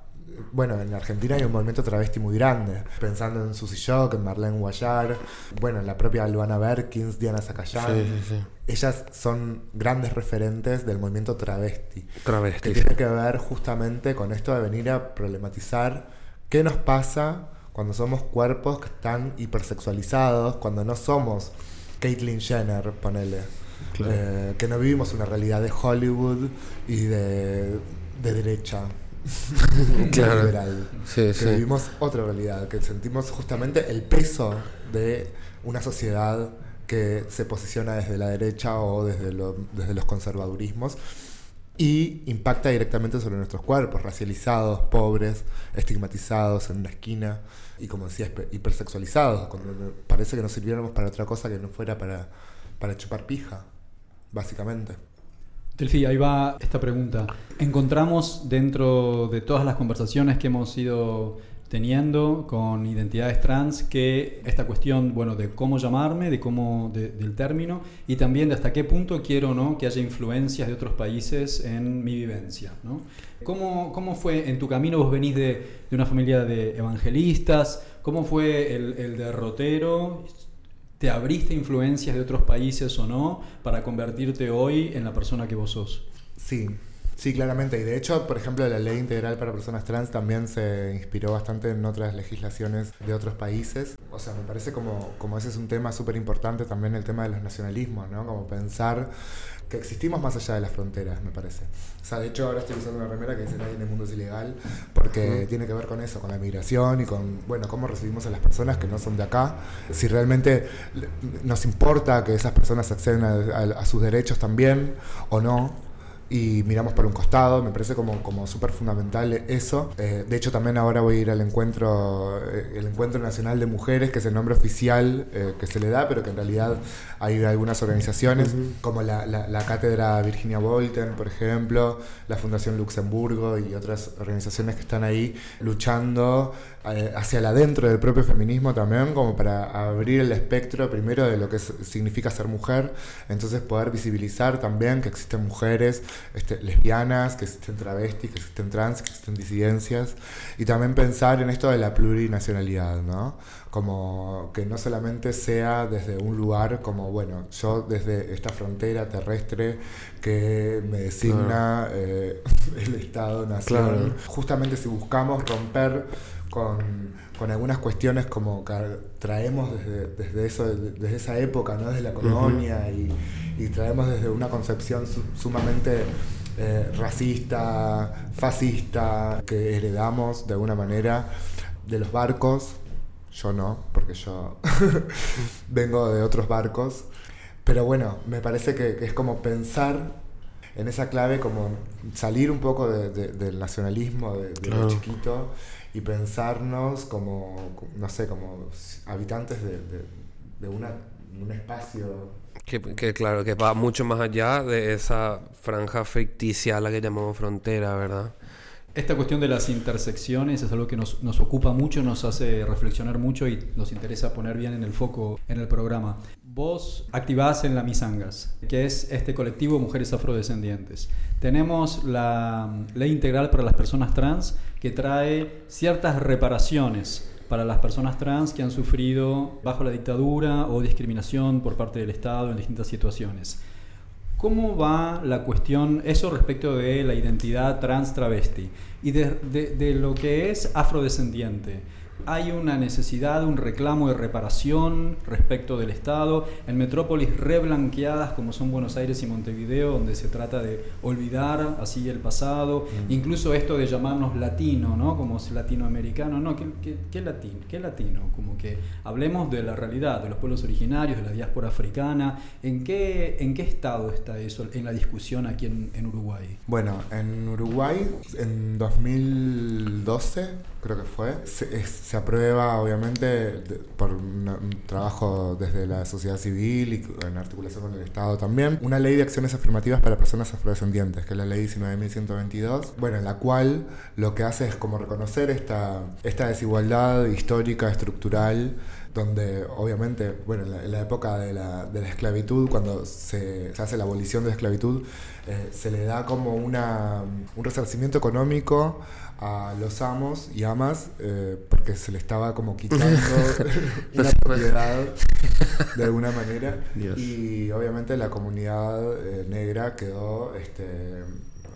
Bueno, en Argentina hay un movimiento travesti muy grande, pensando en Susy Shock, en Marlene Guayar, bueno, en la propia Luana Berkins, Diana Zacayán. Sí, sí, sí. Ellas son grandes referentes del movimiento travesti. Travesti, Que tiene que ver justamente con esto de venir a problematizar qué nos pasa cuando somos cuerpos que están hipersexualizados, cuando no somos Caitlyn Jenner, ponele. Claro. Eh, que no vivimos una realidad de Hollywood y de, de derecha. Claro. liberal. Sí, que sí. vivimos otra realidad, que sentimos justamente el peso de una sociedad que se posiciona desde la derecha o desde, lo- desde los conservadurismos y impacta directamente sobre nuestros cuerpos, racializados, pobres, estigmatizados en una esquina y como decía, hipersexualizados, cuando parece que no sirviéramos para otra cosa que no fuera para, para chupar pija, básicamente. Delfi, ahí va esta pregunta. Encontramos dentro de todas las conversaciones que hemos ido teniendo con identidades trans que esta cuestión, bueno, de cómo llamarme, de cómo, del término y también de hasta qué punto quiero no que haya influencias de otros países en mi vivencia, ¿no? ¿Cómo, ¿Cómo, fue en tu camino? Vos venís de, de una familia de evangelistas, ¿cómo fue el derrotero? ¿Te abriste influencias de otros países o no para convertirte hoy en la persona que vos sos? Sí, Sí, claramente. Y de hecho, por ejemplo, la ley integral para personas trans también se inspiró bastante en otras legislaciones de otros países. O sea, me parece como, como ese es un tema súper importante también el tema de los nacionalismos, ¿no? Como pensar que existimos más allá de las fronteras, me parece. O sea, de hecho ahora estoy usando una remera que dice nadie en el mundo es ilegal, porque tiene que ver con eso, con la migración y con, bueno, cómo recibimos a las personas que no son de acá. Si realmente nos importa que esas personas accedan a sus derechos también o no y miramos para un costado, me parece como, como súper fundamental eso. Eh, de hecho, también ahora voy a ir al encuentro, eh, el Encuentro Nacional de Mujeres, que es el nombre oficial eh, que se le da, pero que en realidad hay algunas organizaciones, como la, la, Cátedra Virginia Bolten, por ejemplo, la Fundación Luxemburgo y otras organizaciones que están ahí luchando hacia el adentro del propio feminismo también, como para abrir el espectro primero de lo que significa ser mujer, entonces poder visibilizar también que existen mujeres este, lesbianas, que existen travestis, que existen trans, que existen disidencias, y también pensar en esto de la plurinacionalidad, ¿no? Como que no solamente sea desde un lugar como, bueno, yo desde esta frontera terrestre que me designa eh, el Estado-Nación, justamente si buscamos romper con, con, algunas cuestiones como que traemos desde, desde, eso, desde esa época, ¿no? desde la colonia y, y, traemos desde una concepción sumamente eh, racista, fascista, que heredamos de alguna manera de los barcos. Yo no, porque yo vengo de otros barcos. Pero bueno, me parece que, que es como pensar en esa clave, como salir un poco del nacionalismo de, lo chiquito y pensarnos como, no sé, como habitantes de, de, una, un espacio. Que, que, claro, que va mucho más allá de esa franja ficticia a la que llamamos frontera, ¿verdad? Esta cuestión de las intersecciones es algo que nos, nos, ocupa mucho, nos hace reflexionar mucho y nos interesa poner bien en el foco en el programa. Vos activás en la Misangas, que es este colectivo Mujeres Afrodescendientes. Tenemos la Ley Integral para las Personas Trans que trae ciertas reparaciones para las personas trans que han sufrido bajo la dictadura o discriminación por parte del Estado en distintas situaciones. ¿Cómo va la cuestión, eso respecto de la identidad trans travesti y de, de lo que es afrodescendiente? Hay una necesidad, un reclamo de reparación respecto del Estado en metrópolis reblanqueadas como son Buenos Aires y Montevideo, donde se trata de olvidar así el pasado, mm. incluso esto de llamarnos latino, ¿no? Como latinoamericano, no, ¿qué, qué, latino? ¿Qué latino? Como que hablemos de la realidad, de los pueblos originarios, de la diáspora africana, ¿en qué, en qué estado está eso en la discusión aquí en, en Uruguay? Bueno, en Uruguay en 2012 creo que fue, se, aprueba obviamente por un, trabajo desde la sociedad civil y en articulación con el Estado también, una ley de acciones afirmativas para personas afrodescendientes, que es la ley 19.122, bueno, en la cual lo que hace es como reconocer esta, esta desigualdad histórica, estructural, donde obviamente, bueno, en la, época de la, de la, esclavitud, cuando se, se, hace la abolición de la esclavitud, eh, se le da como una, un resarcimiento económico a los amos y amas eh, porque se le estaba como quitando la propiedad de alguna manera y obviamente la comunidad eh, negra quedó este,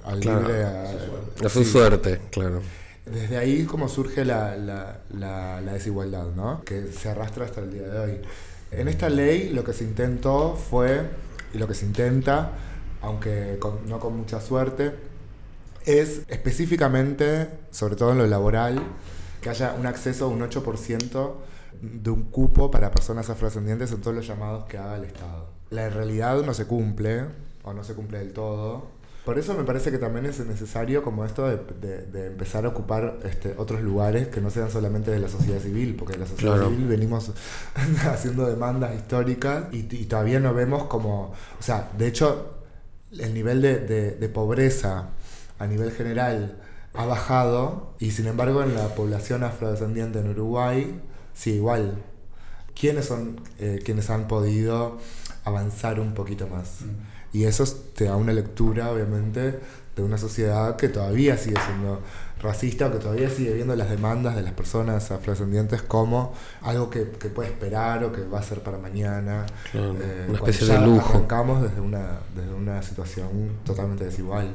al libre a, su suerte, claro. Desde ahí como surge la, la, la, desigualdad, ¿no? que se arrastra hasta el día de hoy. En esta ley lo que se intentó fue, y lo que se intenta, aunque no con mucha suerte, es específicamente, sobre todo en lo laboral, que haya un acceso a un 8% de un cupo para personas afrodescendientes en todos los llamados que haga el Estado. La realidad no se cumple, o no se cumple del todo. Por eso me parece que también es necesario como esto de, empezar a ocupar este, otros lugares que no sean solamente de la sociedad civil, porque de la sociedad civil venimos haciendo demandas históricas y, y, todavía no vemos como, o sea, de hecho, el nivel de, pobreza a nivel general ha bajado y sin embargo en la población afrodescendiente en Uruguay, sí, igual. ¿Quiénes son eh, quienes han podido avanzar un poquito más? Y eso te da una lectura, obviamente, de una sociedad que todavía sigue siendo racista o que todavía sigue viendo las demandas de las personas afrodescendientes como algo que, que puede esperar o que va a ser para mañana. Claro, Eh, una especie de lujo. Arrancamos desde una, desde una situación totalmente desigual.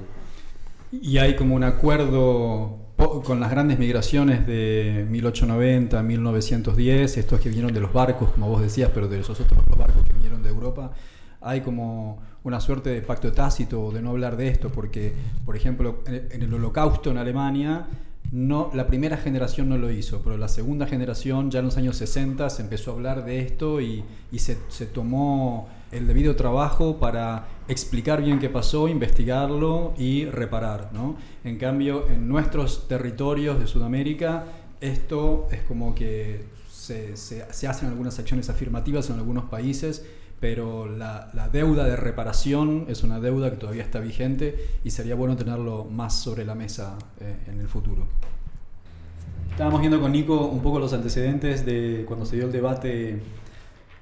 Y hay como un acuerdo con las grandes migraciones de 1890, 1910, estos que vinieron de los barcos, como vos decías, pero de esos otros barcos que vinieron de Europa, hay como una suerte de pacto tácito de no hablar de esto, porque, por ejemplo, en el holocausto en Alemania, no, la primera generación no lo hizo, pero la segunda generación, ya en los años 60, se empezó a hablar de esto y, y se, se tomó el debido trabajo para explicar bien qué pasó, investigarlo y reparar. ¿no? En cambio, en nuestros territorios de Sudamérica, esto es como que se, hacen algunas acciones afirmativas en algunos países, pero la, la deuda de reparación es una deuda que todavía está vigente y sería bueno tenerlo más sobre la mesa eh, en el futuro. Estábamos viendo con Nico un poco los antecedentes de cuando se dio el debate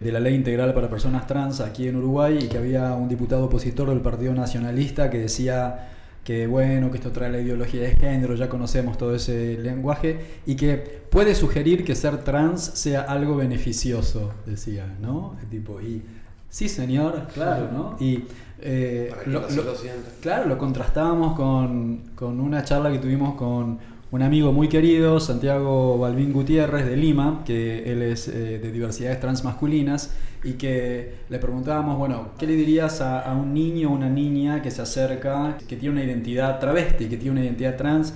de la ley integral para personas trans aquí en Uruguay y que había un diputado opositor del Partido Nacionalista que decía que bueno, que esto trae la ideología de género, ya conocemos todo ese lenguaje y que puede sugerir que ser trans sea algo beneficioso, decía, ¿no? Tipo, y sí señor, claro, ¿no? Y eh, lo- lo-. Claro, lo contrastábamos con, con una charla que tuvimos con un amigo muy querido, Santiago Balbín Gutiérrez de Lima, que él es eh, de diversidades transmasculinas, y que le preguntábamos, bueno, ¿qué le dirías a un niño o una niña que se acerca, que tiene una identidad travesti, que tiene una identidad trans?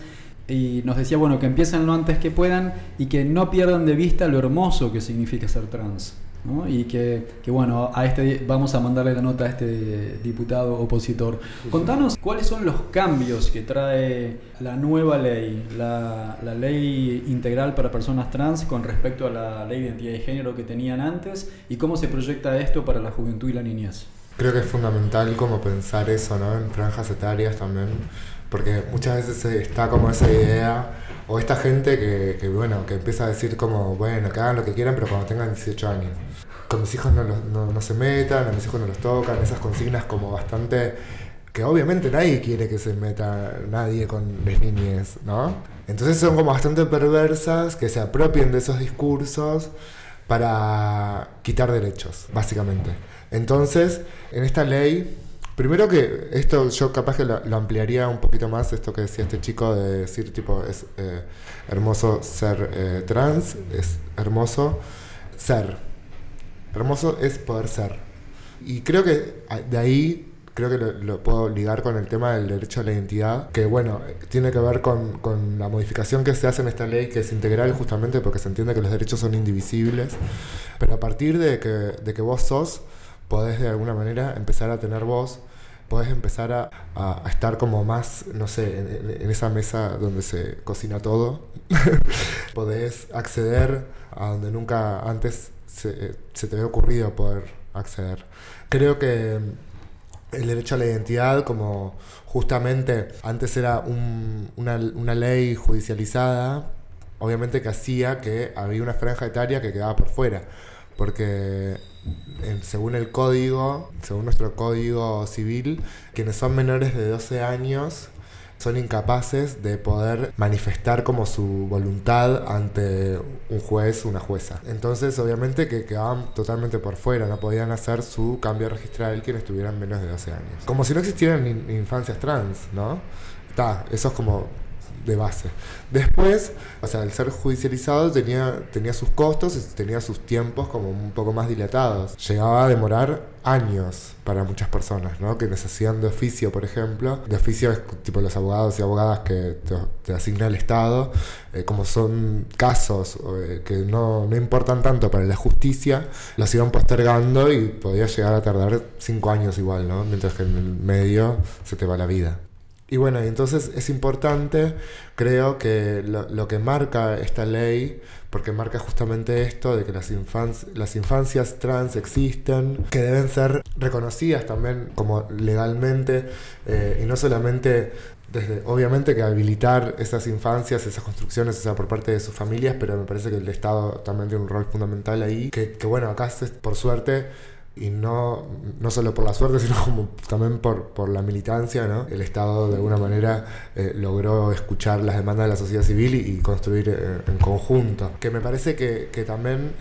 Y nos decía, bueno, que empiecen lo antes que puedan y que no pierdan de vista lo hermoso que significa ser trans. ¿No? Y que, que, bueno, a este vamos a mandarle la nota a este diputado opositor. Contanos cuáles son los cambios que trae la nueva ley, la, la ley integral para personas trans con respecto a la ley de identidad de género que tenían antes y cómo se proyecta esto para la juventud y la niñez. Creo que es fundamental como pensar eso, ¿no? En franjas etarias también, porque muchas veces se- está como esa idea, o esta gente que, que, bueno, que empieza a decir como, bueno, que hagan lo que quieran, pero cuando tengan 18 años. Con mis hijos no, no, no se metan, a mis hijos no los tocan, esas consignas como bastante... que obviamente nadie quiere que se meta nadie con las niñez, ¿no? Entonces son como bastante perversas que se apropien de esos discursos para quitar derechos, básicamente. Entonces, en esta ley, primero que esto yo capaz que lo, lo ampliaría un poquito más, esto que decía este chico de decir, tipo, es eh, hermoso ser eh, trans, es hermoso ser. Hermoso es poder ser. Y creo que a- de ahí creo que lo, puedo ligar con el tema del derecho a la identidad, que bueno, tiene que ver con, con la modificación que se hace en esta ley, que es integral justamente porque se entiende que los derechos son indivisibles, pero a partir de que, de que vos sos, podés de alguna manera empezar a tener voz, podés empezar a, a- estar como más, no sé, en- en esa mesa donde se cocina todo, podés acceder a donde nunca antes se, se te había ocurrido poder acceder. Creo que el derecho a la identidad, como justamente antes era un- una, una ley judicializada, obviamente que hacía que había una franja etaria que quedaba por fuera, porque según el código, según nuestro código civil, quienes son menores de 12 años son incapaces de poder manifestar como su voluntad ante un juez, una jueza. Entonces, obviamente que quedaban totalmente por fuera, no podían hacer su cambio registral quienes tuvieran menos de 12 años. Como si no existieran in- infancias trans, ¿no? Está, eso es como de base. Después, o sea, el ser judicializado tenía, tenía sus costos y tenía sus tiempos como un poco más dilatados. Llegaba a demorar años para muchas personas, ¿no? Que necesitan de oficio, por ejemplo. De oficio es tipo los abogados y abogadas que te, te asigna el Estado. eh, como son casos eh, que no, no importan tanto para la justicia, los iban postergando y podía llegar a tardar cinco años igual, ¿no? Mientras que en el medio se te va la vida. Y bueno, entonces es importante, creo que lo, lo que marca esta ley, porque marca justamente esto de que las, infancias las infancias trans existen, que deben ser reconocidas también como legalmente, eh, y no solamente desde, obviamente que habilitar esas infancias, esas construcciones, o sea, por parte de sus familias, pero me parece que el Estado también tiene un rol fundamental ahí, que, que bueno, acá por suerte y no, no solo por la suerte, sino como también por, por la militancia, ¿no? El Estado de alguna manera eh, logró escuchar las demandas de la sociedad civil y, construir eh, en conjunto. Que me parece que, que, también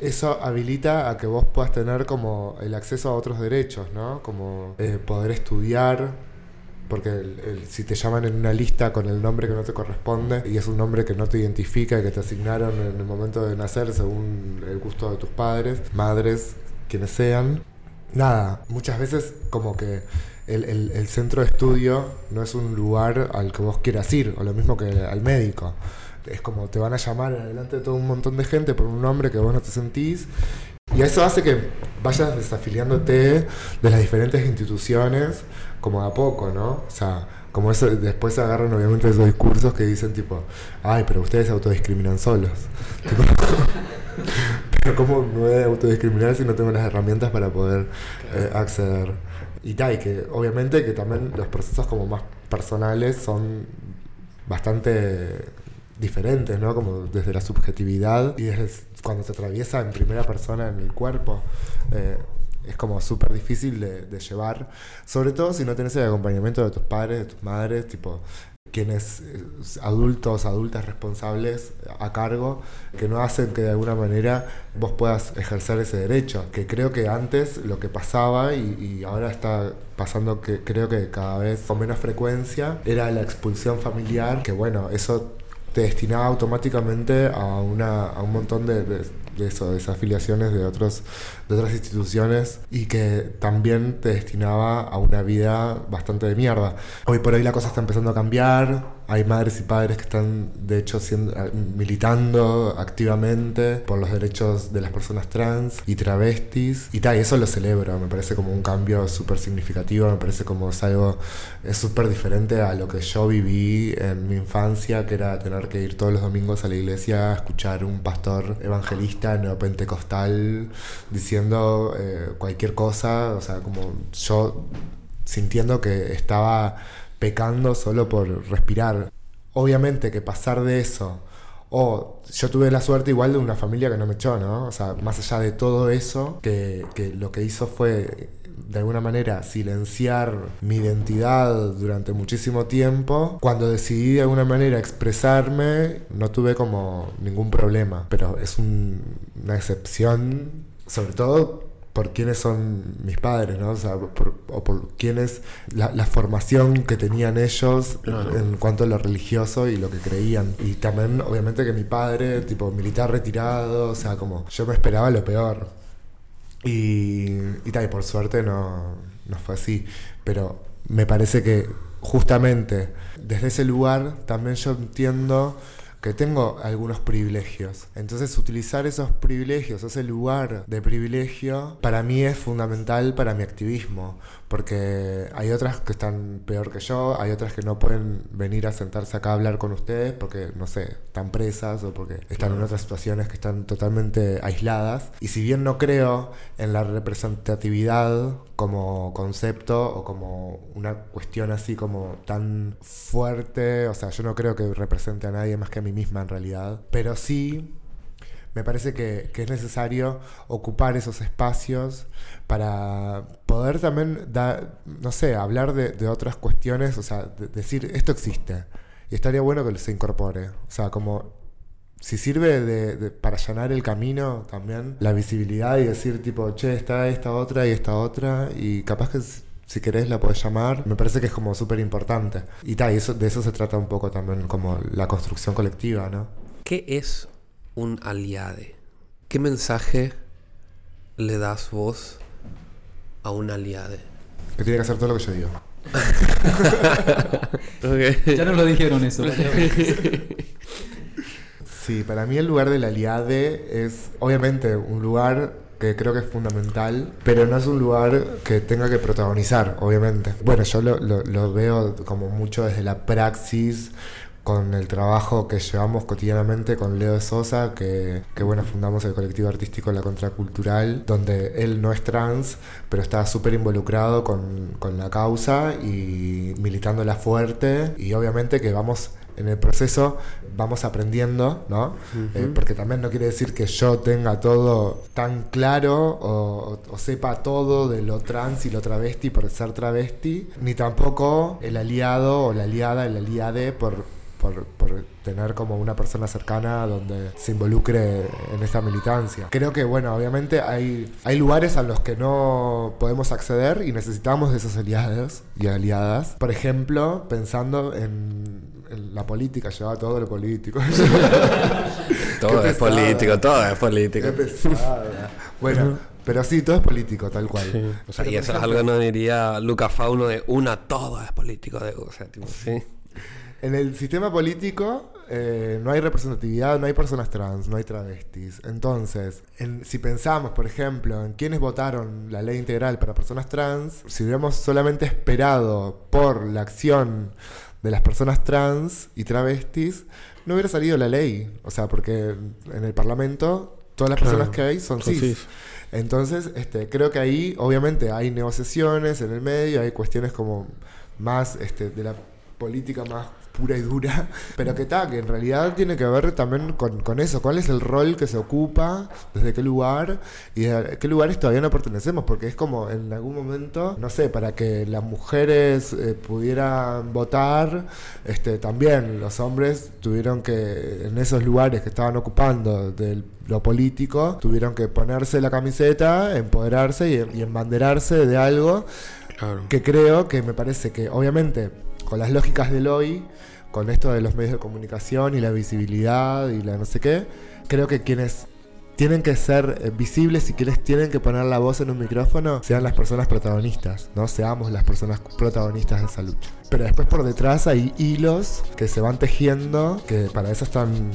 eso habilita a que vos puedas tener como el acceso a otros derechos, ¿no? Como eh, poder estudiar, porque si te llaman en una lista con el nombre que no te corresponde y es un nombre que no te identifica y que te asignaron en el momento de nacer según el gusto de tus padres, madres, quienes sean. Nada, muchas veces como que el, centro de estudio no es un lugar al que vos quieras ir, o lo mismo que al médico. Es como te van a llamar delante de todo un montón de gente por un nombre que vos no te sentís. Y eso hace que vayas desafiliándote de las diferentes instituciones como a poco, ¿no? O sea, como eso, después agarran obviamente esos discursos que dicen tipo, ay, pero ustedes se autodiscriminan solos. pero ¿cómo me voy a autodiscriminar si no tengo las herramientas para poder eh, acceder? Y tal, y que obviamente que también los procesos como más personales son bastante diferentes, ¿no? Como desde la subjetividad y desde cuando se atraviesa en primera persona en el cuerpo. Eh, es como súper difícil de, de, llevar, sobre todo si no tenés el acompañamiento de tus padres, de tus madres, tipo quienes eh, adultos, adultas responsables a cargo, que no hacen que de alguna manera vos puedas ejercer ese derecho, que creo que antes lo que pasaba y, y ahora está pasando que creo que cada vez con menos frecuencia era la expulsión familiar, que bueno, eso te destinaba automáticamente a, una, a un montón de, de, de, eso, de esas afiliaciones de, otros, de otras instituciones y que también te destinaba a una vida bastante de mierda. Hoy por hoy la cosa está empezando a cambiar, hay madres y padres que están de hecho siendo, eh, militando activamente por los derechos de las personas trans y travestis. Y tal, y eso lo celebro, me parece como un cambio súper significativo, me parece como es algo súper diferente a lo que yo viví en mi infancia, que era tener que ir todos los domingos a la iglesia a escuchar un pastor evangelista neopentecostal diciendo eh, cualquier cosa, o sea, como yo sintiendo que estaba pecando solo por respirar. Obviamente que pasar de eso, o yo tuve la suerte igual de una familia que no me echó, ¿no? O sea, más allá de todo eso, que, lo que hizo fue de alguna manera silenciar mi identidad durante muchísimo tiempo, cuando decidí de alguna manera expresarme, no tuve como ningún problema, pero es un, una excepción, sobre todo por quiénes son mis padres, ¿no? O sea, por, o por quiénes, la, la, formación que tenían ellos claro. en cuanto a lo religioso y lo que creían. Y también, obviamente, que mi padre, tipo militar retirado, o sea, como yo me esperaba lo peor. Y, y tal, y por suerte no, no fue así. Pero me parece que justamente desde ese lugar también yo entiendo que tengo algunos privilegios. Entonces utilizar esos privilegios, ese lugar de privilegio, para mí es fundamental para mi activismo, porque hay otras que están peor que yo, hay otras que no pueden venir a sentarse acá a hablar con ustedes porque, no sé, están presas o porque están claro. en otras situaciones que están totalmente aisladas. Y si bien no creo en la representatividad como concepto o como una cuestión así como tan fuerte, o sea, yo no creo que represente a nadie más que a mí misma en realidad, pero sí me parece que, que, es necesario ocupar esos espacios para poder también no sé, hablar de, otras cuestiones, o sea, de, decir, esto existe. Y estaría bueno que se incorpore. O sea, como si sirve de, para allanar el camino también, la visibilidad y decir tipo, che, está esta otra y esta otra, y capaz que si querés la podés llamar, me parece que es como súper importante. Y tal, y eso, de eso se trata un poco también como la construcción colectiva, ¿no? ¿Qué es un aliade? ¿Qué mensaje le das vos a un aliade? Que tiene que hacer todo lo que yo digo. okay. Ya nos lo dijeron eso. sí, para mí el lugar del aliade es obviamente un lugar que creo que es fundamental, pero no es un lugar que tenga que protagonizar, obviamente. Bueno, yo lo, lo, lo veo como mucho desde la praxis con el trabajo que llevamos cotidianamente con Leo de Sosa, que, que, bueno, fundamos el colectivo artístico La Contracultural, donde él no es trans, pero está súper involucrado con, con, la causa y militándola fuerte y obviamente que vamos en el proceso vamos aprendiendo, ¿no? Uh -huh. eh, porque también no quiere decir que yo tenga todo tan claro o, o, sepa todo de lo trans y lo travesti por ser travesti, ni tampoco el aliado o la aliada, el aliade por por, por, tener como una persona cercana donde se involucre en esta militancia. Creo que, bueno, obviamente hay, hay lugares a los que no podemos acceder y necesitamos de esos aliados y aliadas. Por ejemplo, pensando en, la política, lleva todo lo político. todo es político, todo es político. Qué. Bueno, pero sí, todo es político, tal cual. Sí. O sea, y eso es algo que nos diría Luca Fauno de una, todo es político. De, o sea, tipo, sí. En el sistema político eh, no hay representatividad, no hay personas trans, no hay travestis. Entonces, en, si pensamos, por ejemplo, en quienes votaron la ley integral para personas trans, si hubiéramos solamente esperado por la acción de las personas trans y travestis, no hubiera salido la ley. O sea, porque en el Parlamento todas las claro, personas que hay son, son cis. cis. Entonces, este, creo que ahí obviamente hay negociaciones en el medio, hay cuestiones como más este, de la política más pura y dura, pero que está, que en realidad tiene que ver también con, con, eso, cuál es el rol que se ocupa, desde qué lugar y de qué lugares todavía no pertenecemos, porque es como en algún momento, no sé, para que las mujeres eh, pudieran votar, este, también los hombres tuvieron que, en esos lugares que estaban ocupando del lo político, tuvieron que ponerse la camiseta, empoderarse y, y embanderarse de algo claro. que creo que me parece que obviamente con las lógicas del hoy, con esto de los medios de comunicación y la visibilidad y la no sé qué, creo que quienes tienen que ser eh, visibles y quienes tienen que poner la voz en un micrófono sean las personas protagonistas, no seamos las personas protagonistas de esa lucha. Pero después por detrás hay hilos que se van tejiendo, que para eso están,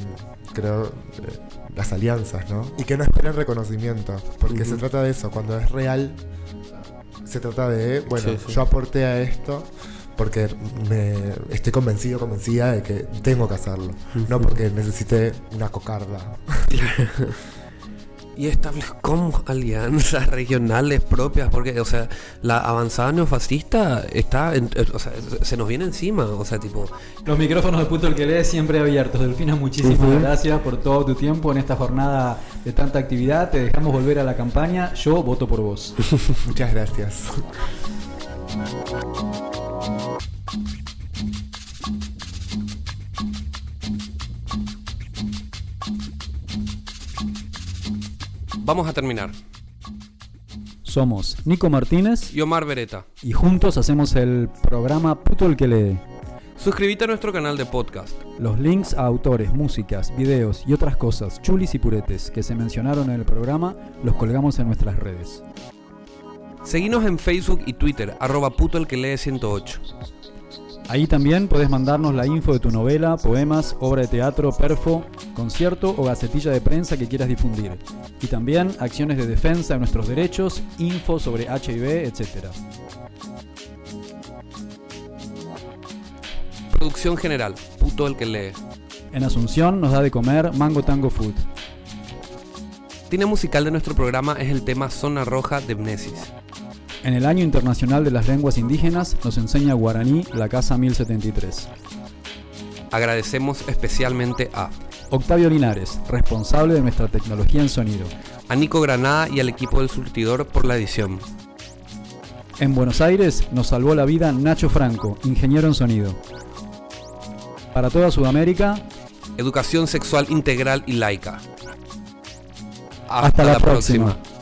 creo, eh, las alianzas, ¿no? Y que no esperen reconocimiento, porque uh -huh. se trata de eso, cuando es real, se trata de, bueno, sí, sí. yo aporté a esto porque me estoy convencido, convencida de que tengo que hacerlo, no porque necesite una cocarda. y establezcamos alianzas regionales propias, porque, o sea, la avanzada neofascista está, en, o sea, se nos viene encima, o sea, tipo... Los micrófonos de Puto el que lee siempre abiertos. Delfina, muchísimas uh -huh. gracias por todo tu tiempo en esta jornada de tanta actividad. Te dejamos volver a la campaña. Yo voto por vos. Muchas gracias. Vamos a terminar. Somos Nico Martínez y Omar Beretta. Y juntos hacemos el programa Puto el que lee. Suscríbete a nuestro canal de podcast. Los links a autores, músicas, videos y otras cosas chulis y puretes que se mencionaron en el programa los colgamos en nuestras redes. Seguinos en Facebook y Twitter, arroba puto el que lee 108. Ahí también podés mandarnos la info de tu novela, poemas, obra de teatro, perfo, concierto o gacetilla de prensa que quieras difundir. Y también acciones de defensa de nuestros derechos, info sobre HIV, etc. Producción general, puto el que lee. En Asunción nos da de comer Mango Tango Food. Tine musical de nuestro programa es el tema Zona Roja de Mnesis. En el Año Internacional de las Lenguas Indígenas nos enseña guaraní la Casa 1073. Agradecemos especialmente a Octavio Linares, responsable de nuestra tecnología en sonido. A Nico Granada y al equipo del surtidor por la edición. En Buenos Aires nos salvó la vida Nacho Franco, ingeniero en sonido. Para toda Sudamérica, educación sexual integral y laica. Hasta, Hasta la, la, próxima. próxima.